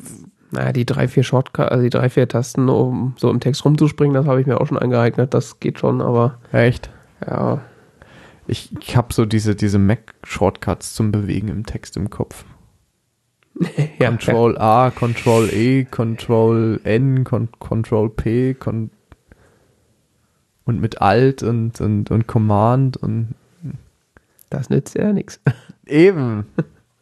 [SPEAKER 2] Naja, die drei, vier Shortcut, also die drei, vier Tasten, um so im Text rumzuspringen, das habe ich mir auch schon angeeignet. Das geht schon, aber
[SPEAKER 1] echt.
[SPEAKER 2] ja.
[SPEAKER 1] Ich, ich habe so diese, diese Mac-Shortcuts zum Bewegen im Text im Kopf. <laughs>
[SPEAKER 2] ja
[SPEAKER 1] Control A, Control E, Control N, Con Control P, Con und mit Alt und, und, und Command und
[SPEAKER 2] Das nützt ja nichts. <laughs>
[SPEAKER 1] eben.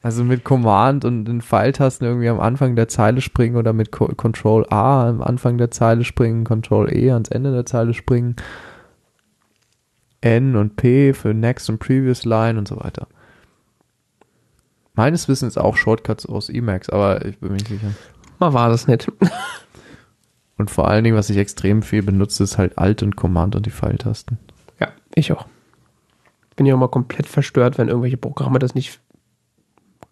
[SPEAKER 1] Also mit Command und den Pfeiltasten irgendwie am Anfang der Zeile springen oder mit Co Control A am Anfang der Zeile springen, Control E ans Ende der Zeile springen, N und P für Next und Previous Line und so weiter. Meines Wissens auch Shortcuts aus Emacs, aber ich bin mir nicht sicher.
[SPEAKER 2] Mal war das nicht. <laughs>
[SPEAKER 1] Und vor allen Dingen, was ich extrem viel benutze, ist halt Alt und Command und die Pfeiltasten.
[SPEAKER 2] Ja, ich auch. Bin ja immer komplett verstört, wenn irgendwelche Programme das nicht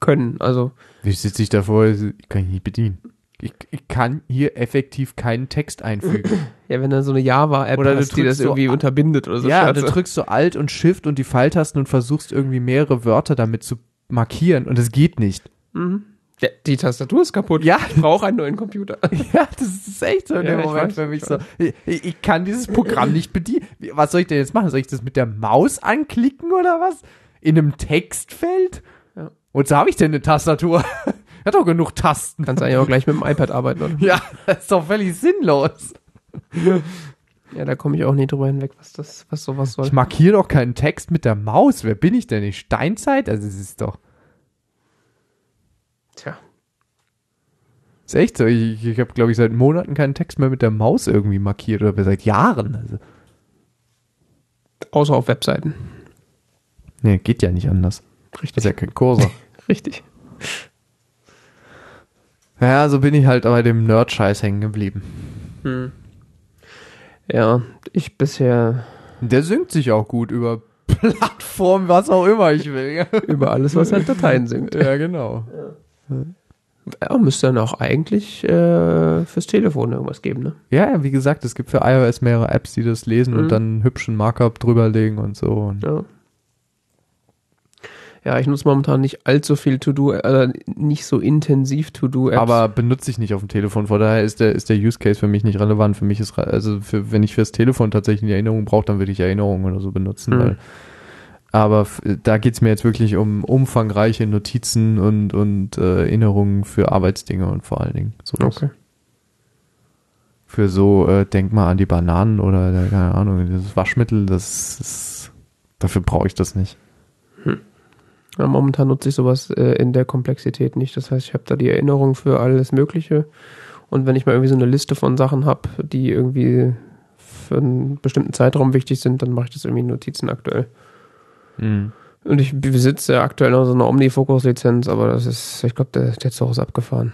[SPEAKER 2] können. Also,
[SPEAKER 1] Wie sitze ich davor? Kann ich nicht bedienen. Ich, ich kann hier effektiv keinen Text einfügen. <clears throat>
[SPEAKER 2] ja, wenn da so eine Java-App
[SPEAKER 1] Oder du
[SPEAKER 2] hast, die das
[SPEAKER 1] so
[SPEAKER 2] irgendwie
[SPEAKER 1] a-
[SPEAKER 2] unterbindet oder so.
[SPEAKER 1] ja,
[SPEAKER 2] Scheiße.
[SPEAKER 1] du drückst so Alt und Shift und die Pfeiltasten und versuchst irgendwie mehrere Wörter damit zu markieren und es geht nicht.
[SPEAKER 2] Mhm. Ja, die Tastatur ist kaputt.
[SPEAKER 1] Ja.
[SPEAKER 2] Ich brauche einen neuen Computer. <laughs>
[SPEAKER 1] Ja, das ist echt so in
[SPEAKER 2] Ja,
[SPEAKER 1] dem Moment
[SPEAKER 2] weiß,
[SPEAKER 1] für mich
[SPEAKER 2] ich
[SPEAKER 1] so. Ich, ich kann dieses Programm nicht bedienen. Was soll ich denn jetzt machen? Soll ich das mit der Maus anklicken oder was? In einem Textfeld?
[SPEAKER 2] Ja.
[SPEAKER 1] Wozu habe ich denn eine Tastatur? Hat doch genug Tasten.
[SPEAKER 2] Kannst eigentlich auch gleich mit dem iPad arbeiten, oder?
[SPEAKER 1] Ja, das ist doch völlig sinnlos.
[SPEAKER 2] Ja, da komme ich auch nie drüber hinweg, was das, was sowas soll.
[SPEAKER 1] Ich markiere doch keinen Text mit der Maus. Wer bin ich denn? Ich Steinzeit? Also es ist doch.
[SPEAKER 2] Tja.
[SPEAKER 1] Ist echt so. Ich, ich habe, glaube ich, seit Monaten keinen Text mehr mit der Maus irgendwie markiert oder seit Jahren. Also.
[SPEAKER 2] Außer auf Webseiten.
[SPEAKER 1] Nee, geht ja nicht anders. Das ist ja kein Cursor. <laughs>
[SPEAKER 2] Richtig.
[SPEAKER 1] Ja, so bin ich halt bei dem Nerd-Scheiß hängen geblieben.
[SPEAKER 2] Hm. Ja, ich bisher
[SPEAKER 1] Der singt sich auch gut über Plattform, was auch immer ich will. <laughs>
[SPEAKER 2] über alles, was halt Dateien singt.
[SPEAKER 1] ja, genau.
[SPEAKER 2] Ja, müsste dann auch eigentlich äh, fürs Telefon irgendwas geben, ne?
[SPEAKER 1] Ja, ja, wie gesagt, es gibt für iOS mehrere Apps, die das lesen
[SPEAKER 2] Mhm.
[SPEAKER 1] und dann einen hübschen Markup drüberlegen und so. Und
[SPEAKER 2] Ja. Ja, ich nutze momentan nicht allzu viel To-Do, äh, nicht so intensiv To-Do-Apps.
[SPEAKER 1] Aber benutze ich nicht auf dem Telefon, von daher ist der, ist der Use Case für mich nicht relevant. Für mich ist, also für, wenn ich fürs Telefon tatsächlich eine Erinnerung brauche, dann würde ich Erinnerungen oder so benutzen.
[SPEAKER 2] Hm.
[SPEAKER 1] Weil, aber da geht's mir jetzt wirklich um umfangreiche Notizen und, und äh, Erinnerungen für Arbeitsdinge und vor allen Dingen sowas.
[SPEAKER 2] okay.
[SPEAKER 1] Für so, äh, denk mal an die Bananen oder, äh, keine Ahnung, das Waschmittel, das ist, dafür brauche ich das nicht.
[SPEAKER 2] Ja, momentan nutze ich sowas äh, in der Komplexität nicht. Das heißt, ich habe da die Erinnerung für alles Mögliche. Und wenn ich mal irgendwie so eine Liste von Sachen habe, die irgendwie für einen bestimmten Zeitraum wichtig sind, dann mache ich das irgendwie in Notizen aktuell.
[SPEAKER 1] Mhm.
[SPEAKER 2] Und ich besitze aktuell noch so eine OmniFocus-Lizenz, aber das ist, ich glaube, der, der Zug ist abgefahren.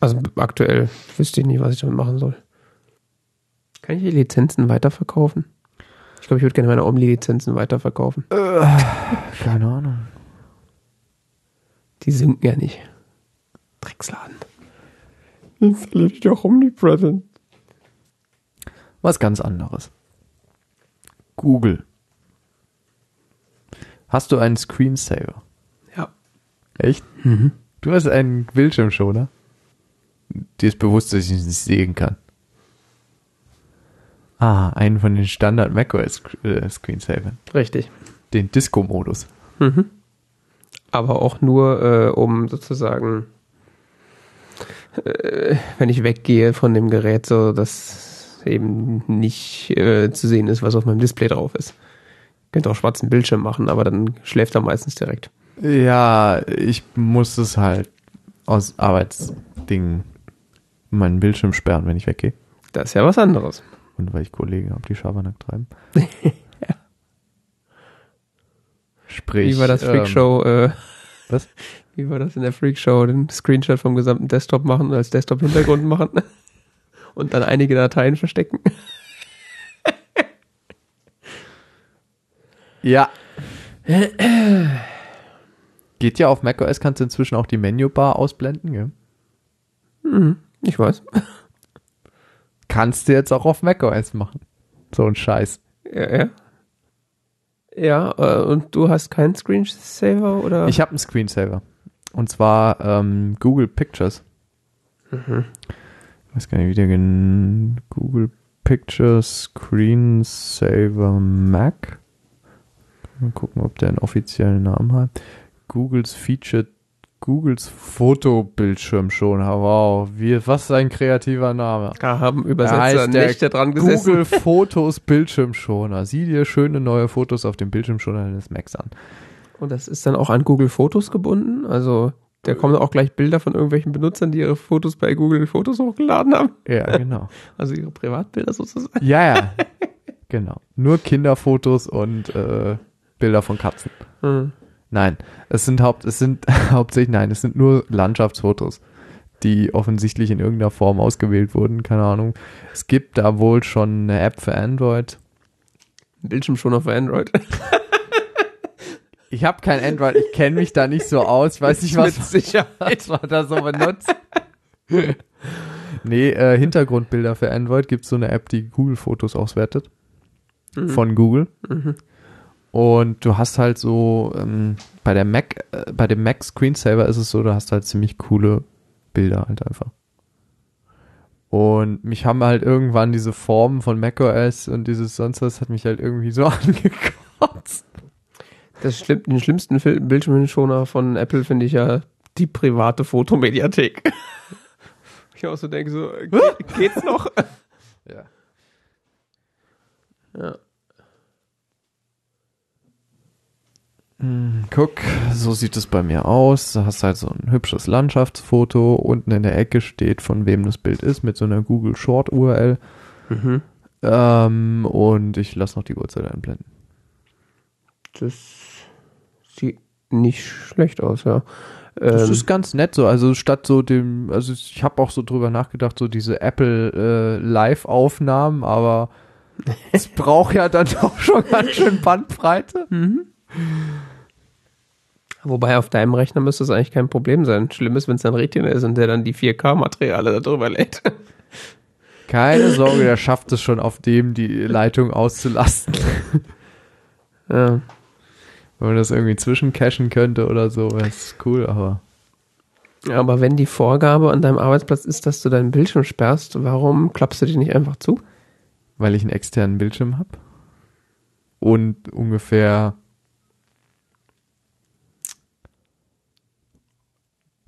[SPEAKER 2] Also aktuell wüsste ich nicht, was ich damit machen soll. Kann ich die Lizenzen weiterverkaufen? Ich glaube, ich würde gerne meine Omni-Lizenzen weiterverkaufen.
[SPEAKER 1] Keine Ahnung.
[SPEAKER 2] Die sinken ja nicht. Drecksladen. Installiere ich doch Omnipresent.
[SPEAKER 1] Was ganz anderes. Google. Hast du einen Screensaver?
[SPEAKER 2] Ja.
[SPEAKER 1] Echt? Du hast einen Bildschirmschoner? Dir ist bewusst, dass ich ihn nicht sehen kann. Ah, einen von den Standard macOS äh, Screensavern.
[SPEAKER 2] Richtig.
[SPEAKER 1] Den Disco-Modus.
[SPEAKER 2] Mhm. Aber auch nur, äh, um sozusagen, äh, wenn ich weggehe von dem Gerät, so dass eben nicht äh, zu sehen ist, was auf meinem Display drauf ist. Könnte auch schwarzen Bildschirm machen, aber dann schläft er meistens direkt.
[SPEAKER 1] Ja, ich muss es halt aus Arbeitsdingen meinen Bildschirm sperren, wenn ich weggehe.
[SPEAKER 2] Das ist ja was anderes.
[SPEAKER 1] Und weil ich Kollegen habe, die Schabernack treiben. <laughs> Sprich.
[SPEAKER 2] Wie war das
[SPEAKER 1] ähm,
[SPEAKER 2] Freakshow? Äh,
[SPEAKER 1] was? <laughs>
[SPEAKER 2] Wie war das in der Freakshow? Den Screenshot vom gesamten Desktop machen und als Desktop-Hintergrund machen <laughs> und dann einige Dateien verstecken.
[SPEAKER 1] Ja. Geht ja auf macOS, kannst du inzwischen auch die Menübar ausblenden, gell?
[SPEAKER 2] Mhm, ich weiß.
[SPEAKER 1] Kannst du jetzt auch auf macOS machen. So ein Scheiß.
[SPEAKER 2] Ja, ja. Ja, äh, und du hast keinen Screensaver oder?
[SPEAKER 1] Ich habe einen Screensaver. Und zwar ähm, Google Pictures.
[SPEAKER 2] Mhm.
[SPEAKER 1] Ich weiß gar nicht, wie der gen Google Pictures Screensaver Mac. Mal gucken, ob der einen offiziellen Namen hat. Googles Featured Googles Fotobildschirmschoner. Wow, wie, was ein kreativer Name.
[SPEAKER 2] Da haben
[SPEAKER 1] Da
[SPEAKER 2] Übersetzer
[SPEAKER 1] der
[SPEAKER 2] Nächte dran gesessen.
[SPEAKER 1] Google Fotos Bildschirmschoner. Sieh dir schöne neue Fotos auf dem Bildschirmschoner deines Macs an.
[SPEAKER 2] Und das ist dann auch an Google Fotos gebunden? Also, da kommen auch gleich Bilder von irgendwelchen Benutzern, die ihre Fotos bei Google Fotos hochgeladen haben.
[SPEAKER 1] Ja, genau. <laughs>
[SPEAKER 2] Also ihre Privatbilder sozusagen.
[SPEAKER 1] ja, ja. Genau. Nur Kinderfotos und äh, Bilder von Katzen.
[SPEAKER 2] Mhm.
[SPEAKER 1] Nein, es sind Haupt, es sind <laughs> hauptsächlich, nein, es sind nur Landschaftsfotos, die offensichtlich in irgendeiner Form ausgewählt wurden, keine Ahnung. Es gibt da wohl schon eine App für Android.
[SPEAKER 2] Bildschirmschoner für Android.
[SPEAKER 1] Ich habe kein Android, ich kenne mich da nicht so aus, ich weiß nicht, was,
[SPEAKER 2] Sicherheit. <laughs>
[SPEAKER 1] was man da so benutzt. nee, äh, Hintergrundbilder für Android gibt es so eine App, die Google-Fotos auswertet.
[SPEAKER 2] Mhm.
[SPEAKER 1] Von Google.
[SPEAKER 2] Mhm.
[SPEAKER 1] Und du hast halt so, ähm, bei der Mac, äh, bei dem Mac Screensaver ist es so, du hast halt ziemlich coole Bilder halt einfach. Und mich haben halt irgendwann diese Formen von macOS und dieses sonst was hat mich halt irgendwie so <laughs> angekotzt.
[SPEAKER 2] Das schlimm, den schlimmsten Bildschirmschoner von Apple finde ich ja die private Fotomediathek. <laughs> ich auch so denke, so, <laughs> geht, geht's noch?
[SPEAKER 1] Ja.
[SPEAKER 2] Ja.
[SPEAKER 1] Guck, so sieht es bei mir aus. Da hast halt so ein hübsches Landschaftsfoto. Unten in der Ecke steht, von wem das Bild ist, mit so einer Google Short URL.
[SPEAKER 2] Mhm.
[SPEAKER 1] Ähm, und ich lasse noch die Uhrzeit einblenden.
[SPEAKER 2] Das sieht nicht schlecht aus, ja.
[SPEAKER 1] Das
[SPEAKER 2] Ähm,
[SPEAKER 1] ist ganz nett so. Also statt so dem, also ich habe auch so drüber nachgedacht, so diese Apple äh, Live-Aufnahmen, aber <laughs> es braucht ja dann doch schon ganz schön Bandbreite.
[SPEAKER 2] Wobei auf deinem Rechner müsste es eigentlich kein Problem sein. Schlimm ist, wenn es ein Retina ist und der dann die 4K-Materiale darüber lädt. <laughs>
[SPEAKER 1] Keine Sorge, der schafft es schon auf dem, die Leitung auszulasten. <laughs>
[SPEAKER 2] ja.
[SPEAKER 1] Wenn man das irgendwie zwischencachen könnte oder so, wäre es cool, aber.
[SPEAKER 2] Aber wenn die Vorgabe an deinem Arbeitsplatz ist, dass du deinen Bildschirm sperrst, warum klappst du die nicht einfach zu?
[SPEAKER 1] Weil ich einen externen Bildschirm habe. Und ungefähr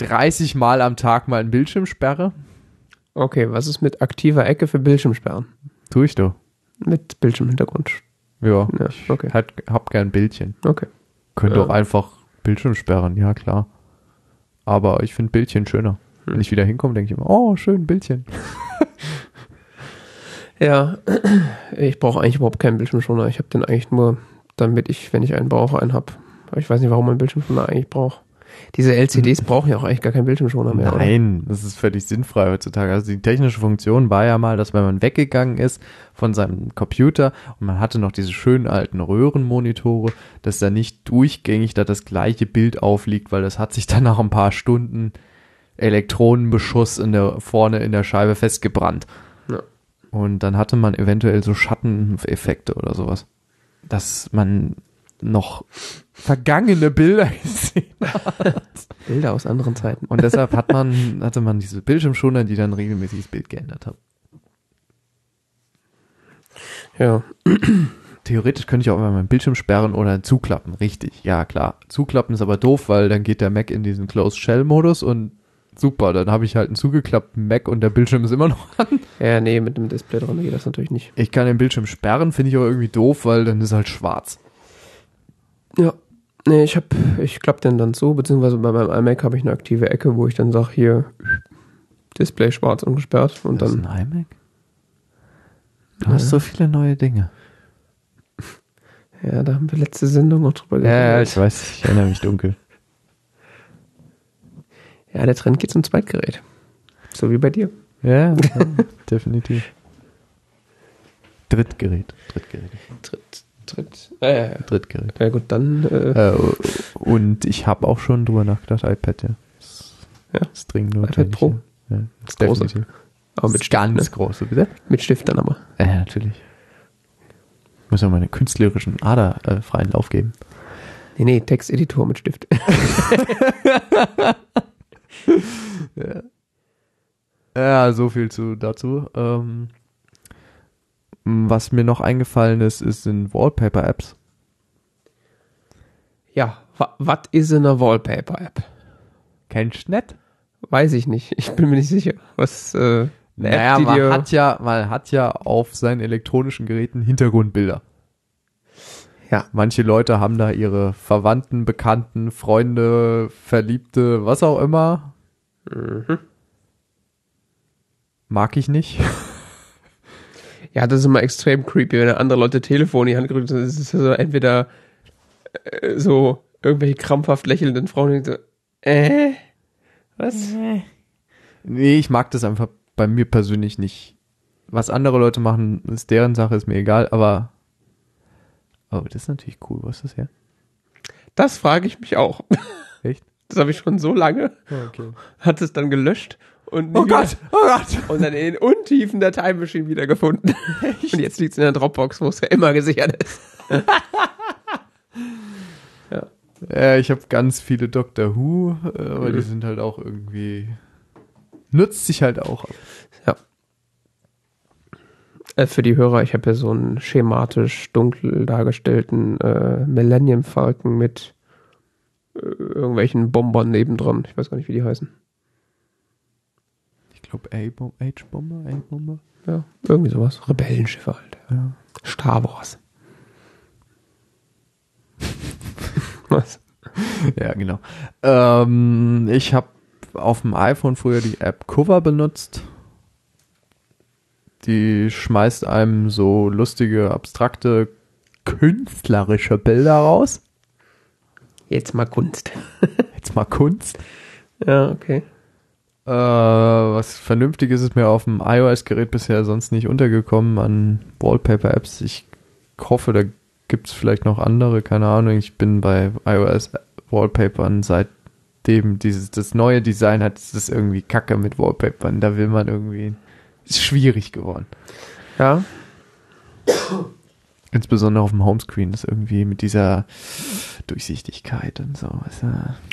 [SPEAKER 1] 30 Mal am Tag mal einen Bildschirm sperre.
[SPEAKER 2] Okay, was ist mit aktiver Ecke für Bildschirmsperren?
[SPEAKER 1] Tue ich doch.
[SPEAKER 2] Mit Bildschirmhintergrund.
[SPEAKER 1] Ja,
[SPEAKER 2] Ja,
[SPEAKER 1] ich
[SPEAKER 2] okay.
[SPEAKER 1] halt, hab gern Bildchen.
[SPEAKER 2] Okay.
[SPEAKER 1] Könnte
[SPEAKER 2] Ja.
[SPEAKER 1] auch einfach Bildschirm sperren, ja klar. Aber ich finde Bildchen schöner.
[SPEAKER 2] Hm.
[SPEAKER 1] Wenn ich wieder hinkomme, denke ich immer, oh, schön, Bildchen. <laughs>
[SPEAKER 2] Ja, <clears throat> ich brauche eigentlich überhaupt keinen Bildschirmschoner. Ich habe den eigentlich nur, damit ich, wenn ich einen brauche, einen habe. Ich weiß nicht, warum man einen Bildschirmschoner eigentlich braucht. Diese LCDs brauchen ja auch eigentlich gar keinen Bildschirmschoner mehr. Oder?
[SPEAKER 1] Nein, das ist völlig sinnfrei heutzutage. Also die technische Funktion war ja mal, dass wenn man weggegangen ist von seinem Computer und man hatte noch diese schönen alten Röhrenmonitore, dass da nicht durchgängig da das gleiche Bild aufliegt, weil das hat sich dann nach ein paar Stunden Elektronenbeschuss in der, vorne in der Scheibe festgebrannt.
[SPEAKER 2] Ja.
[SPEAKER 1] Und dann hatte man eventuell so Schatteneffekte oder sowas. Dass man noch vergangene Bilder <laughs> gesehen
[SPEAKER 2] Bilder aus anderen Zeiten.
[SPEAKER 1] und deshalb hat man, hatte man diese Bildschirmschoner, die dann regelmäßig das Bild geändert haben.
[SPEAKER 2] Ja,
[SPEAKER 1] Theoretisch könnte ich auch immer meinen Bildschirm sperren oder zuklappen, richtig. Ja, klar. Zuklappen ist aber doof, weil dann geht der Mac in diesen Closed Shell Modus und super, dann habe ich halt einen zugeklappten Mac und der Bildschirm ist immer noch <laughs> an.
[SPEAKER 2] ja, nee, mit dem Display dran geht das natürlich nicht.
[SPEAKER 1] Ich kann den Bildschirm sperren, finde ich aber irgendwie doof, weil dann ist halt schwarz.
[SPEAKER 2] Ja, nee, ich hab, ich klappe den dann zu, beziehungsweise bei meinem iMac habe ich eine aktive Ecke, wo ich dann sage, hier, Display schwarz und gesperrt und
[SPEAKER 1] das
[SPEAKER 2] dann,
[SPEAKER 1] ist ein iMac? Du hast so viele neue Dinge.
[SPEAKER 2] ja, da haben wir letzte Sendung noch drüber
[SPEAKER 1] Ja, ja,
[SPEAKER 2] geredet.
[SPEAKER 1] ich weiß, ich erinnere mich dunkel. <laughs>
[SPEAKER 2] Ja, der Trend geht zum Zweitgerät. So wie bei dir.
[SPEAKER 1] Ja, ja <laughs> definitiv. Drittgerät, Drittgerät,
[SPEAKER 2] Tritt, Ja, ja, ja.
[SPEAKER 1] Drittgerät.
[SPEAKER 2] Ja gut, dann, äh,
[SPEAKER 1] Äh, und ich habe auch schon drüber nachgedacht, iPad, ja. Das
[SPEAKER 2] Ja.
[SPEAKER 1] ist dringend notwendig.
[SPEAKER 2] Pro?
[SPEAKER 1] Ja, ja das ist
[SPEAKER 2] große.
[SPEAKER 1] definitiv.
[SPEAKER 2] aber mit Stift,
[SPEAKER 1] ganz
[SPEAKER 2] ne?
[SPEAKER 1] große, bitte?
[SPEAKER 2] Mit Stift dann aber.
[SPEAKER 1] Ja, ja, natürlich. Ich muss ja meine künstlerischen Ader äh, freien Lauf geben.
[SPEAKER 2] Nee, nee, Texteditor mit Stift. <laughs> <laughs>
[SPEAKER 1] Ja, so viel zu dazu. Ähm, was mir noch eingefallen ist, ist sind Wallpaper-Apps.
[SPEAKER 2] ja, was ist in einer Wallpaper-App?
[SPEAKER 1] Kennst du nicht?
[SPEAKER 2] Weiß ich nicht. Ich bin mir nicht sicher. Was, äh,
[SPEAKER 1] Naja,
[SPEAKER 2] App,
[SPEAKER 1] man hat ja, man hat ja auf seinen elektronischen Geräten Hintergrundbilder.
[SPEAKER 2] Ja.
[SPEAKER 1] Manche Leute haben da ihre Verwandten, Bekannten, Freunde, Verliebte, was auch immer.
[SPEAKER 2] Mhm.
[SPEAKER 1] Mag ich nicht. <laughs>
[SPEAKER 2] Ja, das ist immer extrem creepy, wenn andere Leute Telefon in die Hand gerückt haben. Das ist so entweder äh, so irgendwelche krampfhaft lächelnden Frauen, die so, äh, was?
[SPEAKER 1] Nee, ich mag das einfach bei mir persönlich nicht. Was andere Leute machen, ist deren Sache, ist mir egal, aber. Oh, das ist natürlich cool. Was ist das her?
[SPEAKER 2] Das frage ich mich auch.
[SPEAKER 1] Echt? <laughs>
[SPEAKER 2] Das habe ich schon so lange,
[SPEAKER 1] Okay.
[SPEAKER 2] hat es dann gelöscht und
[SPEAKER 1] Oh Gott, oh Gott. <laughs>
[SPEAKER 2] und dann in den Untiefen der Time Machine wiedergefunden. Und jetzt liegt es in der Dropbox, wo es ja immer gesichert ist. <laughs>
[SPEAKER 1] Ja, ich habe ganz viele Doctor Who, äh, aber die
[SPEAKER 2] Mhm.
[SPEAKER 1] sind halt auch irgendwie. Nutzt sich halt auch ab.
[SPEAKER 2] Äh, für die Hörer, ich habe hier so einen schematisch dunkel dargestellten äh, Millennium Falcon mit äh, irgendwelchen Bombern nebendran. Ich weiß gar nicht, wie die heißen.
[SPEAKER 1] Ich glaube, H-Bomber, A-Bomber.
[SPEAKER 2] Ja, irgendwie sowas. Rebellenschiffe halt.
[SPEAKER 1] Ja.
[SPEAKER 2] Star Wars. <laughs> Was?
[SPEAKER 1] Ja, genau. Ähm, ich habe auf dem iPhone früher die App Cover benutzt. Die schmeißt einem so lustige, abstrakte, künstlerische Bilder raus.
[SPEAKER 2] Jetzt mal Kunst. <laughs>
[SPEAKER 1] Jetzt mal Kunst.
[SPEAKER 2] Ja, okay.
[SPEAKER 1] Äh, was Vernünftiges ist mir auf dem iOS-Gerät bisher sonst nicht untergekommen an Wallpaper-Apps. Ich hoffe, da gibt es vielleicht noch andere, keine Ahnung. Ich bin bei iOS-Wallpapern seitdem dieses das neue Design hat, ist das irgendwie kacke mit Wallpapern. Da will man irgendwie. Ist schwierig geworden.
[SPEAKER 2] Ja,
[SPEAKER 1] Insbesondere auf dem Homescreen ist irgendwie mit dieser Durchsichtigkeit und so.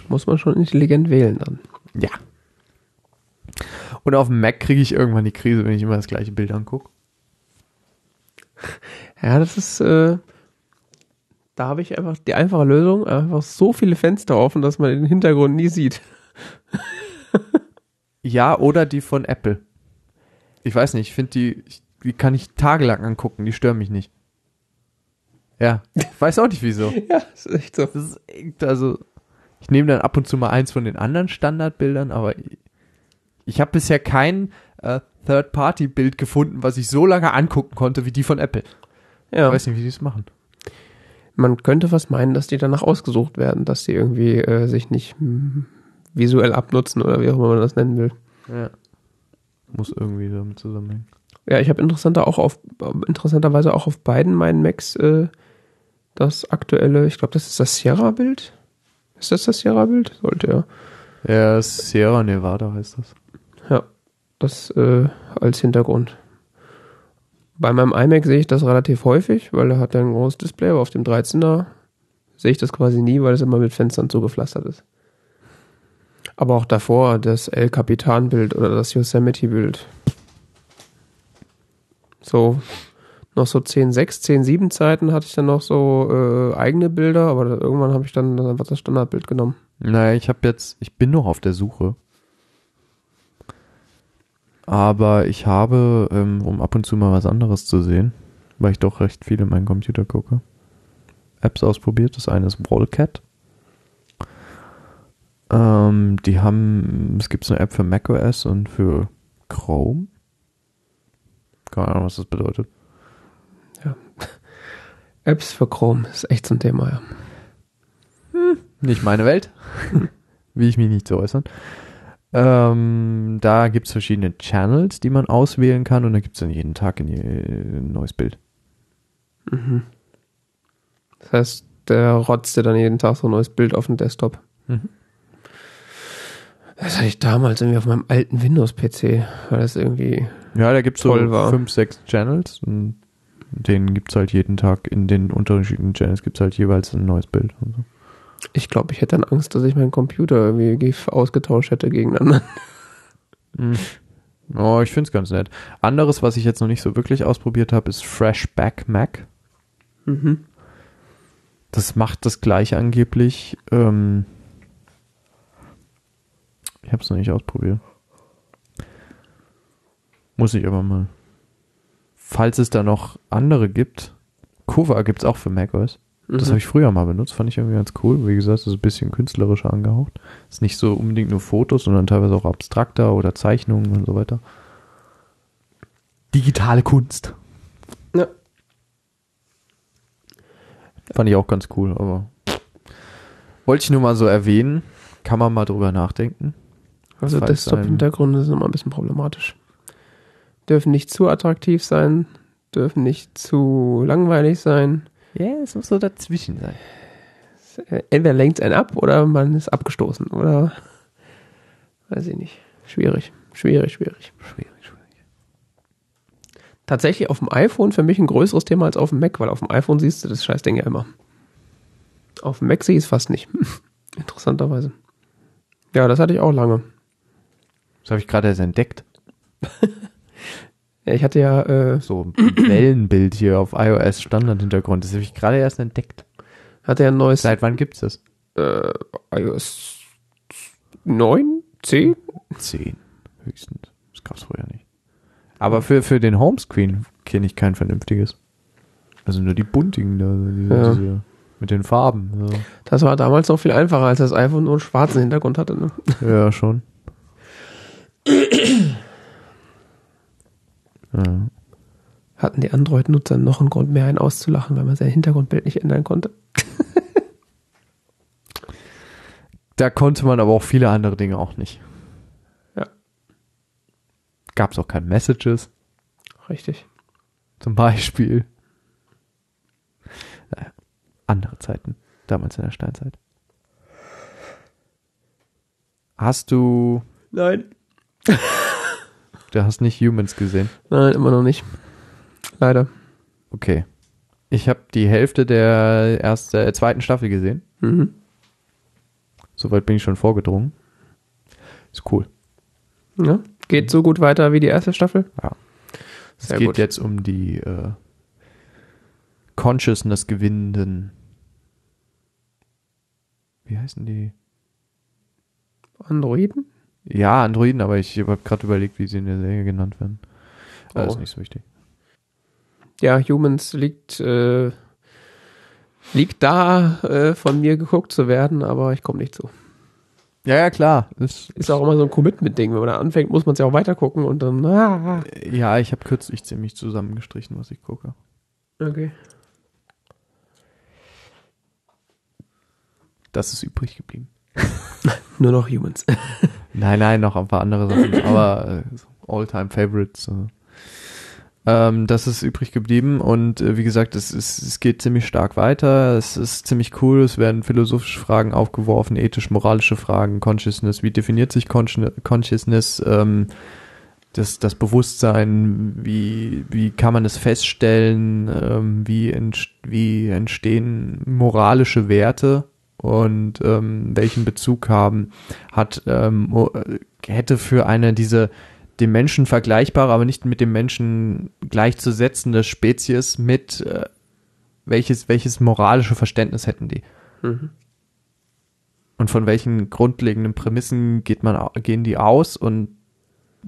[SPEAKER 2] Muss man schon intelligent wählen dann.
[SPEAKER 1] Ja. Und auf dem Mac kriege ich irgendwann die Krise, wenn ich immer das gleiche Bild angucke. <laughs>
[SPEAKER 2] Ja, das ist, äh, da habe ich einfach die einfache Lösung, einfach so viele Fenster offen, dass man den Hintergrund nie sieht. <laughs>
[SPEAKER 1] Ja, oder die von Apple. Ich weiß nicht, ich finde die, die kann ich tagelang angucken, die stören mich nicht. Ja, ich <laughs> weiß auch nicht wieso.
[SPEAKER 2] Ja, ist echt so.
[SPEAKER 1] Das ist, echt- also, ich nehme dann ab und zu mal eins von den anderen Standardbildern, aber ich, ich habe bisher kein äh, Third-Party-Bild gefunden, was ich so lange angucken konnte wie die von Apple.
[SPEAKER 2] Ja.
[SPEAKER 1] Ich weiß nicht, wie die es machen.
[SPEAKER 2] Man könnte fast meinen, dass die danach ausgesucht werden, dass die irgendwie äh, sich nicht hm, visuell abnutzen oder wie auch immer man das nennen will.
[SPEAKER 1] Ja. Muss irgendwie damit zusammenhängen.
[SPEAKER 2] Ja, ich habe interessanter auch auf interessanterweise auch auf beiden meinen Macs äh, das aktuelle, ich glaube, das ist das Sierra-Bild. Ist das das Sierra-Bild? Sollte ja.
[SPEAKER 1] Ja, Sierra Nevada heißt das.
[SPEAKER 2] Das äh, als Hintergrund. Bei meinem iMac sehe ich das relativ häufig, weil er hat ja ein großes Display, aber auf dem 13er sehe ich das quasi nie, weil es immer mit Fenstern zugepflastert ist. Aber auch davor das El Capitan-Bild oder das Yosemite-Bild. So, noch so 10.6, 10.7 Zeiten hatte ich dann noch so äh, eigene Bilder, aber irgendwann habe ich dann, dann einfach das Standardbild genommen.
[SPEAKER 1] Naja, ich habe jetzt, ich bin noch auf der Suche. Aber ich habe, ähm, um ab und zu mal was anderes zu sehen, weil ich doch recht viel in meinen Computer gucke, Apps ausprobiert. Das eine ist Wallcat. Ähm, die haben, es gibt eine App für macOS und für Chrome. Keine Ahnung, was das bedeutet. <laughs>
[SPEAKER 2] Apps für Chrome ist echt so ein Thema, ja.
[SPEAKER 1] Nicht meine Welt. <laughs> Will ich mich nicht zu äußern. Ähm, da gibt es verschiedene Channels, die man auswählen kann und da gibt es dann jeden Tag ein, ein neues Bild.
[SPEAKER 2] Mhm. Das heißt, der rotzt dir dann jeden Tag so ein neues Bild auf den Desktop.
[SPEAKER 1] Mhm.
[SPEAKER 2] Das hatte ich damals irgendwie auf meinem alten Windows-PC, weil das irgendwie,
[SPEAKER 1] Ja, da gibt es so
[SPEAKER 2] war.
[SPEAKER 1] fünf, sechs Channels und denen gibt es halt jeden Tag, in den unterschiedlichen Channels gibt es halt jeweils ein neues Bild. Und so.
[SPEAKER 2] Ich glaube, ich hätte dann Angst, dass ich meinen Computer irgendwie ausgetauscht hätte gegen einen anderen. <laughs>
[SPEAKER 1] Oh, ich finde es ganz nett. Anderes, was ich jetzt noch nicht so wirklich ausprobiert habe, ist Freshback Mac.
[SPEAKER 2] Mhm.
[SPEAKER 1] Das macht das gleiche angeblich. Ähm, ich habe es noch nicht ausprobiert. Muss ich aber mal. Falls es da noch andere gibt, Cover gibt es auch für macOS. Das
[SPEAKER 2] Mhm.
[SPEAKER 1] habe ich früher mal benutzt, fand ich irgendwie ganz cool. Wie gesagt, das ist ein bisschen künstlerischer angehaucht. Ist nicht so unbedingt nur Fotos, sondern teilweise auch abstrakter oder Zeichnungen und so weiter. Digitale Kunst.
[SPEAKER 2] Ja.
[SPEAKER 1] Fand ich auch ganz cool, aber wollte ich nur mal so erwähnen. Kann man mal drüber nachdenken.
[SPEAKER 2] Also Desktop-Hintergründe sind immer ein bisschen problematisch. Dürfen nicht zu attraktiv sein, dürfen nicht zu langweilig sein.
[SPEAKER 1] Ja, es muss so dazwischen sein.
[SPEAKER 2] Äh, Entweder lenkt es einen ab oder man ist abgestoßen oder weiß ich nicht. Schwierig, schwierig, schwierig.
[SPEAKER 1] Schwierig, schwierig.
[SPEAKER 2] Tatsächlich auf dem iPhone für mich ein größeres Thema als auf dem Mac, weil auf dem iPhone siehst du das Scheißding ja immer. Auf dem Mac sehe ich es fast nicht. <laughs> Interessanterweise. Ja, das hatte ich auch lange.
[SPEAKER 1] Das habe ich gerade erst entdeckt. <laughs>
[SPEAKER 2] Ja, Ich hatte ja, äh,
[SPEAKER 1] So ein Wellenbild hier auf iOS Standardhintergrund. Das habe ich gerade erst entdeckt.
[SPEAKER 2] hatte ja ein neues
[SPEAKER 1] Seit wann gibt's das?
[SPEAKER 2] äh, iOS 9, 10?
[SPEAKER 1] 10 höchstens. Das gab's vorher nicht. Aber für, für den Homescreen kenne ich kein vernünftiges. Also nur die buntigen da, diese,
[SPEAKER 2] Ja.
[SPEAKER 1] diese, mit den Farben.
[SPEAKER 2] Das war damals noch viel einfacher, als das iPhone nur einen schwarzen Hintergrund hatte. Ne?
[SPEAKER 1] Ja, ja schon. Ja.
[SPEAKER 2] Hatten die Android-Nutzer noch einen Grund mehr, einen auszulachen, weil man sein Hintergrundbild nicht ändern konnte. <laughs>
[SPEAKER 1] Da konnte man aber auch viele andere Dinge auch nicht.
[SPEAKER 2] Ja.
[SPEAKER 1] Gab's auch keine Messages,
[SPEAKER 2] Richtig.
[SPEAKER 1] zum Beispiel. Naja, andere Zeiten. Damals in der Steinzeit. Hast du,
[SPEAKER 2] Nein. <laughs>
[SPEAKER 1] du hast nicht Humans gesehen?
[SPEAKER 2] Nein, immer noch nicht. Leider.
[SPEAKER 1] Okay. Ich habe die Hälfte der ersten, der zweiten Staffel gesehen.
[SPEAKER 2] Mhm.
[SPEAKER 1] Soweit bin ich schon vorgedrungen. Ist cool.
[SPEAKER 2] Ja. Geht so gut weiter wie die erste Staffel?
[SPEAKER 1] Ja. Es
[SPEAKER 2] Sehr
[SPEAKER 1] geht
[SPEAKER 2] gut.
[SPEAKER 1] jetzt um die äh, Consciousness gewinnenden. Wie heißen die?
[SPEAKER 2] Androiden?
[SPEAKER 1] Ja, Androiden, aber ich habe gerade überlegt, wie sie in der Serie genannt werden.
[SPEAKER 2] Oh.
[SPEAKER 1] Das ist nicht so wichtig.
[SPEAKER 2] Ja, Humans liegt, äh, liegt da, äh, von mir geguckt zu werden, aber ich komme nicht zu.
[SPEAKER 1] Ja, ja, klar. Ist,
[SPEAKER 2] Ist auch immer so ein Commitment-Ding. Wenn man da anfängt, muss man es ja auch weiter gucken und dann, ah.
[SPEAKER 1] ja, ich habe kürzlich ziemlich zusammengestrichen, was ich gucke.
[SPEAKER 2] Okay.
[SPEAKER 1] Das ist übrig geblieben. <laughs>
[SPEAKER 2] Nur noch Humans. <laughs>
[SPEAKER 1] Nein, nein, noch ein paar andere Sachen, <clears throat> aber äh, so All-Time-Favorites. Äh. Ähm, das ist übrig geblieben und äh, wie gesagt, es, ist, es geht ziemlich stark weiter. Es ist ziemlich cool. Es werden philosophische Fragen aufgeworfen, ethisch-moralische Fragen, Consciousness. Wie definiert sich Consci- Consciousness? Ähm, das, das Bewusstsein, wie, wie kann man es feststellen? Ähm, wie, entst wie entstehen moralische Werte? Und ähm, welchen Bezug haben hat ähm, äh, hätte für eine diese dem Menschen vergleichbare, aber nicht mit dem Menschen gleichzusetzende Spezies mit äh, welches welches moralische Verständnis hätten die
[SPEAKER 2] Mhm.
[SPEAKER 1] und von welchen grundlegenden Prämissen geht man gehen die aus und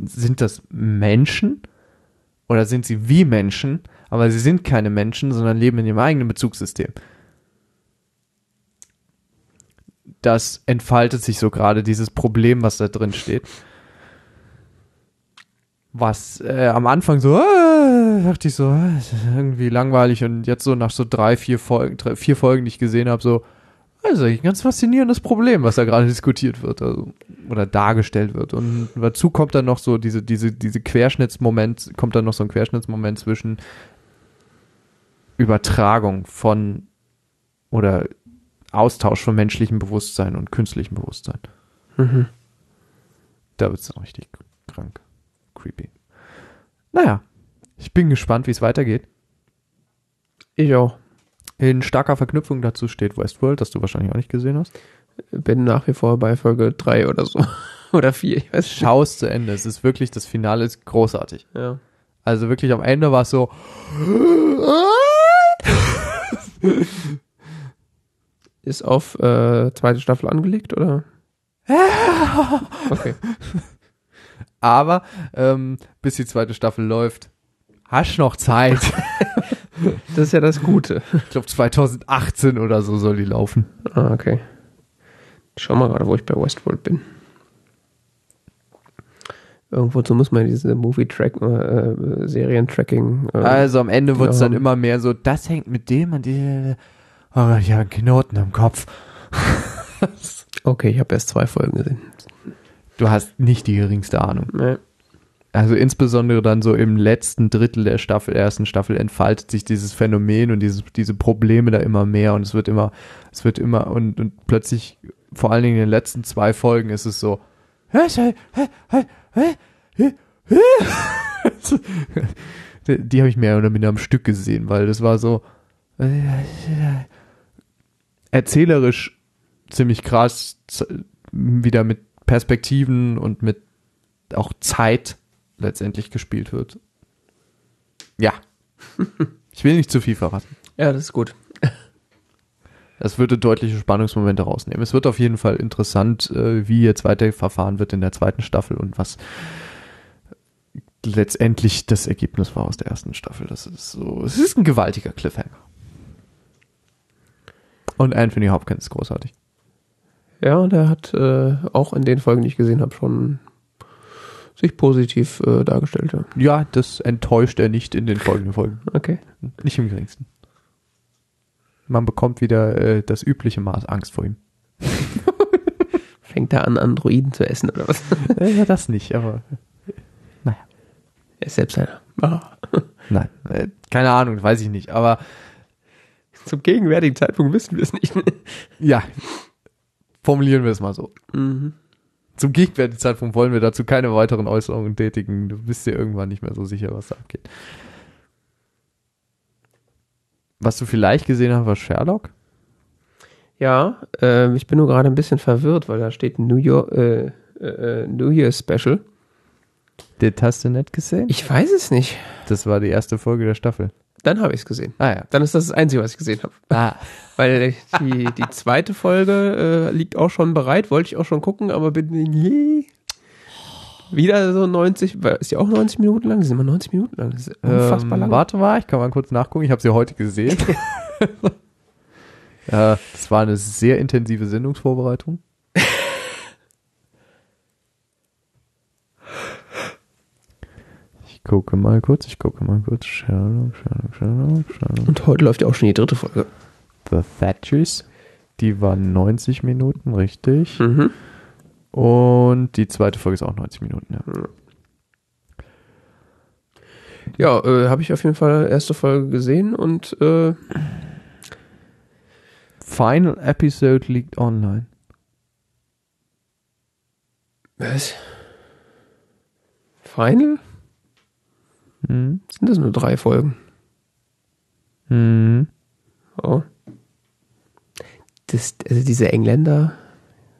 [SPEAKER 1] sind das Menschen oder sind sie wie Menschen, aber sie sind keine Menschen, sondern leben in ihrem eigenen Bezugssystem. Das entfaltet sich so gerade dieses Problem, was da drin steht. Was äh, am Anfang so, äh, dachte ich so, äh, irgendwie langweilig und jetzt so nach so drei, vier Folgen, drei, vier Folgen, die ich gesehen habe, so, eigentlich ein ganz faszinierendes Problem, was da gerade diskutiert wird also, oder dargestellt wird. Und dazu kommt dann noch so diese, diese, diese Querschnittsmoment, kommt dann noch so ein Querschnittsmoment zwischen Übertragung von oder Austausch von menschlichem Bewusstsein und künstlichem Bewusstsein.
[SPEAKER 2] Mhm.
[SPEAKER 1] Da wird es dann richtig krank. Creepy. Naja, ich bin gespannt, wie es weitergeht.
[SPEAKER 2] Ich auch.
[SPEAKER 1] In starker Verknüpfung dazu steht Westworld, das du wahrscheinlich auch nicht gesehen hast.
[SPEAKER 2] Bin nach wie vor bei Folge 3 oder so. <laughs> oder 4, ich weiß nicht.
[SPEAKER 1] Schau es zu Ende. Es ist wirklich, das Finale ist großartig.
[SPEAKER 2] Ja.
[SPEAKER 1] Also wirklich am Ende war es so. <laughs> <laughs>
[SPEAKER 2] Ist auf äh, zweite Staffel angelegt, oder? <laughs> Okay.
[SPEAKER 1] Aber ähm, bis die zweite Staffel läuft, hast noch Zeit. <laughs>
[SPEAKER 2] Das ist ja das Gute.
[SPEAKER 1] Ich glaube 2018 oder so soll die laufen.
[SPEAKER 2] Ah, okay. Schau mal gerade, wo ich bei Westworld bin. Irgendwozu muss man diese Movie-Track, äh, Serien-Tracking. Äh,
[SPEAKER 1] Also am Ende wird es
[SPEAKER 2] genau.
[SPEAKER 1] dann immer mehr so, das hängt mit dem und die. Oh, ich habe einen Knoten im Kopf. <laughs>
[SPEAKER 2] okay, ich habe erst zwei Folgen gesehen.
[SPEAKER 1] Du hast nicht die geringste Ahnung.
[SPEAKER 2] Nee.
[SPEAKER 1] Also insbesondere dann so im letzten Drittel der Staffel, ersten Staffel entfaltet sich dieses Phänomen und dieses, diese Probleme da immer mehr und es wird immer, es wird immer und, und plötzlich, vor allen Dingen in den letzten zwei Folgen ist es so, <laughs> die, die habe ich mehr oder minder am Stück gesehen, weil das war so, erzählerisch ziemlich krass wieder mit Perspektiven und mit auch Zeit letztendlich gespielt wird. Ja. <laughs> Ich will nicht zu viel verraten.
[SPEAKER 2] Ja, das ist gut.
[SPEAKER 1] Das würde deutliche Spannungsmomente rausnehmen. Es wird auf jeden Fall interessant, äh, wie jetzt weiter verfahren wird in der zweiten Staffel und was letztendlich das Ergebnis war aus der ersten Staffel. Das ist so, es ist ein gewaltiger Cliffhanger. Und Anthony Hopkins ist großartig.
[SPEAKER 2] Ja, und er hat äh, auch in den Folgen, die ich gesehen habe, schon sich positiv äh, dargestellt. Ja.
[SPEAKER 1] Ja, das enttäuscht er nicht in den folgenden Folgen.
[SPEAKER 2] Okay.
[SPEAKER 1] Nicht im geringsten. Man bekommt wieder äh, das übliche Maß Angst vor ihm. <laughs>
[SPEAKER 2] Fängt er an, Androiden zu essen oder was? <laughs>
[SPEAKER 1] Ja, das nicht, aber
[SPEAKER 2] Er ist selbst einer. Ah.
[SPEAKER 1] nein. Äh, keine Ahnung, weiß ich nicht. Aber
[SPEAKER 2] Zum gegenwärtigen Zeitpunkt wissen wir es nicht.
[SPEAKER 1] ja, formulieren wir es mal so.
[SPEAKER 2] mhm.
[SPEAKER 1] Zum gegenwärtigen Zeitpunkt wollen wir dazu keine weiteren Äußerungen tätigen. Du bist dir irgendwann nicht mehr so sicher, was da abgeht. Was du vielleicht gesehen hast, war Sherlock.
[SPEAKER 2] Ja, äh, ich bin nur gerade ein bisschen verwirrt, weil da steht New York, äh, äh, New Year Special.
[SPEAKER 1] Den hast du nicht gesehen?
[SPEAKER 2] Ich weiß es nicht.
[SPEAKER 1] Das war die erste Folge der Staffel.
[SPEAKER 2] Dann habe ich es gesehen.
[SPEAKER 1] Ah ja.
[SPEAKER 2] Dann ist das das Einzige, was ich gesehen habe.
[SPEAKER 1] Ah. <laughs>
[SPEAKER 2] Weil die, die zweite Folge äh, liegt auch schon bereit, wollte ich auch schon gucken, aber bin je wieder so 90, weil- ist ja auch 90 Minuten lang, die sind immer 90 Minuten lang, das ist unfassbar
[SPEAKER 1] ähm,
[SPEAKER 2] lang.
[SPEAKER 1] Warte mal, ich kann mal kurz nachgucken. Ich habe sie heute gesehen. <laughs> äh, das war eine sehr intensive Sendungsvorbereitung. Gucke mal kurz, ich gucke mal kurz. Sherlock, Sherlock, Sherlock, Sherlock.
[SPEAKER 2] Und heute läuft ja auch schon die dritte Folge.
[SPEAKER 1] The Thatchers. Die war 90 Minuten, richtig.
[SPEAKER 2] Mhm.
[SPEAKER 1] Und die zweite Folge ist auch 90 Minuten, ja.
[SPEAKER 2] Ja, äh, habe ich auf jeden Fall erste Folge gesehen und äh,
[SPEAKER 1] Final Episode liegt online.
[SPEAKER 2] was? Final?
[SPEAKER 1] Mhm.
[SPEAKER 2] Sind das nur drei Folgen?
[SPEAKER 1] Mhm.
[SPEAKER 2] Oh. Das, also diese Engländer.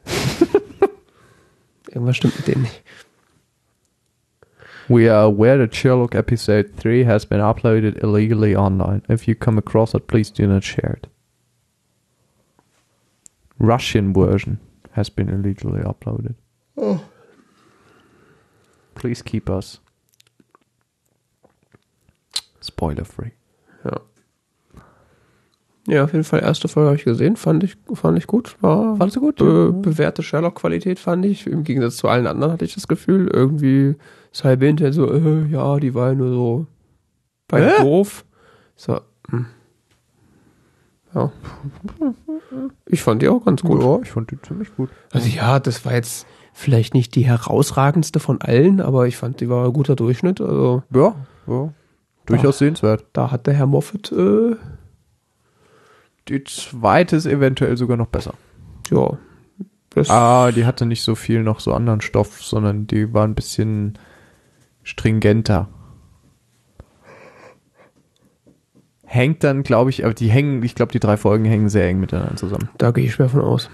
[SPEAKER 2] <laughs> Irgendwas stimmt mit denen nicht.
[SPEAKER 1] We are aware that Sherlock episode 3 has been uploaded illegally online. If you come across it, please do not share it. Russian version has been illegally uploaded.
[SPEAKER 2] Oh.
[SPEAKER 1] Please keep us spoiler free.
[SPEAKER 2] Ja. Ja, auf jeden Fall erste Folge habe ich gesehen, fand ich, fand ich gut. War
[SPEAKER 1] Fandest du gut?
[SPEAKER 2] Be bewährte Sherlock-Qualität fand ich. Im Gegensatz zu allen anderen hatte ich das Gefühl, irgendwie ist halb hinterher so, äh, ja, die war ja nur so, ja
[SPEAKER 1] Hä?
[SPEAKER 2] doof. So, hm. ja. Ich fand die auch ganz gut.
[SPEAKER 1] Ja, ich fand die ziemlich gut.
[SPEAKER 2] Also ja, das war jetzt vielleicht nicht die herausragendste von allen, aber ich fand, die war ein guter Durchschnitt. Also
[SPEAKER 1] Ja, ja. Durchaus sehenswert.
[SPEAKER 2] da hat der Herr Moffat, äh,
[SPEAKER 1] Die zweite ist eventuell sogar noch besser.
[SPEAKER 2] ja,
[SPEAKER 1] Ah, die hatte nicht so viel noch so anderen Stoff, sondern die war ein bisschen stringenter. Hängt dann, glaube ich, aber die hängen, ich glaube, die drei Folgen hängen sehr eng miteinander zusammen.
[SPEAKER 2] da gehe ich schwer von aus.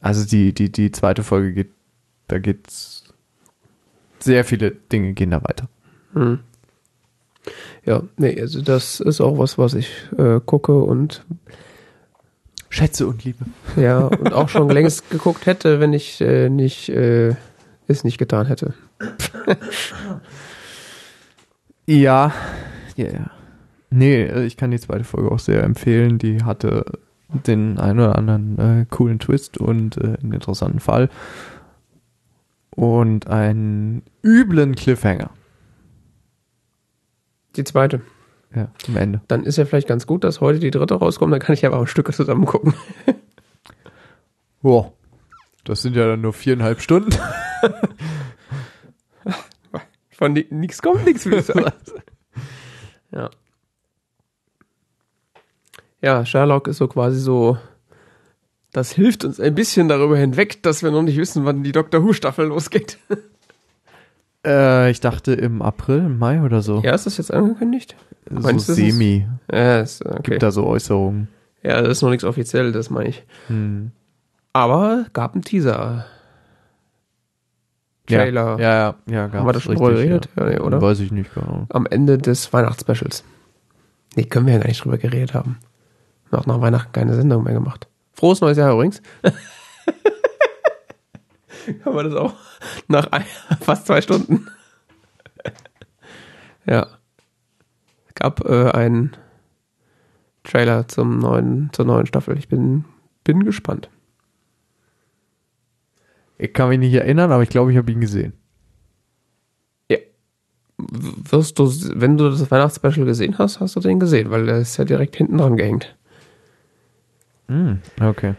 [SPEAKER 1] Also die, die, die zweite Folge geht, da geht's sehr viele Dinge gehen da weiter.
[SPEAKER 2] Hm. Ja, nee, also das ist auch was, was ich äh, gucke und
[SPEAKER 1] Schätze und Liebe. <laughs>
[SPEAKER 2] ja, und auch schon längst geguckt hätte, wenn ich äh, nicht äh, es nicht getan hätte. <laughs>
[SPEAKER 1] Ja, ja, ja. Nee, äh, ich kann die zweite Folge auch sehr empfehlen. Die hatte den einen oder anderen äh, coolen Twist und äh, einen interessanten Fall. Und einen üblen Cliffhanger.
[SPEAKER 2] Die zweite.
[SPEAKER 1] Ja, am Ende.
[SPEAKER 2] Dann ist ja vielleicht ganz gut, dass heute die dritte rauskommt, dann kann ich aber auch Stücke zusammen gucken. <laughs>
[SPEAKER 1] Boah. Das sind ja dann nur viereinhalb Stunden. <laughs>
[SPEAKER 2] Von nichts kommt nichts, würde ich sagen. <laughs> ja. Ja, Sherlock ist so quasi so, das hilft uns ein bisschen darüber hinweg, dass wir noch nicht wissen, wann die Doctor Who Staffel losgeht.
[SPEAKER 1] Äh, ich dachte im April, Mai oder so.
[SPEAKER 2] Ja, ist das jetzt angekündigt?
[SPEAKER 1] so
[SPEAKER 2] meinst du, das ist-
[SPEAKER 1] semi.
[SPEAKER 2] Ja, ist, okay.
[SPEAKER 1] Gibt da so Äußerungen.
[SPEAKER 2] Ja, das ist noch nichts offiziell, das meine ich.
[SPEAKER 1] Hm.
[SPEAKER 2] Aber gab einen Teaser. Trailer.
[SPEAKER 1] Ja, ja, ja. gab's
[SPEAKER 2] Haben wir da schon drüber geredet? Ja, nee, oder?
[SPEAKER 1] Weiß ich nicht genau.
[SPEAKER 2] Am Ende des Weihnachtsspecials. Nee, können wir ja gar nicht drüber geredet haben. Auch nach Weihnachten keine Sendung mehr gemacht. Frohes neues Jahr übrigens. <laughs> <laughs> Haben wir das auch nach ein, <laughs> fast zwei Stunden. ja. Es gab äh, einen Trailer zum neuen, zur neuen Staffel. Ich bin, bin gespannt.
[SPEAKER 1] Ich kann mich nicht erinnern, aber ich glaube, ich habe ihn gesehen.
[SPEAKER 2] Ja. Wirst du, wenn du das Weihnachtsspecial gesehen hast, hast du den gesehen, weil der ist ja direkt hinten dran gehängt.
[SPEAKER 1] Hm, okay.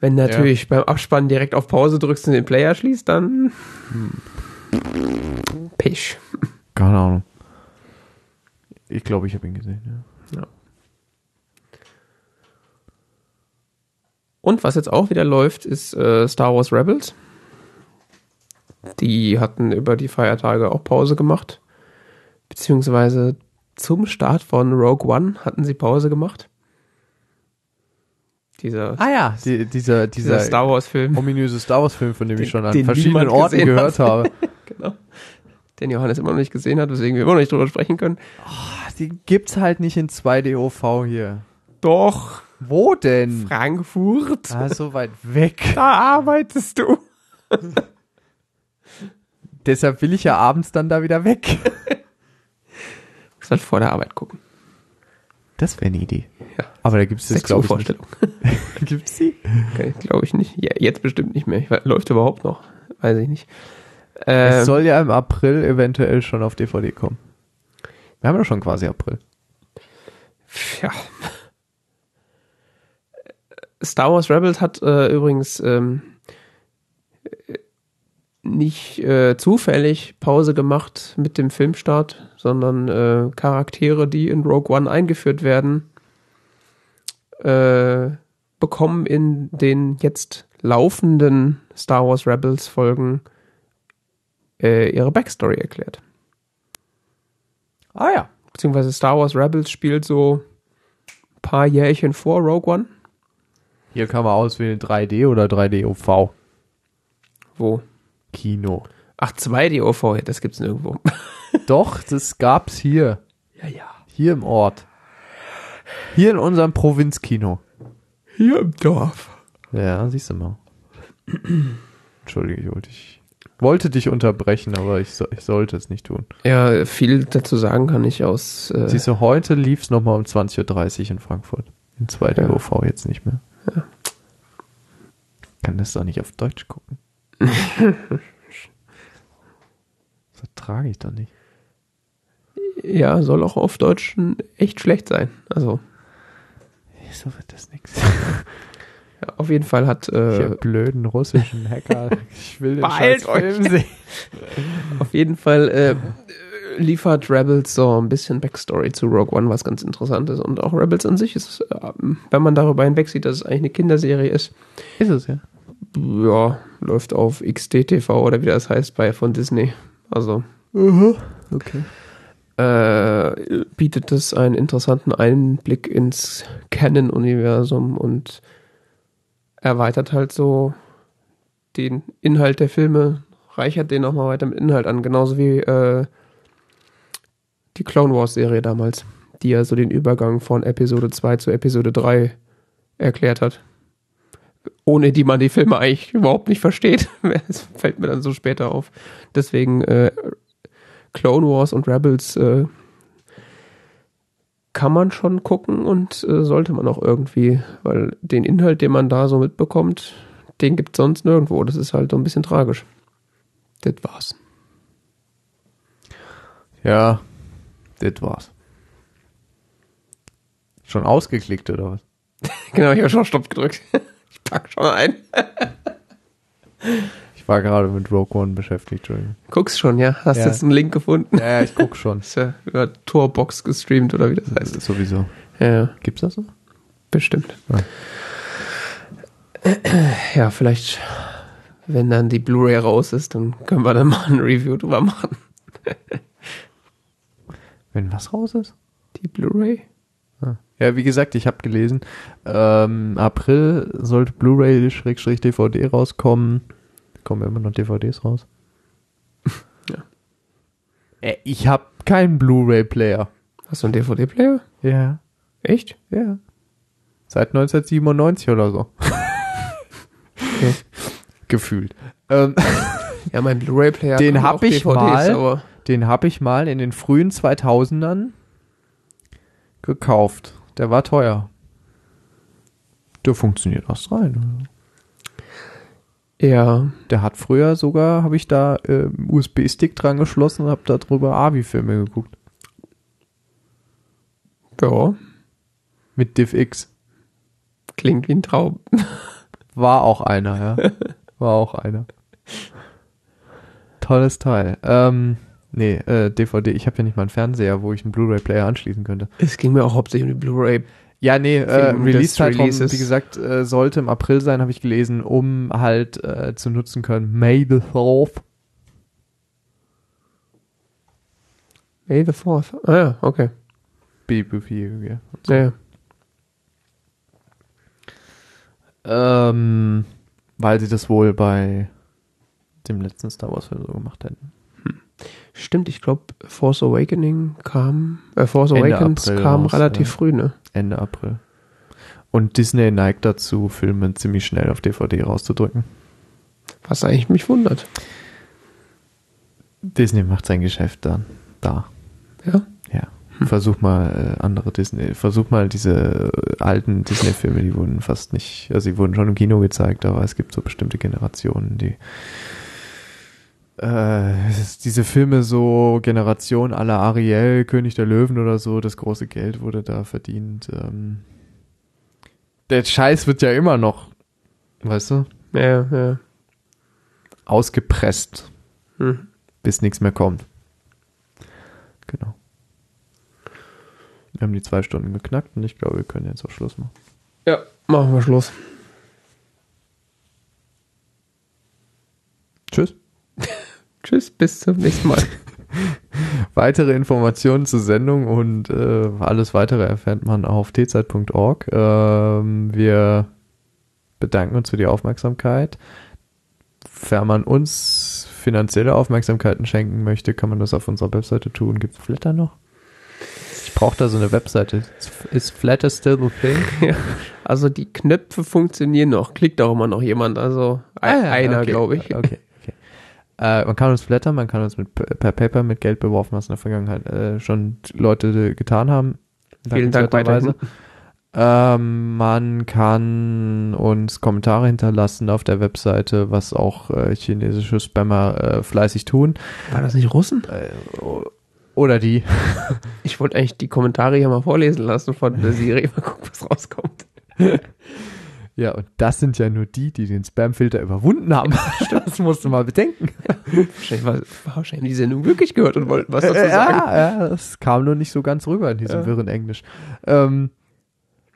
[SPEAKER 2] Wenn natürlich beim Abspannen direkt auf Pause drückst und den Player schließt, dann Pech.
[SPEAKER 1] Keine Ahnung. Ich glaube, ich habe ihn gesehen, ja.
[SPEAKER 2] Und was jetzt auch wieder läuft, ist äh, Star Wars Rebels. Die hatten über die Feiertage auch Pause gemacht. Beziehungsweise zum Start von Rogue One hatten sie Pause gemacht. Dieser,
[SPEAKER 1] Ah ja, die, dieser,
[SPEAKER 2] dieser
[SPEAKER 1] dieser,
[SPEAKER 2] Star Wars Film,
[SPEAKER 1] ominöse Star Wars Film, von dem
[SPEAKER 2] Den-
[SPEAKER 1] ich schon an
[SPEAKER 2] den
[SPEAKER 1] verschiedenen Orten gehört
[SPEAKER 2] hat.
[SPEAKER 1] habe. <laughs>
[SPEAKER 2] genau, den Johannes immer noch nicht gesehen hat, weswegen wir immer noch nicht drüber sprechen können.
[SPEAKER 1] Die gibt's halt nicht in 2D OV hier.
[SPEAKER 2] Doch,
[SPEAKER 1] Wo denn?
[SPEAKER 2] Frankfurt,
[SPEAKER 1] Ah, so weit weg.
[SPEAKER 2] da arbeitest du. <laughs>
[SPEAKER 1] Deshalb will ich ja abends dann da wieder weg. <laughs>
[SPEAKER 2] Muss halt vor der Arbeit gucken.
[SPEAKER 1] Das wäre eine Idee.
[SPEAKER 2] Ja.
[SPEAKER 1] Aber da gibt's jetzt,
[SPEAKER 2] 6 Uhr
[SPEAKER 1] glaube ich.
[SPEAKER 2] Vorstellung. <laughs> <laughs>
[SPEAKER 1] Gibt's die?
[SPEAKER 2] Okay, glaube ich nicht. Ja, jetzt bestimmt nicht mehr. Weiß, läuft überhaupt noch? Weiß ich nicht.
[SPEAKER 1] Es
[SPEAKER 2] Ähm,
[SPEAKER 1] soll ja im April eventuell schon auf DVD kommen. Wir haben ja schon quasi April.
[SPEAKER 2] ja. Star Wars Rebels hat äh, übrigens ähm, äh, nicht äh, zufällig Pause gemacht mit dem Filmstart, sondern äh, Charaktere, die in Rogue One eingeführt werden, äh, bekommen in den jetzt laufenden Star Wars Rebels Folgen äh, ihre Backstory erklärt.
[SPEAKER 1] Ah ja.
[SPEAKER 2] Beziehungsweise Star Wars Rebels spielt so ein paar Jährchen vor Rogue One.
[SPEAKER 1] Hier kann man auswählen 3D oder 3D OV.
[SPEAKER 2] Wo?
[SPEAKER 1] Kino.
[SPEAKER 2] Ach, 2D OV, das gibt's nirgendwo.
[SPEAKER 1] Doch, das gab's hier.
[SPEAKER 2] Ja, ja.
[SPEAKER 1] Hier im Ort. Hier in unserem Provinzkino.
[SPEAKER 2] Hier im Dorf.
[SPEAKER 1] Ja, siehst du mal. Entschuldige, ich wollte dich, wollte dich unterbrechen, aber ich, so, ich sollte es nicht tun.
[SPEAKER 2] Ja, viel dazu sagen kann ich aus. Äh,
[SPEAKER 1] Siehst du, heute lief's nochmal um 20.30 Uhr in Frankfurt. In 2D
[SPEAKER 2] Ja.
[SPEAKER 1] OV jetzt nicht mehr. Kann das doch nicht auf Deutsch gucken. <laughs> das ertrage ich doch nicht.
[SPEAKER 2] Ja, soll auch auf Deutsch echt schlecht sein. Also,
[SPEAKER 1] So wird das nichts. <laughs>
[SPEAKER 2] ja, auf jeden Fall hat. Äh,
[SPEAKER 1] blöden russischen Hacker. Ich will den scheiß Film
[SPEAKER 2] euch.
[SPEAKER 1] sehen. <laughs>
[SPEAKER 2] auf jeden Fall äh, liefert Rebels so ein bisschen Backstory zu Rogue One, was ganz interessant ist. Und auch Rebels an sich ist, äh, wenn man darüber hinwegsieht, dass es eigentlich eine Kinderserie ist,
[SPEAKER 1] Ist es, ja.
[SPEAKER 2] ja, läuft auf XDTV oder wie das heißt bei von Disney. Also
[SPEAKER 1] Okay.
[SPEAKER 2] Äh, bietet es einen interessanten Einblick ins Canon-Universum und erweitert halt so den Inhalt der Filme, reichert den nochmal weiter mit Inhalt an, genauso wie äh, die Clone Wars-Serie damals, die ja so den Übergang von Episode 2 zu Episode 3 erklärt hat. Ohne die man die Filme eigentlich überhaupt nicht versteht. <laughs> Das fällt mir dann so später auf. Deswegen äh, Clone Wars und Rebels äh, kann man schon gucken und äh, sollte man auch irgendwie, weil den Inhalt, den man da so mitbekommt, den gibt sonst nirgendwo. Das ist halt so ein bisschen tragisch. Das war's.
[SPEAKER 1] Ja, das war's. Schon ausgeklickt oder was? <laughs>
[SPEAKER 2] Genau, ich habe schon Stopp gedrückt. <laughs> Ich pack schon ein. <laughs>
[SPEAKER 1] Ich war gerade mit Rogue One beschäftigt, Entschuldigung.
[SPEAKER 2] Guckst schon, ja? Hast
[SPEAKER 1] Ja.
[SPEAKER 2] jetzt einen Link gefunden?
[SPEAKER 1] Ja, ich guck schon. <laughs>
[SPEAKER 2] Ist ja über Torbox gestreamt oder wie das
[SPEAKER 1] Das
[SPEAKER 2] heißt.
[SPEAKER 1] ist sowieso.
[SPEAKER 2] Ja, ja,
[SPEAKER 1] Gibt's das so?
[SPEAKER 2] bestimmt.
[SPEAKER 1] Ja. <clears throat>
[SPEAKER 2] Ja, vielleicht, wenn dann die Blu-ray raus ist, dann können wir dann mal ein Review drüber machen. <laughs>
[SPEAKER 1] Wenn was raus ist?
[SPEAKER 2] Die Blu-ray?
[SPEAKER 1] Ja, wie gesagt, ich habe gelesen, ähm, April sollte Blu-ray-DVD rauskommen. Kommen immer noch DVDs raus?
[SPEAKER 2] Ja.
[SPEAKER 1] Äh, ich habe keinen Blu-ray-Player.
[SPEAKER 2] Hast du einen DVD-Player?
[SPEAKER 1] Ja.
[SPEAKER 2] Echt?
[SPEAKER 1] Ja. Seit 1997 oder so.
[SPEAKER 2] Okay.
[SPEAKER 1] Gefühlt. Ähm, <laughs>
[SPEAKER 2] Ja, mein Blu-ray-Player.
[SPEAKER 1] Den
[SPEAKER 2] hat
[SPEAKER 1] hab
[SPEAKER 2] auch
[SPEAKER 1] ich mal.
[SPEAKER 2] aber
[SPEAKER 1] den habe ich mal in den frühen 2000ern gekauft. Der war teuer. Der funktioniert erst rein.
[SPEAKER 2] Ja,
[SPEAKER 1] Der hat früher sogar, habe ich da äh, USB-Stick dran geschlossen und habe da drüber AVI-Filme geguckt.
[SPEAKER 2] ja,
[SPEAKER 1] Mit DivX.
[SPEAKER 2] klingt wie ein Traum. <laughs>
[SPEAKER 1] War auch einer, ja. War auch einer. Tolles Teil. Ähm, nee, äh, DVD. Ich habe ja nicht mal einen Fernseher, wo ich einen Blu-ray-Player anschließen könnte.
[SPEAKER 2] Es ging mir auch hauptsächlich um die Blu-ray.
[SPEAKER 1] Ja, nee, äh, Release-Zeitraum, wie gesagt, äh, sollte im April sein, habe ich gelesen, um halt äh, zu nutzen können. May the 4th.
[SPEAKER 2] May the 4th. Ah ja, okay.
[SPEAKER 1] BBP,
[SPEAKER 2] Ja, ja.
[SPEAKER 1] Ähm, weil sie das wohl bei dem letzten Star Wars Film so gemacht hätten.
[SPEAKER 2] Stimmt, ich glaube, Force Awakening kam, äh, Force
[SPEAKER 1] Ende
[SPEAKER 2] Awakens
[SPEAKER 1] April
[SPEAKER 2] kam
[SPEAKER 1] raus,
[SPEAKER 2] relativ
[SPEAKER 1] ja.
[SPEAKER 2] früh, ne?
[SPEAKER 1] Ende April. Und Disney neigt dazu, Filme ziemlich schnell auf DVD rauszudrücken.
[SPEAKER 2] Was eigentlich mich wundert.
[SPEAKER 1] Disney macht sein Geschäft dann da.
[SPEAKER 2] Ja.
[SPEAKER 1] Ja. Versuch mal äh, andere Disney, versuch mal diese äh, alten Disney-Filme, die wurden fast nicht, also die wurden schon im Kino gezeigt, aber es gibt so bestimmte Generationen, die äh, diese Filme so Generation aller Ariel, König der Löwen oder so, das große Geld wurde da verdient. Ähm, der Scheiß wird ja immer noch, weißt du,
[SPEAKER 2] Ja, ja.
[SPEAKER 1] ausgepresst,
[SPEAKER 2] Hm.
[SPEAKER 1] bis nichts mehr kommt. Genau. Wir haben die zwei Stunden geknackt und ich glaube, wir können jetzt auch Schluss machen.
[SPEAKER 2] Ja, machen wir Schluss.
[SPEAKER 1] Tschüss.
[SPEAKER 2] Tschüss, bis zum nächsten Mal. <laughs>
[SPEAKER 1] Weitere Informationen zur Sendung und äh, alles weitere erfährt man auf tzeit.org. Ähm, wir bedanken uns für die Aufmerksamkeit. Wenn man uns finanzielle Aufmerksamkeiten schenken möchte, kann man das auf unserer Webseite tun. Gibt es Flatter noch? Ich brauche da so eine Webseite. Ist Flatter still a thing? <laughs>
[SPEAKER 2] Also die Knöpfe funktionieren noch. Klickt auch immer noch jemand. Also
[SPEAKER 1] Ah, ja,
[SPEAKER 2] einer,
[SPEAKER 1] okay,
[SPEAKER 2] glaube ich.
[SPEAKER 1] Okay. Äh, man kann uns flattern, man kann uns mit, per Paper mit Geld beworfen, was in der Vergangenheit äh, schon Leute getan haben.
[SPEAKER 2] Vielen Dank
[SPEAKER 1] Dankenswerterweise. Ähm, man kann uns Kommentare hinterlassen auf der Webseite, was auch äh, chinesische Spammer äh, fleißig tun.
[SPEAKER 2] War das nicht Russen?
[SPEAKER 1] Äh, oder die. <laughs>
[SPEAKER 2] Ich wollte eigentlich die Kommentare hier mal vorlesen lassen von der Siri. Mal gucken, was rauskommt. <laughs>
[SPEAKER 1] Ja, und das sind ja nur die, die den Spamfilter überwunden haben. <laughs> das musst du mal bedenken.
[SPEAKER 2] Wahrscheinlich, war, wahrscheinlich haben die Sendung wirklich gehört und wollten was dazu
[SPEAKER 1] Äh,
[SPEAKER 2] sagen.
[SPEAKER 1] ja, ja, das kam nur nicht so ganz rüber in diesem
[SPEAKER 2] Ja.
[SPEAKER 1] wirren Englisch. Ähm,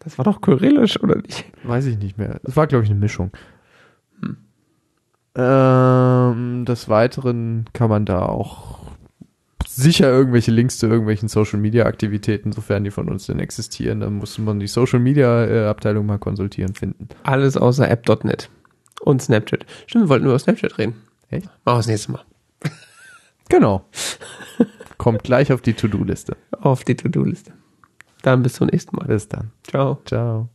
[SPEAKER 2] Das war doch kyrillisch, oder nicht?
[SPEAKER 1] Weiß ich nicht mehr. Es war, glaube ich, eine Mischung. Ähm, des Weiteren kann man da auch sicher irgendwelche Links zu irgendwelchen Social Media Aktivitäten, sofern die von uns denn existieren. Dann muss man die Social Media äh, Abteilung mal konsultieren finden.
[SPEAKER 2] Alles außer App.net und Snapchat. Stimmt, wir wollten über Snapchat reden.
[SPEAKER 1] Echt?
[SPEAKER 2] Machen wir das nächste Mal. <laughs>
[SPEAKER 1] Genau. <laughs> Kommt gleich auf die To-Do-Liste.
[SPEAKER 2] Auf die To-Do-Liste. Dann bis zum nächsten Mal.
[SPEAKER 1] Bis dann.
[SPEAKER 2] Ciao.
[SPEAKER 1] Ciao.